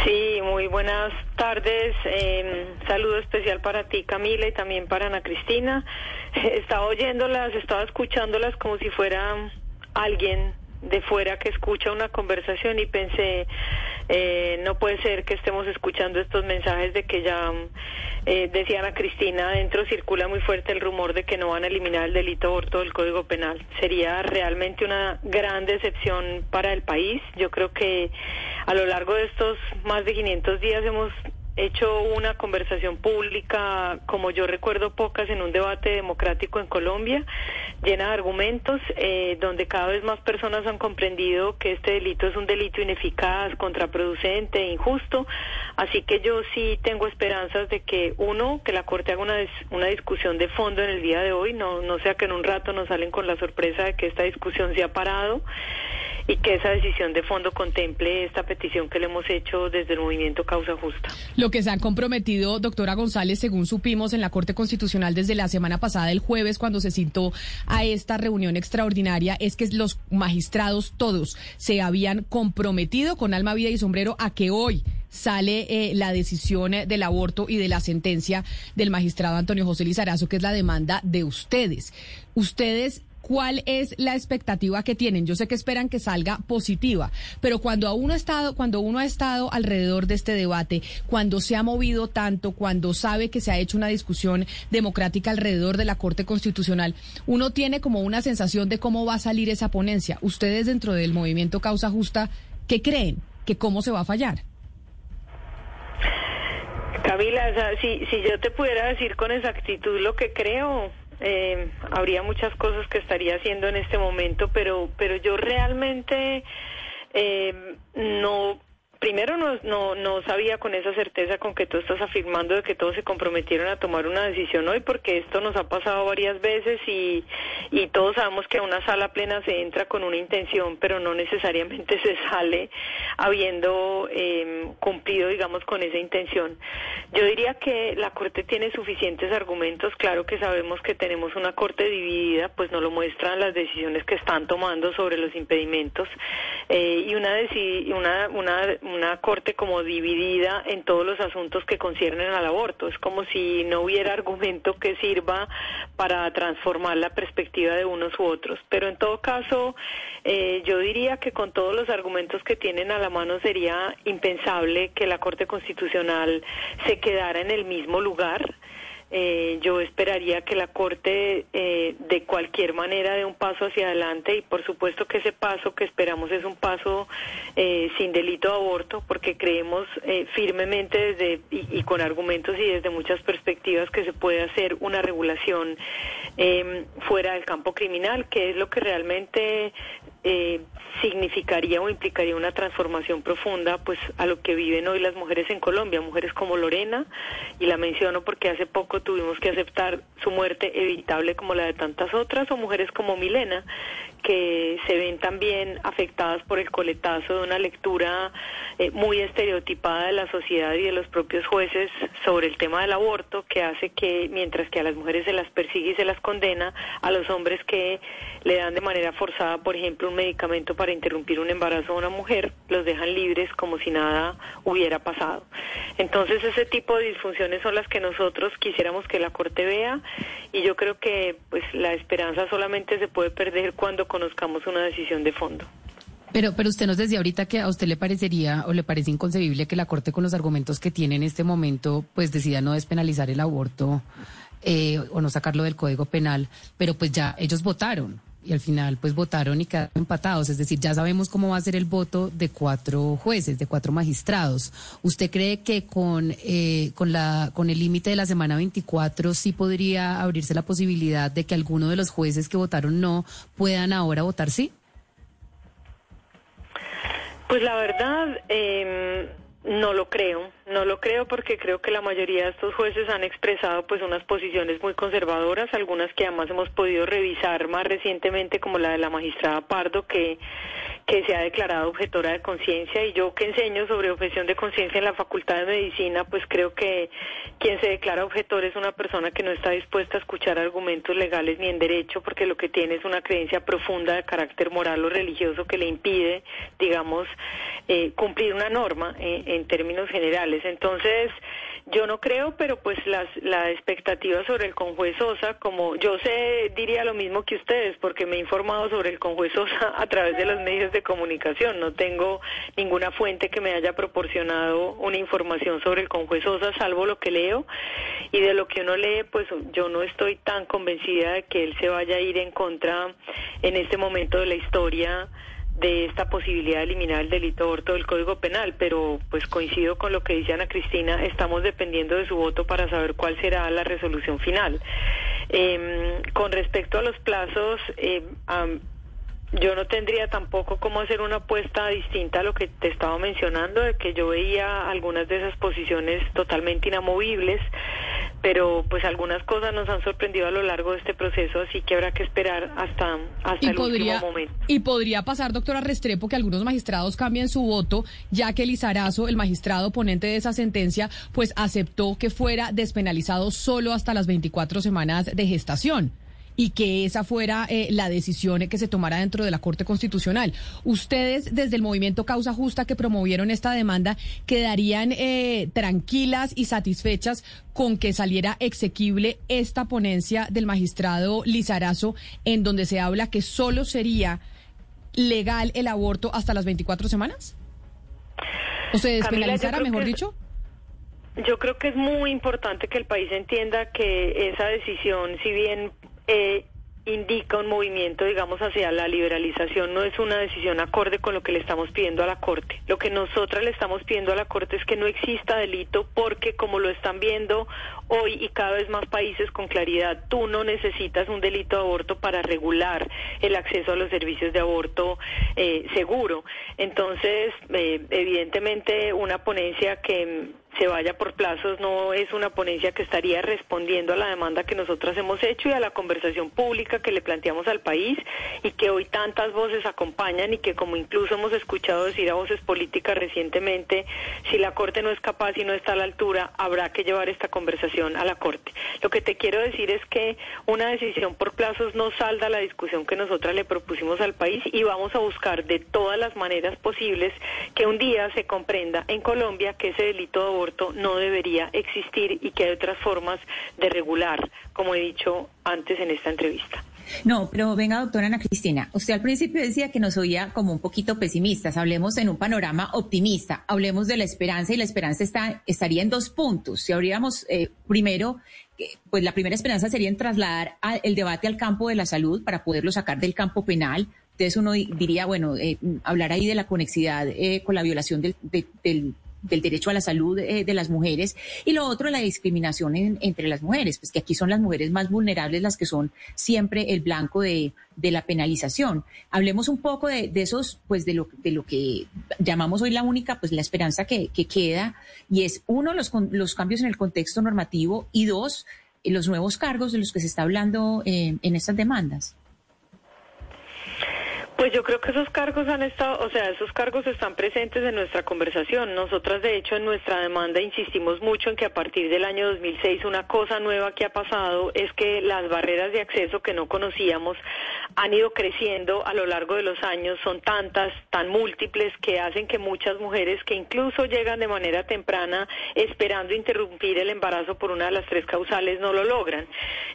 Sí, muy buenas tardes. Eh, saludo especial para ti, Camila, y también para Ana Cristina. <laughs> Estaba oyéndolas, estaba escuchándolas como si fuera alguien de fuera que escucha una conversación y pensé, eh, no puede ser que estemos escuchando estos mensajes de que ya, eh, decía Ana Cristina, adentro circula muy fuerte el rumor de que no van a eliminar el delito aborto del Código Penal. Sería realmente una gran decepción para el país. Yo creo que a lo largo de estos más de 500 días hemos hecho una conversación pública, como yo recuerdo pocas, en un debate democrático en Colombia, llena de argumentos, eh, donde cada vez más personas han comprendido que este delito es un delito ineficaz, contraproducente, injusto. Así que yo sí tengo esperanzas de que, uno, que la Corte haga una, una discusión de fondo en el día de hoy, no, no sea que en un rato nos salen con la sorpresa de que esta discusión se ha parado y que esa decisión de fondo contemple esta petición que le hemos hecho desde el movimiento Causa Justa. Que se han comprometido, doctora González, según supimos en la Corte Constitucional desde la semana pasada, el jueves, cuando se citó a esta reunión extraordinaria, es que los magistrados todos se habían comprometido con alma, vida y sombrero a que hoy sale eh, la decisión del aborto y de la sentencia del magistrado Antonio José Lizarazo, que es la demanda de ustedes. Ustedes ¿Cuál es la expectativa que tienen? Yo sé que esperan que salga positiva, pero cuando uno ha estado, cuando uno ha estado alrededor de este debate, cuando se ha movido tanto, cuando sabe que se ha hecho una discusión democrática alrededor de la Corte Constitucional, uno tiene como una sensación de cómo va a salir esa ponencia. Ustedes dentro del movimiento Causa Justa, ¿qué creen? ¿Que cómo se va a fallar? Camila, si, si yo te pudiera decir con exactitud lo que creo, eh, habría muchas cosas que estaría haciendo en este momento, pero, pero yo realmente eh, no primero no, no, no sabía con esa certeza con que tú estás afirmando de que todos se comprometieron a tomar una decisión hoy, porque esto nos ha pasado varias veces y, y todos sabemos que a una sala plena se entra con una intención, pero no necesariamente <laughs> se sale habiendo eh, cumplido, digamos, con esa intención. Yo diría que la Corte tiene suficientes argumentos, claro que sabemos que tenemos una Corte dividida, pues no lo muestran las decisiones que están tomando sobre los impedimentos eh, y una, una, una una corte como dividida en todos los asuntos que conciernen al aborto. Es como si no hubiera argumento que sirva para transformar la perspectiva de unos u otros. Pero en todo caso, eh, yo diría que con todos los argumentos que tienen a la mano sería impensable que la Corte Constitucional se quedara en el mismo lugar eh, yo esperaría que la Corte eh, de cualquier manera dé un paso hacia adelante y por supuesto que ese paso que esperamos es un paso eh, sin delito de aborto porque creemos firmemente desde y, con argumentos y desde muchas perspectivas que se puede hacer una regulación fuera del campo criminal que es lo que realmente eh, significaría o implicaría una transformación profunda pues a lo que viven hoy las mujeres en Colombia, mujeres como Lorena, y la menciono porque hace poco tuvimos que aceptar su muerte evitable como la de tantas otras, o mujeres como Milena, que se ven también afectadas por el coletazo de una lectura eh, muy estereotipada de la sociedad y de los propios jueces sobre el tema del aborto, que hace que mientras que a las mujeres se las persigue y se las condena, a los hombres que le dan de manera forzada, por ejemplo, un medicamento para interrumpir un embarazo a una mujer, los dejan libres como si nada hubiera pasado. Entonces ese tipo de disfunciones son las que nosotros quisiéramos que la Corte vea y yo creo que pues la esperanza solamente se puede perder cuando conozcamos una decisión de fondo. Pero, pero usted nos decía ahorita que a usted le parecería o le parece inconcebible que la Corte con los argumentos que tiene en este momento pues decida no despenalizar el aborto eh, o no sacarlo del Código Penal, pero pues ya ellos votaron y al final pues votaron y quedaron empatados. Es decir, ya sabemos cómo va a ser el voto de cuatro jueces, de cuatro magistrados. ¿Usted cree que con, eh, con, la, con el límite de la semana 24 sí podría abrirse la posibilidad de que alguno de los jueces que votaron no puedan ahora votar sí? Pues la verdad, eh, no lo creo, no lo creo porque creo que la mayoría de estos jueces han expresado pues unas posiciones muy conservadoras, algunas que además hemos podido revisar más recientemente como la de la magistrada Pardo que que se ha declarado objetora de conciencia y yo que enseño sobre objeción de conciencia en la Facultad de Medicina, pues creo que quien se declara objetor es una persona que no está dispuesta a escuchar argumentos legales ni en derecho porque lo que tiene es una creencia profunda de carácter moral o religioso que le impide, digamos, eh, cumplir una norma eh, en términos generales. Entonces, yo no creo, pero pues las, la expectativa sobre el conjuez Sosa, como yo sé, diría lo mismo que ustedes, porque me he informado sobre el conjuez Sosa <laughs> a través de los medios de comunicación. No tengo ninguna fuente que me haya proporcionado una información sobre el conjuez Sosa, salvo lo que leo. Y de lo que uno lee, pues yo no estoy tan convencida de que él se vaya a ir en contra en este momento de la historia de esta posibilidad de eliminar el delito aborto del Código Penal, pero pues coincido con lo que dice Ana Cristina, estamos dependiendo de su voto para saber cuál será la resolución final. Em, con respecto a los plazos, eh, yo no tendría tampoco cómo hacer una apuesta distinta a lo que te estaba mencionando, de que yo veía algunas de esas posiciones totalmente inamovibles, pero pues algunas cosas nos han sorprendido a lo largo de este proceso, así que habrá que esperar hasta, hasta el último momento. Y podría pasar, doctora Restrepo, que algunos magistrados cambien su voto, ya que Lizarazo, el magistrado ponente de esa sentencia, pues aceptó que fuera despenalizado solo hasta las 24 semanas de gestación y que esa fuera eh, la decisión que se tomara dentro de la Corte Constitucional. Ustedes, desde el movimiento Causa Justa que promovieron esta demanda, quedarían eh, tranquilas y satisfechas con que saliera exequible esta ponencia del magistrado Lizarazo, en donde se habla que solo sería legal el aborto hasta las 24 semanas? ¿O se despenalizara, mejor dicho? Yo creo que es muy importante que el país entienda que esa decisión, si bien eh, indica un movimiento, digamos, hacia la liberalización, no es una decisión acorde con lo que le estamos pidiendo a la Corte. Lo que nosotras le estamos pidiendo a la Corte es que no exista delito porque, como lo están viendo hoy y cada vez más países con claridad, tú no necesitas un delito de aborto para regular el acceso a los servicios de aborto eh, seguro. Entonces, eh, evidentemente, una ponencia que se vaya por plazos no es una ponencia que estaría respondiendo a la demanda que nosotras hemos hecho y a la conversación pública que le planteamos al país y que hoy tantas voces acompañan y que como incluso hemos escuchado decir a voces políticas recientemente, si la Corte no es capaz y no está a la altura, habrá que llevar esta conversación a la Corte. Lo que te quiero decir es que una decisión por plazos no salda la discusión que nosotras le propusimos al país y vamos a buscar de todas las maneras posibles que un día se comprenda en Colombia que ese delito de no debería existir y que hay otras formas de regular, como he dicho antes en esta entrevista. No, pero venga, doctora Ana Cristina, usted al principio decía que nos oía como un poquito pesimistas. Hablemos en un panorama optimista, hablemos de la esperanza y la esperanza está, estaría en dos puntos. Si habríamos eh, primero, eh, pues la primera esperanza sería en trasladar el debate al campo de la salud para poderlo sacar del campo penal. Entonces uno diría, bueno, eh, hablar ahí de la conexidad con la violación del, del del derecho a la salud eh, de las mujeres y lo otro la discriminación entre las mujeres, pues que aquí son las mujeres más vulnerables las que son siempre el blanco de, de la penalización. Hablemos un poco de, de, esos, pues de lo, de lo que llamamos hoy la única, pues la esperanza que, que queda y es uno los, los cambios en el contexto normativo y dos los nuevos cargos de los que se está hablando eh, en estas demandas. Pues yo creo que esos cargos han estado, o sea, esos cargos están presentes en nuestra conversación. Nosotras, de hecho, en nuestra demanda insistimos mucho en que a partir del año 2006 una cosa nueva que ha pasado es que las barreras de acceso que no conocíamos han ido creciendo a lo largo de los años, son tantas, tan múltiples, que hacen que muchas mujeres que incluso llegan de manera temprana esperando interrumpir el embarazo por una de las tres causales no lo logran.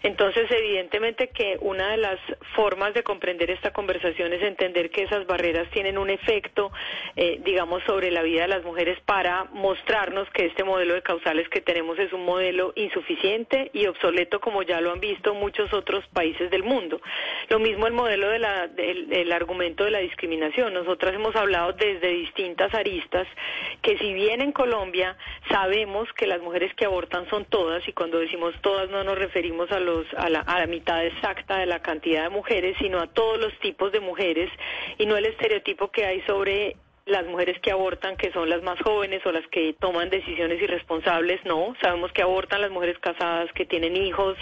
Entonces, evidentemente que una de las formas de comprender esta conversación es entender que esas barreras tienen un efecto, eh, digamos, sobre la vida de las mujeres para mostrarnos que este modelo de causales que tenemos es un modelo insuficiente y obsoleto, como ya lo han visto muchos otros países del mundo. Lo mismo el modelo de del el argumento de la discriminación. Nosotras hemos hablado desde distintas aristas que si bien en Colombia sabemos que las mujeres que abortan son todas y cuando decimos todas no nos referimos a los a la mitad exacta de la cantidad de mujeres, sino a todos los tipos de mujeres y no el estereotipo que hay sobre las mujeres que abortan, que son las más jóvenes o las que toman decisiones irresponsables, no, sabemos que abortan las mujeres casadas, que tienen hijos,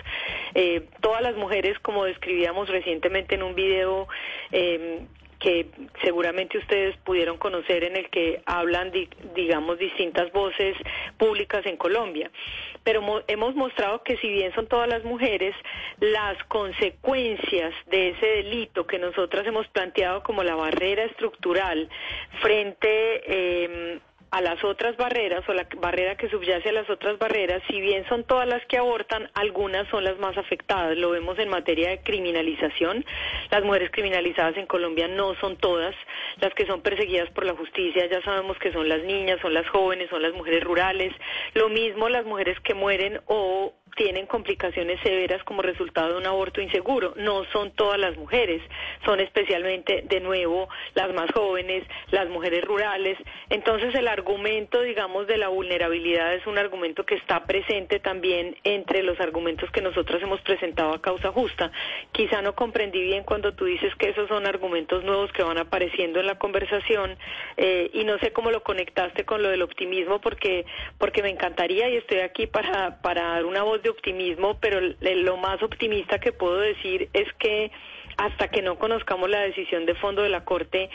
eh, todas las mujeres, como describíamos recientemente en un video eh, que seguramente ustedes pudieron conocer en el que hablan, digamos, distintas voces públicas en Colombia. Pero hemos mostrado que si bien son todas las mujeres, las consecuencias de ese delito que nosotras hemos planteado como la barrera estructural frente eh, a las otras barreras o la barrera que subyace a las otras barreras, si bien son todas las que abortan, algunas son las más afectadas. Lo vemos en materia de criminalización. Las mujeres criminalizadas en Colombia no son todas las que son perseguidas por la justicia. Ya sabemos que son las niñas, son las jóvenes, son las mujeres rurales. Lo mismo las mujeres que mueren o tienen complicaciones severas como resultado de un aborto inseguro. No son todas las mujeres, son especialmente, de nuevo, las más jóvenes, las mujeres rurales. Entonces el argumento, digamos, de la vulnerabilidad es un argumento que está presente también entre los argumentos que nosotros hemos presentado a causa justa. Quizá no comprendí bien cuando tú dices que esos son argumentos nuevos que van apareciendo en la conversación eh, y no sé cómo lo conectaste con lo del optimismo porque, porque me encantaría y estoy aquí para, para dar una voz de optimismo, pero lo más optimista que puedo decir es que hasta que no conozcamos la decisión de fondo de la Corte,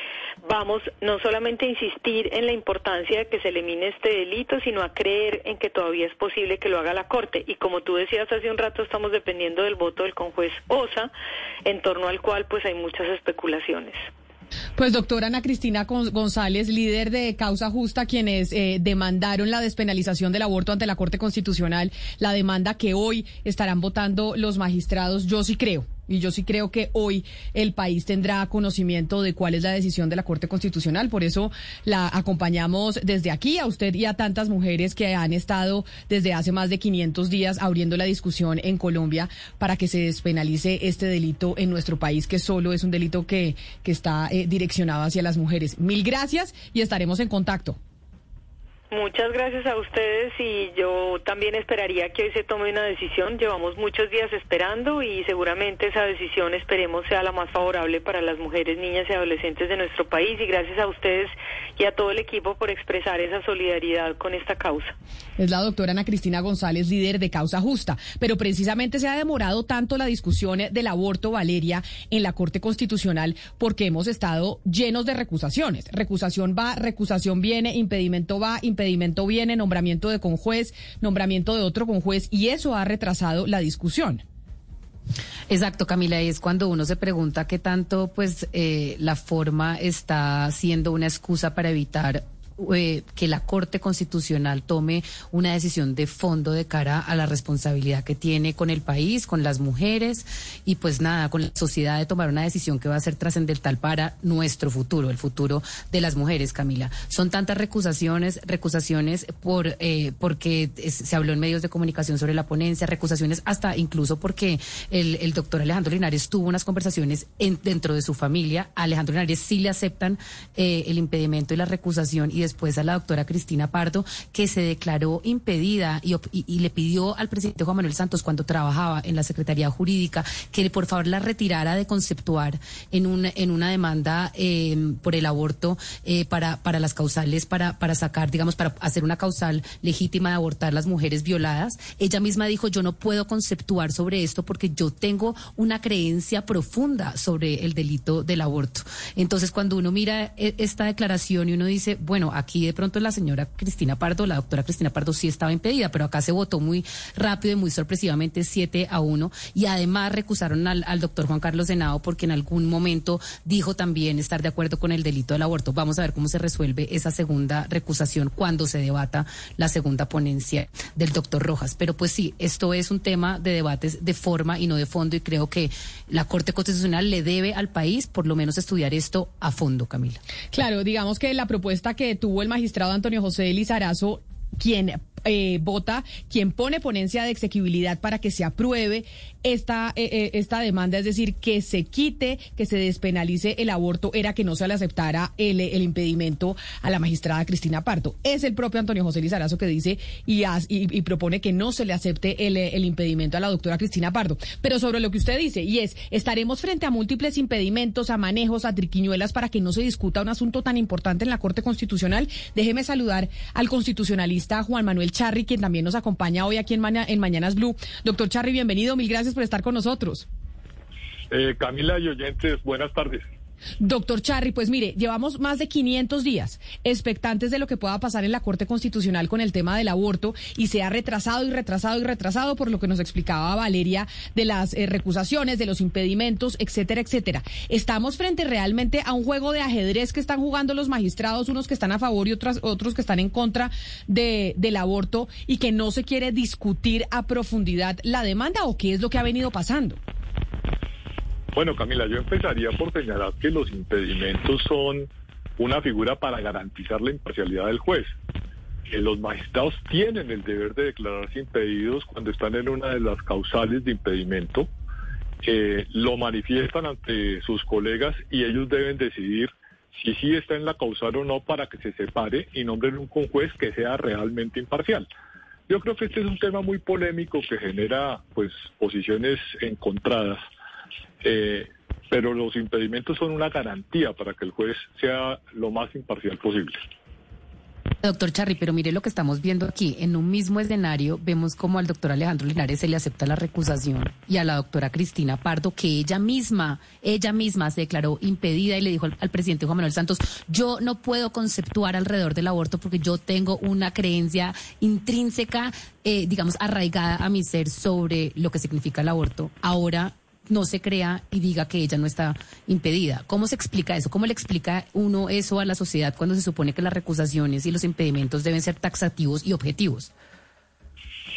vamos no solamente a insistir en la importancia de que se elimine este delito, sino a creer en que todavía es posible que lo haga la Corte. Y como tú decías hace un rato, estamos dependiendo del voto del conjuez Osa, en torno al cual pues hay muchas especulaciones. Pues doctora Ana Cristina González, líder de Causa Justa, quienes eh, demandaron la despenalización del aborto ante la Corte Constitucional, la demanda que hoy estarán votando los magistrados, yo sí creo y yo sí creo que hoy el país tendrá conocimiento de cuál es la decisión de la Corte Constitucional. Por eso la acompañamos desde aquí a usted y a tantas mujeres que han estado desde hace más de 500 días abriendo la discusión en Colombia para que se despenalice este delito en nuestro país, que solo es un delito que, que está eh, direccionado hacia las mujeres. Mil gracias y estaremos en contacto. Muchas gracias a ustedes y yo también esperaría que hoy se tome una decisión. Llevamos muchos días esperando y seguramente esa decisión esperemos sea la más favorable para las mujeres, niñas y adolescentes de nuestro país y gracias a ustedes y a todo el equipo por expresar esa solidaridad con esta causa. Es la doctora Ana Cristina González, líder de Causa Justa, pero precisamente se ha demorado tanto la discusión del aborto, Valeria, en la Corte Constitucional porque hemos estado llenos de recusaciones. Recusación va, recusación viene, impedimento va, impedimento impedimento viene, nombramiento de conjuez, nombramiento de otro conjuez, y eso ha retrasado la discusión. Exacto, Camila, y es cuando uno se pregunta qué tanto pues eh, la forma está siendo una excusa para evitar eh, que la Corte Constitucional tome una decisión de fondo de cara a la responsabilidad que tiene con el país, con las mujeres y pues nada, con la sociedad de tomar una decisión que va a ser trascendental para nuestro futuro, el futuro de las mujeres, Camila. Son tantas recusaciones, recusaciones por eh, porque se habló en medios de comunicación sobre la ponencia, recusaciones hasta incluso porque el, doctor Alejandro Linares tuvo unas conversaciones en, dentro de su familia. Alejandro Linares sí le aceptan eh, el impedimento y la recusación y después a la doctora Cristina Pardo que se declaró impedida y, le pidió al presidente Juan Manuel Santos cuando trabajaba en la Secretaría Jurídica que por favor la retirara de conceptuar en, un, en una demanda eh, por el aborto eh, para, para las causales, para, para sacar, digamos, para hacer una causal legítima de abortar las mujeres violadas. Ella misma dijo, yo no puedo conceptuar sobre esto porque yo tengo una creencia profunda sobre el delito del aborto. Entonces, cuando uno mira e, esta declaración y uno dice, bueno, aquí de pronto la señora Cristina Pardo, la doctora Cristina Pardo sí estaba impedida, pero acá se votó muy rápido y muy sorpresivamente 7 a 1 y además recusaron al, al doctor Juan Carlos Senado porque en algún momento dijo también estar de acuerdo con el delito del aborto. Vamos a ver cómo se resuelve esa segunda recusación cuando se debata la segunda ponencia del doctor Rojas. Pero pues sí, esto es un tema de debates de forma y no de fondo y creo que la Corte Constitucional le debe al país por lo menos estudiar esto a fondo, Camila. Claro, digamos que la propuesta que tuvo el magistrado Antonio José Lizarazo quien eh, vota, quien pone ponencia de exequibilidad para que se apruebe esta, eh, eh, esta demanda, es decir, que se quite, que se despenalice el aborto, era que no se le aceptara el, el impedimento a la magistrada Cristina Parto. Es el propio Antonio José Lizarazo que dice y, y, propone que no se le acepte el, el impedimento a la doctora Cristina Pardo. Pero sobre lo que usted dice, y es, estaremos frente a múltiples impedimentos, a manejos, a triquiñuelas para que no se discuta un asunto tan importante en la Corte Constitucional. Déjeme saludar al constitucionalista Juan Manuel Charri, quien también nos acompaña hoy aquí en, en Mañanas Blue. Doctor Charri, bienvenido, mil gracias por estar con nosotros. Eh, Camila y oyentes, buenas tardes. Doctor Charri, pues mire, llevamos más de 500 días expectantes de lo que pueda pasar en la Corte Constitucional con el tema del aborto y se ha retrasado y retrasado y retrasado por lo que nos explicaba Valeria de las eh, recusaciones, de los impedimentos, etcétera, etcétera. Estamos frente realmente a un juego de ajedrez que están jugando los magistrados, unos que están a favor y otros, otros que están en contra de, del aborto y que no se quiere discutir a profundidad la demanda o qué es lo que ha venido pasando. Bueno, Camila, yo empezaría por señalar que los impedimentos son una figura para garantizar la imparcialidad del juez. Los magistrados tienen el deber de declararse impedidos cuando están en una de las causales de impedimento. Lo manifiestan ante sus colegas y ellos deben decidir si sí está en la causal o no para que se separe y nombren un juez que sea realmente imparcial. Yo creo que este es un tema muy polémico que genera pues posiciones encontradas. Eh, pero los impedimentos son una garantía para que el juez sea lo más imparcial posible. Doctor Charri, pero mire lo que estamos viendo aquí. En un mismo escenario vemos como al doctor Alejandro Linares se le acepta la recusación y a la doctora Cristina Pardo, que ella misma, ella misma se declaró impedida y le dijo al, al, presidente Juan Manuel Santos, yo no puedo conceptuar alrededor del aborto porque yo tengo una creencia intrínseca, eh, digamos, arraigada a mi ser sobre lo que significa el aborto. Ahora no se crea y diga que ella no está impedida. ¿Cómo se explica eso? ¿Cómo le explica uno eso a la sociedad cuando se supone que las recusaciones y los impedimentos deben ser taxativos y objetivos?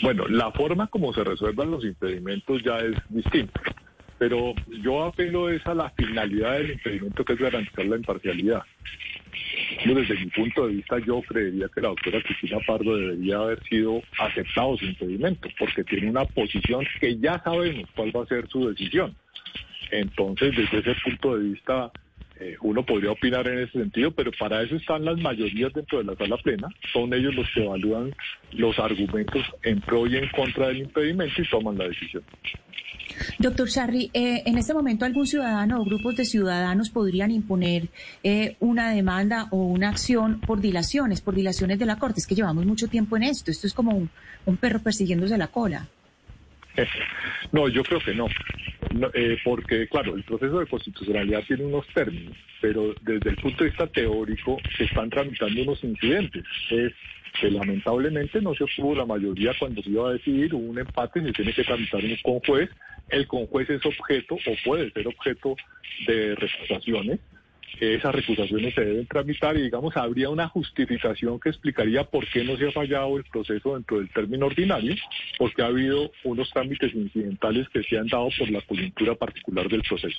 Bueno, la forma como se resuelvan los impedimentos ya es distinta, pero yo apelo es a la finalidad del impedimento que es garantizar la imparcialidad. Desde mi punto de vista, yo creería que la doctora Cristina Pardo debería haber sido aceptado su impedimento, porque tiene una posición que ya sabemos cuál va a ser su decisión. Entonces, desde ese punto de vista, eh, uno podría opinar en ese sentido, pero para eso están las mayorías dentro de la sala plena. Son ellos los que evalúan los argumentos en pro y en contra del impedimento y toman la decisión. Doctor Charri, eh, en este momento algún ciudadano o grupos de ciudadanos podrían imponer eh, una demanda o una acción por dilaciones, por dilaciones de la Corte. Es que llevamos mucho tiempo en esto. Esto es como un, perro persiguiéndose la cola. <laughs> No, yo creo que no. Eh, porque, claro, el proceso de constitucionalidad tiene unos términos, pero desde el punto de vista teórico se están tramitando unos incidentes. Es que lamentablemente no se obtuvo la mayoría cuando se iba a decidir, un empate, se tiene que tramitar un conjuez, el conjuez es objeto o puede ser objeto de recusaciones esas recusaciones se deben tramitar y, digamos, habría una justificación que explicaría por qué no se ha fallado el proceso dentro del término ordinario, porque ha habido unos trámites incidentales que se han dado por la coyuntura particular del proceso.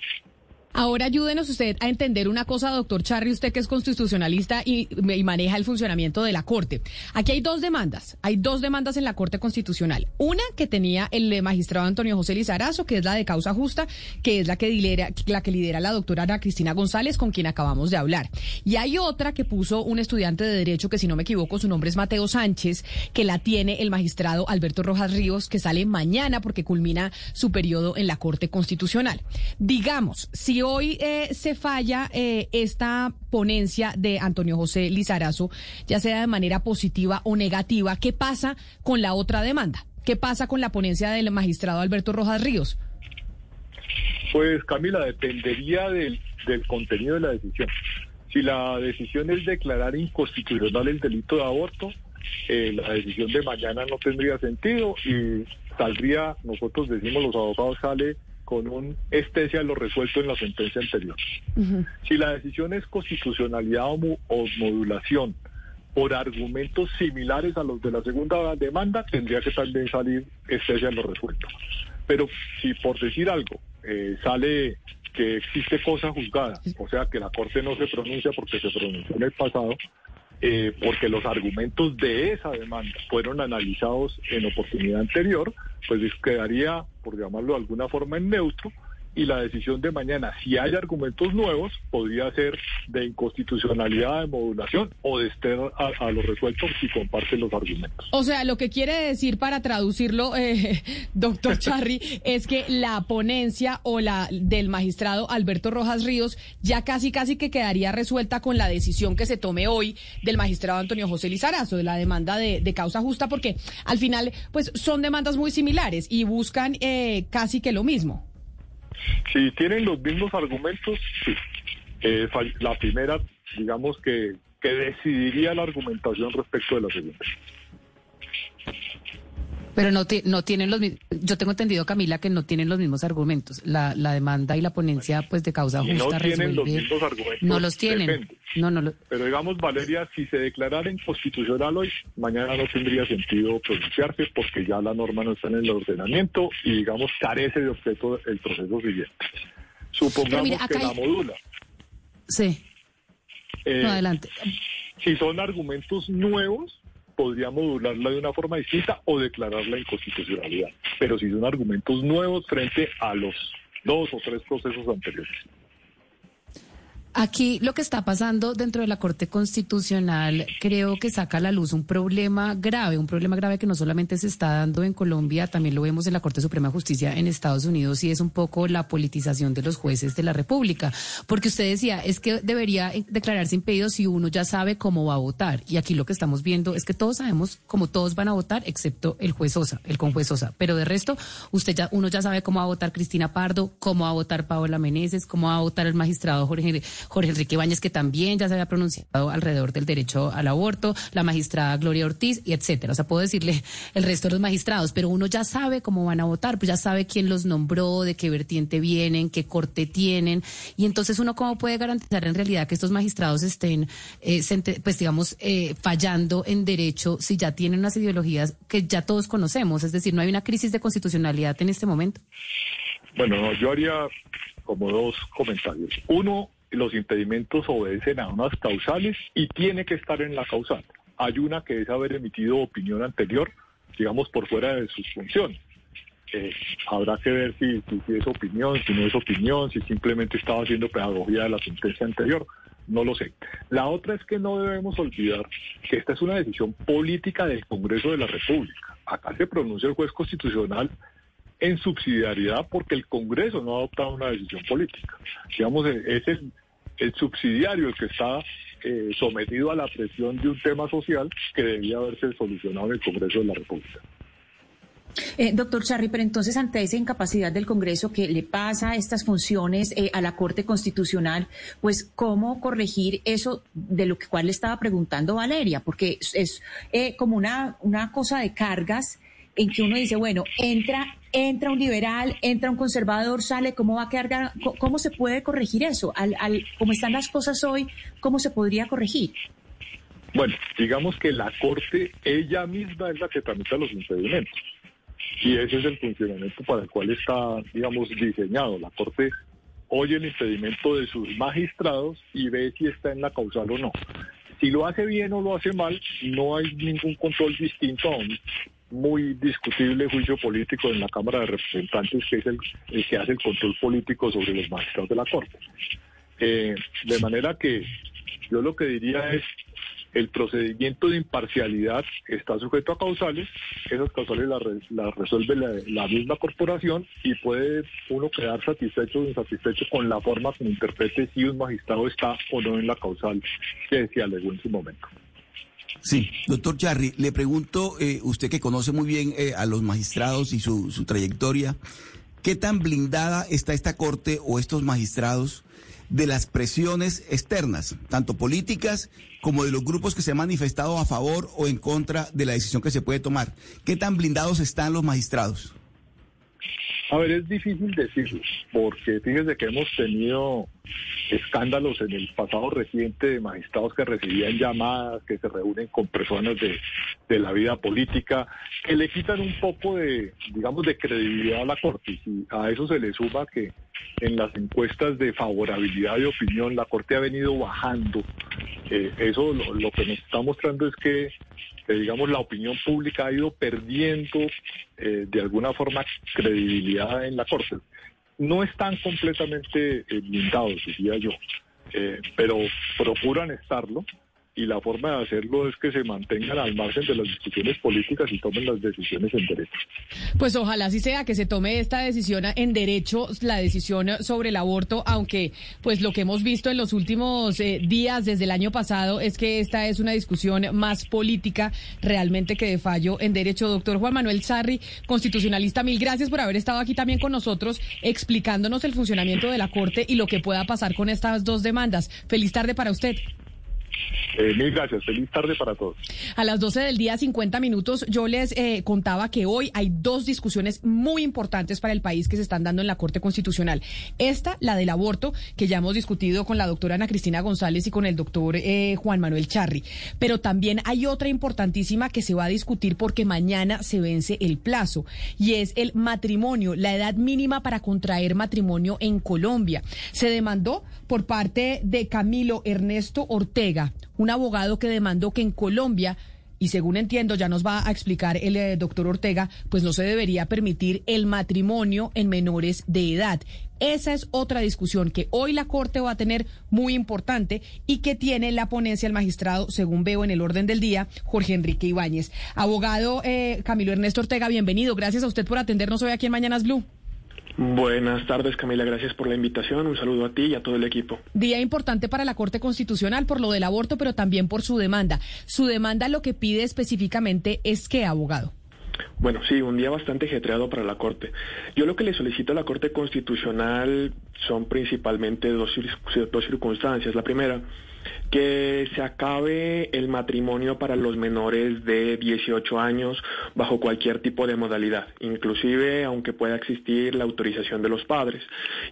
Ahora ayúdenos usted a entender una cosa, doctor Charri, usted que es constitucionalista y, maneja el funcionamiento de la Corte. Aquí hay dos demandas, hay dos demandas en la Corte Constitucional. Una que tenía el magistrado Antonio José Lizarazo, que es la de causa justa, que es la que lidera la, que lidera la doctora Ana Cristina González, con quien acabamos de hablar. Y hay otra que puso un estudiante de Derecho, que si no me equivoco, su nombre es Mateo Sánchez, que la tiene el magistrado Alberto Rojas Ríos, que sale mañana porque culmina su periodo en la Corte Constitucional. Digamos, si hoy eh, se falla eh, esta ponencia de Antonio José Lizarazo, ya sea de manera positiva o negativa, ¿qué pasa con la otra demanda? ¿Qué pasa con la ponencia del magistrado Alberto Rojas Ríos? Pues Camila, dependería del, contenido de la decisión. Si la decisión es declarar inconstitucional el delito de aborto, eh, la decisión de mañana no tendría sentido y saldría, nosotros decimos los abogados, sale con un especie a lo resuelto en la sentencia anterior. Si la decisión es constitucionalidad o, modulación por argumentos similares a los de la segunda demanda, tendría que también salir especie a lo resuelto. Pero si por decir algo eh, sale que existe cosa juzgada, o sea que la Corte no se pronuncia porque se pronunció en el pasado, eh, porque los argumentos de esa demanda fueron analizados en oportunidad anterior, pues quedaría, por llamarlo de alguna forma, en neutro y la decisión de mañana, si hay argumentos nuevos, podría ser de inconstitucionalidad, de modulación o de estar a, los resueltos si comparte los argumentos. O sea, lo que quiere decir para traducirlo, eh, <laughs> doctor <laughs> Charry, es que la ponencia o la del magistrado Alberto Rojas Ríos ya casi casi que quedaría resuelta con la decisión que se tome hoy del magistrado Antonio José Lizarazo de la demanda de, causa justa, porque al final, pues son demandas muy similares y buscan eh, casi que lo mismo. Si tienen los mismos argumentos, sí. Eh, la primera, digamos que, que decidiría la argumentación respecto de la segunda. Pero no, no tienen los Yo tengo entendido, Camila, que no tienen los mismos argumentos. La, la demanda y la ponencia pues de causa justa no tienen los mismos argumentos. No los tienen. No, no Pero digamos, Valeria, si se declarara inconstitucional hoy, mañana no tendría sentido pronunciarse porque ya la norma no está en el ordenamiento y, digamos, carece de objeto el proceso siguiente. Supongamos que la modula. Sí. Eh, adelante. Si son argumentos nuevos, podría modularla de una forma distinta o declarar la inconstitucionalidad. Pero si son argumentos nuevos frente a los dos o tres procesos anteriores. Aquí lo que está pasando dentro de la Corte Constitucional creo que saca a la luz un problema grave, un problema grave que no solamente se está dando en Colombia, también lo vemos en la Corte Suprema de Justicia en Estados Unidos y es un poco la politización de los jueces de la República. Porque usted decía, es que debería declararse impedido si uno ya sabe cómo va a votar. Y aquí lo que estamos viendo es que todos sabemos cómo todos van a votar, excepto el juez Sosa, el conjuez Sosa. Pero de resto, usted ya, uno ya sabe cómo va a votar Cristina Pardo, cómo va a votar Paola Meneses, cómo va a votar el magistrado Jorge Jorge Enrique Ibáñez, que también ya se había pronunciado alrededor del derecho al aborto, la magistrada Gloria Ortiz, y etcétera. O sea, puedo decirle el resto de los magistrados, pero uno ya sabe cómo van a votar, pues ya sabe quién los nombró, de qué vertiente vienen, qué corte tienen, y entonces uno cómo puede garantizar en realidad que estos magistrados estén, eh, pues digamos, eh, fallando en derecho si ya tienen unas ideologías que ya todos conocemos, es decir, no hay una crisis de constitucionalidad en este momento. Bueno, yo haría como dos comentarios. Uno, los impedimentos obedecen a unas causales y tiene que estar en la causal. Hay una que es haber emitido opinión anterior, digamos, por fuera de sus funciones. Eh, habrá que ver si, si, es opinión, si no es opinión, si simplemente estaba haciendo pedagogía de la sentencia anterior. No lo sé. La otra es que no debemos olvidar que esta es una decisión política del Congreso de la República. Acá se pronuncia el juez constitucional en subsidiariedad porque el Congreso no ha adoptado una decisión política. Digamos, es el, el subsidiario el que está eh, sometido a la presión de un tema social que debía haberse solucionado en el Congreso de la República. Eh, doctor Charri, pero entonces ante esa incapacidad del Congreso que le pasa estas funciones eh, a la Corte Constitucional, pues cómo corregir eso de lo que cual le estaba preguntando Valeria, porque es, como una, una cosa de cargas en que uno dice, bueno, entra entra un liberal, entra un conservador, sale, ¿cómo va a quedar? ¿Cómo se puede corregir eso? Al, al, como están las cosas hoy, ¿cómo se podría corregir? Bueno, digamos que la Corte ella misma es la que tramita los impedimentos. Y ese es el funcionamiento para el cual está, digamos, diseñado. La Corte oye el impedimento de sus magistrados y ve si está en la causal o no. Si lo hace bien o lo hace mal, no hay ningún control distinto a un muy discutible juicio político en la Cámara de Representantes, que es el, que hace el control político sobre los magistrados de la Corte. Eh, de manera que yo lo que diría es, el procedimiento de imparcialidad está sujeto a causales, esas causales las, resuelve la, misma corporación y puede uno quedar satisfecho o insatisfecho con la forma como interprete si un magistrado está o no en la causal que se alegó en su momento. Sí, doctor Charry, le pregunto, eh, usted que conoce muy bien eh, a los magistrados y su, su trayectoria, ¿qué tan blindada está esta corte o estos magistrados de las presiones externas, tanto políticas como de los grupos que se han manifestado a favor o en contra de la decisión que se puede tomar. ¿Qué tan blindados están los magistrados? A ver, es difícil decirlo, porque fíjese que hemos tenido escándalos en el pasado reciente de magistrados que recibían llamadas, que se reúnen con personas de, de la vida política, que le quitan un poco de, digamos, de credibilidad a la Corte. Y a eso se le suma que en las encuestas de favorabilidad de opinión la Corte ha venido bajando. Eh, eso lo, que nos está mostrando es que, digamos, la opinión pública ha ido perdiendo eh, de alguna forma credibilidad en la Corte. No están completamente eh, blindados, diría yo, pero procuran estarlo y la forma de hacerlo es que se mantengan al margen de las discusiones políticas y tomen las decisiones en derecho. Pues ojalá así sea, que se tome esta decisión en derecho, la decisión sobre el aborto, aunque pues lo que hemos visto en los últimos eh, días desde el año pasado es que esta es una discusión más política realmente que de fallo en derecho. Doctor Juan Manuel Sarri, constitucionalista, mil gracias por haber estado aquí también con nosotros explicándonos el funcionamiento de la Corte y lo que pueda pasar con estas dos demandas. Feliz tarde para usted. Eh, mil gracias. Feliz tarde para todos. A las 12 del día, 50 minutos, yo les eh, contaba que hoy hay dos discusiones muy importantes para el país que se están dando en la Corte Constitucional. Esta, la del aborto, que ya hemos discutido con la doctora Ana Cristina González y con el doctor eh, Juan Manuel Charri. Pero también hay otra importantísima que se va a discutir porque mañana se vence el plazo y es el matrimonio, la edad mínima para contraer matrimonio en Colombia. Se demandó por parte de Camilo Ernesto Ortega, un abogado que demandó que en Colombia y según entiendo, ya nos va a explicar el eh, doctor Ortega, pues no se debería permitir el matrimonio en menores de edad. Esa es otra discusión que hoy la Corte va a tener muy importante y que tiene la ponencia el magistrado, según veo en el orden del día, Jorge Enrique Ibáñez. Abogado eh, Camilo Ernesto Ortega, bienvenido. Gracias a usted por atendernos hoy aquí en Mañanas Blue. Buenas tardes, Camila. Gracias por la invitación. Un saludo a ti y a todo el equipo. Día importante para la Corte Constitucional por lo del aborto, pero también por su demanda. Su demanda lo que pide específicamente es que, abogado. Bueno, sí, un día bastante ajetreado para la Corte. Yo lo que le solicito a la Corte Constitucional son principalmente dos, dos circunstancias. La primera, que se acabe el matrimonio para los menores de 18 años bajo cualquier tipo de modalidad, inclusive aunque pueda existir la autorización de los padres.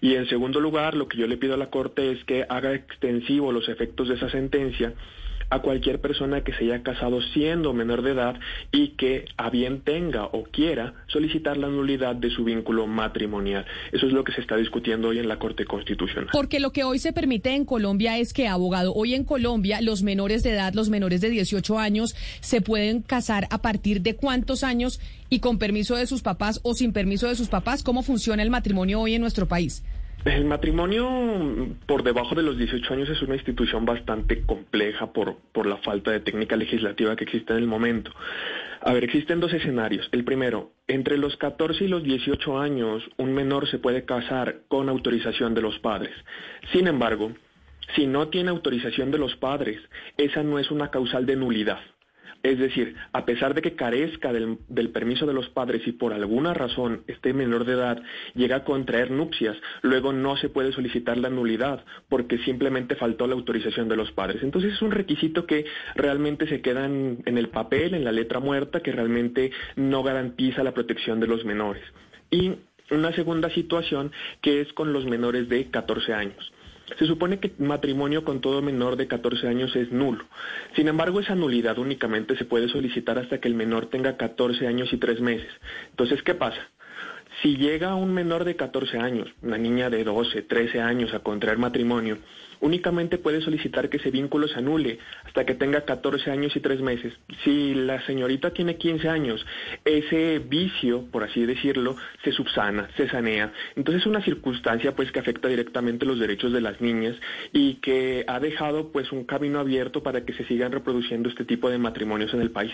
Y en segundo lugar, lo que yo le pido a la Corte es que haga extensivo los efectos de esa sentencia a cualquier persona que se haya casado siendo menor de edad y que a bien tenga o quiera solicitar la nulidad de su vínculo matrimonial. Eso es lo que se está discutiendo hoy en la Corte Constitucional. Porque lo que hoy se permite en Colombia es que, abogado, hoy en Colombia los menores de edad, los menores de 18 años, se pueden casar a partir de cuántos años y con permiso de sus papás o sin permiso de sus papás. ¿Cómo funciona el matrimonio hoy en nuestro país? El matrimonio por debajo de los 18 años es una institución bastante compleja por, por la falta de técnica legislativa que existe en el momento. A ver, existen dos escenarios. El primero, entre los 14 y los 18 años, un menor se puede casar con autorización de los padres. Sin embargo, si no tiene autorización de los padres, esa no es una causal de nulidad. Es decir, a pesar de que carezca del, permiso de los padres y por alguna razón este menor de edad llega a contraer nupcias, luego no se puede solicitar la nulidad porque simplemente faltó la autorización de los padres. Entonces es un requisito que realmente se queda en el papel, en la letra muerta, que realmente no garantiza la protección de los menores. Y una segunda situación que es con los menores de 14 años. Se supone que matrimonio con todo menor de 14 años es nulo. Sin embargo, esa nulidad únicamente se puede solicitar hasta que el menor tenga 14 años y 3 meses. Entonces, ¿qué pasa? Si llega un menor de 14 años, una niña de 12, 13 años a contraer matrimonio, únicamente puede solicitar que ese vínculo se anule hasta que tenga 14 años y 3 meses. Si la señorita tiene 15 años, ese vicio, por así decirlo, se subsana, se sanea. Entonces es una circunstancia pues que afecta directamente los derechos de las niñas y que ha dejado pues un camino abierto para que se sigan reproduciendo este tipo de matrimonios en el país.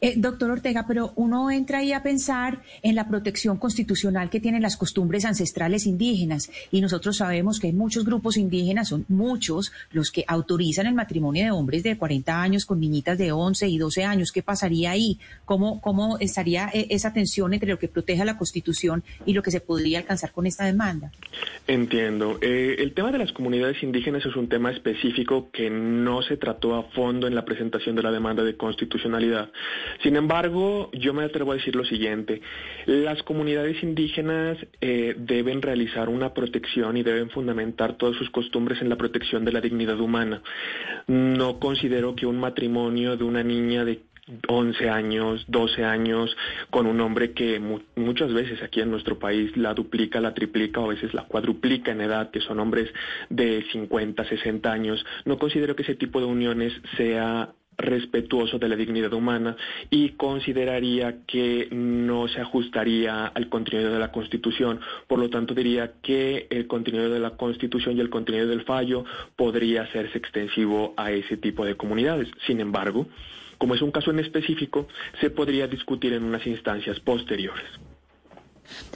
Eh, doctor Ortega, pero uno entra ahí a pensar en la protección constitucional que tienen las costumbres ancestrales indígenas y nosotros sabemos que hay muchos grupos indígenas, son muchos los que autorizan el matrimonio de hombres de 40 años con niñitas de 11 y 12 años. ¿Qué pasaría ahí? ¿Cómo, cómo estaría eh, esa tensión entre lo que protege la Constitución y lo que se podría alcanzar con esta demanda? Entiendo. Eh, el tema de las comunidades indígenas es un tema específico que no se trató a fondo en la presentación de la demanda de constitucionalidad. Sin embargo, yo me atrevo a decir lo siguiente. Las comunidades indígenas eh, deben realizar una protección y deben fundamentar todas sus costumbres en la protección de la dignidad humana. No considero que un matrimonio de una niña de 11 años, 12 años, con un hombre que muchas veces aquí en nuestro país la duplica, la triplica o a veces la cuadruplica en edad, que son hombres de 50, 60 años. No considero que ese tipo de uniones sea respetuoso de la dignidad humana y consideraría que no se ajustaría al contenido de la Constitución. Por lo tanto, diría que el contenido de la Constitución y el contenido del fallo podría hacerse extensivo a ese tipo de comunidades. Sin embargo, como es un caso en específico, se podría discutir en unas instancias posteriores.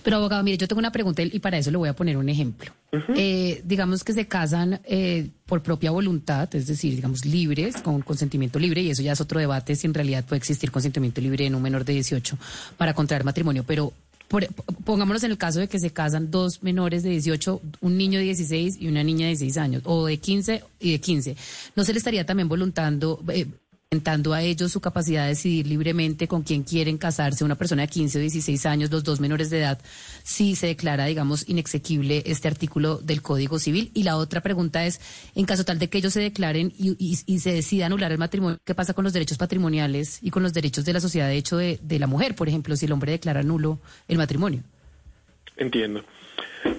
Pero abogado, mire, yo tengo una pregunta y para eso le voy a poner un ejemplo. Eh, digamos que se casan eh, por propia voluntad, es decir, digamos libres, con consentimiento libre, y eso ya es otro debate si en realidad puede existir consentimiento libre en un menor de 18 para contraer matrimonio, pero pongámonos en el caso de que se casan dos menores de 18, un niño de 16 y una niña de 16 años, o de 15 y de 15. ¿No se le estaría también voluntando... Eh, aumentando a ellos su capacidad de decidir libremente con quién quieren casarse, una persona de 15 o 16 años, los dos menores de edad, si se declara, digamos, inexequible este artículo del Código Civil. Y la otra pregunta es, en caso tal de que ellos se declaren y, se decida anular el matrimonio, ¿qué pasa con los derechos patrimoniales y con los derechos de la sociedad de hecho de, de la mujer, por ejemplo, si el hombre declara nulo el matrimonio? Entiendo.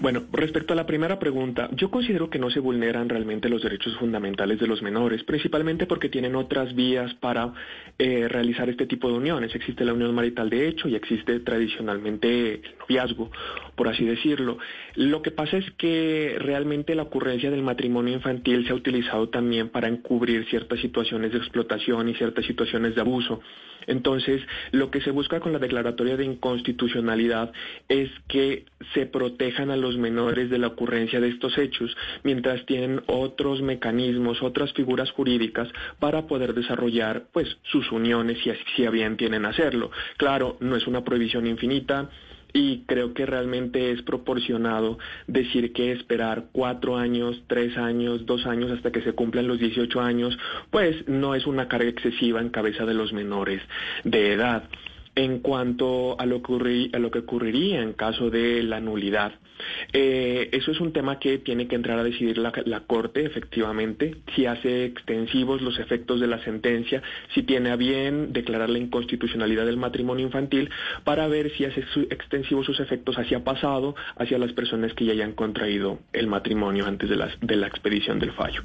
Bueno, respecto a la primera pregunta, yo considero que no se vulneran realmente los derechos fundamentales de los menores, principalmente porque tienen otras vías para eh, realizar este tipo de uniones. Existe la unión marital de hecho y existe tradicionalmente el noviazgo, por así decirlo. Lo que pasa es que realmente la ocurrencia del matrimonio infantil se ha utilizado también para encubrir ciertas situaciones de explotación y ciertas situaciones de abuso. Entonces, lo que se busca con la declaratoria de inconstitucionalidad es que se protejan a los menores de la ocurrencia de estos hechos, mientras tienen otros mecanismos, otras figuras jurídicas para poder desarrollar pues sus uniones si, si a bien tienen hacerlo. Claro, no es una prohibición infinita, y creo que realmente es proporcionado decir que esperar cuatro años, tres años, dos años hasta que se cumplan los 18 años, pues no es una carga excesiva en cabeza de los menores de edad. En cuanto a lo, que ocurriría en caso de la nulidad, eh, eso es un tema que tiene que entrar a decidir la, Corte, efectivamente, si hace extensivos los efectos de la sentencia, si tiene a bien declarar la inconstitucionalidad del matrimonio infantil, para ver si hace extensivos sus efectos hacia pasado, hacia las personas que ya hayan contraído el matrimonio antes de la, de la expedición del fallo.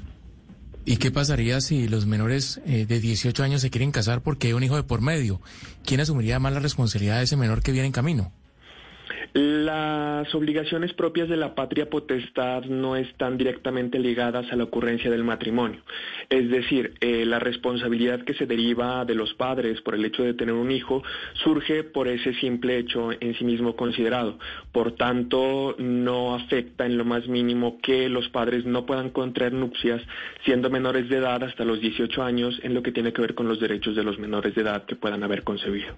¿Y qué pasaría si los menores eh, de 18 años se quieren casar porque hay un hijo de por medio? ¿Quién asumiría más la responsabilidad de ese menor que viene en camino? Las obligaciones propias de la patria potestad no están directamente ligadas a la ocurrencia del matrimonio. Es decir, eh, la responsabilidad que se deriva de los padres por el hecho de tener un hijo surge por ese simple hecho en sí mismo considerado. Por tanto, no afecta en lo más mínimo que los padres no puedan contraer nupcias siendo menores de edad hasta los 18 años en lo que tiene que ver con los derechos de los menores de edad que puedan haber concebido.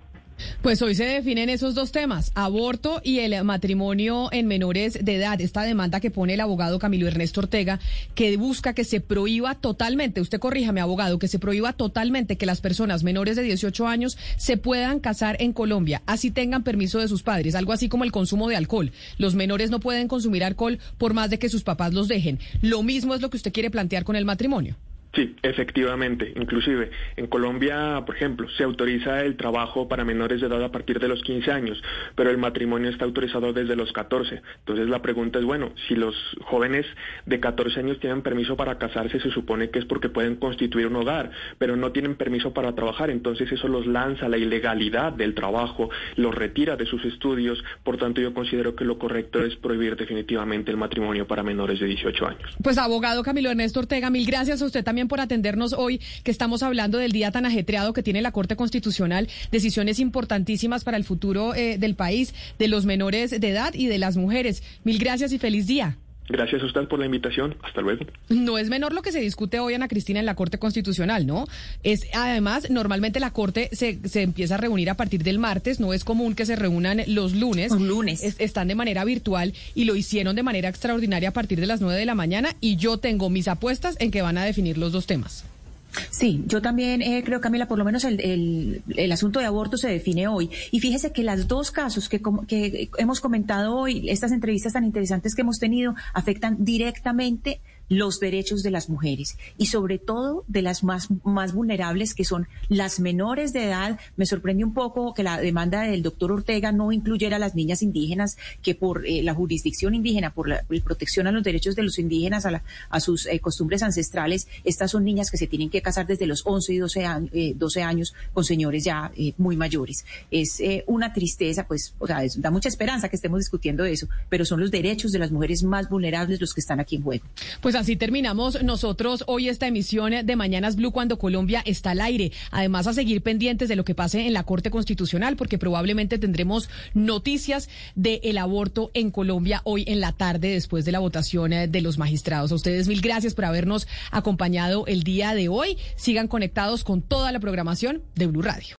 Pues hoy se definen esos dos temas, aborto y el matrimonio en menores de edad. Esta demanda que pone el abogado Camilo Ernesto Ortega, que busca que se prohíba totalmente, usted corríjame abogado, que se prohíba totalmente que las personas menores de 18 años se puedan casar en Colombia, así tengan permiso de sus padres, algo así como el consumo de alcohol. Los menores no pueden consumir alcohol por más de que sus papás los dejen. Lo mismo es lo que usted quiere plantear con el matrimonio. Sí, efectivamente. Inclusive en Colombia, por ejemplo, se autoriza el trabajo para menores de edad a partir de los 15 años, pero el matrimonio está autorizado desde los 14. Entonces la pregunta es, bueno, si los jóvenes de 14 años tienen permiso para casarse, se supone que es porque pueden constituir un hogar, pero no tienen permiso para trabajar. Entonces eso los lanza a la ilegalidad del trabajo, los retira de sus estudios. Por tanto, yo considero que lo correcto es prohibir definitivamente el matrimonio para menores de 18 años. Pues abogado Camilo Ernesto Ortega, mil gracias a usted también por atendernos hoy, que estamos hablando del día tan ajetreado que tiene la Corte Constitucional, decisiones importantísimas para el futuro eh, del país, de los menores de edad y de las mujeres. Mil gracias y feliz día. Gracias a usted por la invitación. Hasta luego. No es menor lo que se discute hoy, Ana Cristina, en la Corte Constitucional, ¿no? Es además, normalmente la Corte se, se empieza a reunir a partir del martes, no es común que se reúnan los lunes. Los lunes. están de manera virtual y lo hicieron de manera extraordinaria a partir de las nueve de la mañana y yo tengo mis apuestas en que van a definir los dos temas. Sí, yo también eh, creo, Camila, por lo menos el, el, el, asunto de aborto se define hoy. Y fíjese que los dos casos que, que hemos comentado hoy, estas entrevistas tan interesantes que hemos tenido, afectan directamente los derechos de las mujeres y sobre todo de las más, más vulnerables que son las menores de edad. Me sorprende un poco que la demanda del doctor Ortega no incluyera a las niñas indígenas que por eh, la jurisdicción indígena, por la, protección a los derechos de los indígenas, a, la, a sus eh, costumbres ancestrales, estas son niñas que se tienen que casar desde los 11 y 12, años, eh, 12 años con señores ya muy mayores. Es una tristeza, pues, o sea, da mucha esperanza que estemos discutiendo eso, pero son los derechos de las mujeres más vulnerables los que están aquí en juego. Pues así terminamos nosotros hoy esta emisión de Mañanas Blue cuando Colombia está al aire. Además, a seguir pendientes de lo que pase en la Corte Constitucional, porque probablemente tendremos noticias del aborto en Colombia hoy en la tarde después de la votación eh, de los magistrados. A ustedes mil gracias por habernos acompañado el día de hoy. Sigan conectados con toda la programación de Blue Radio.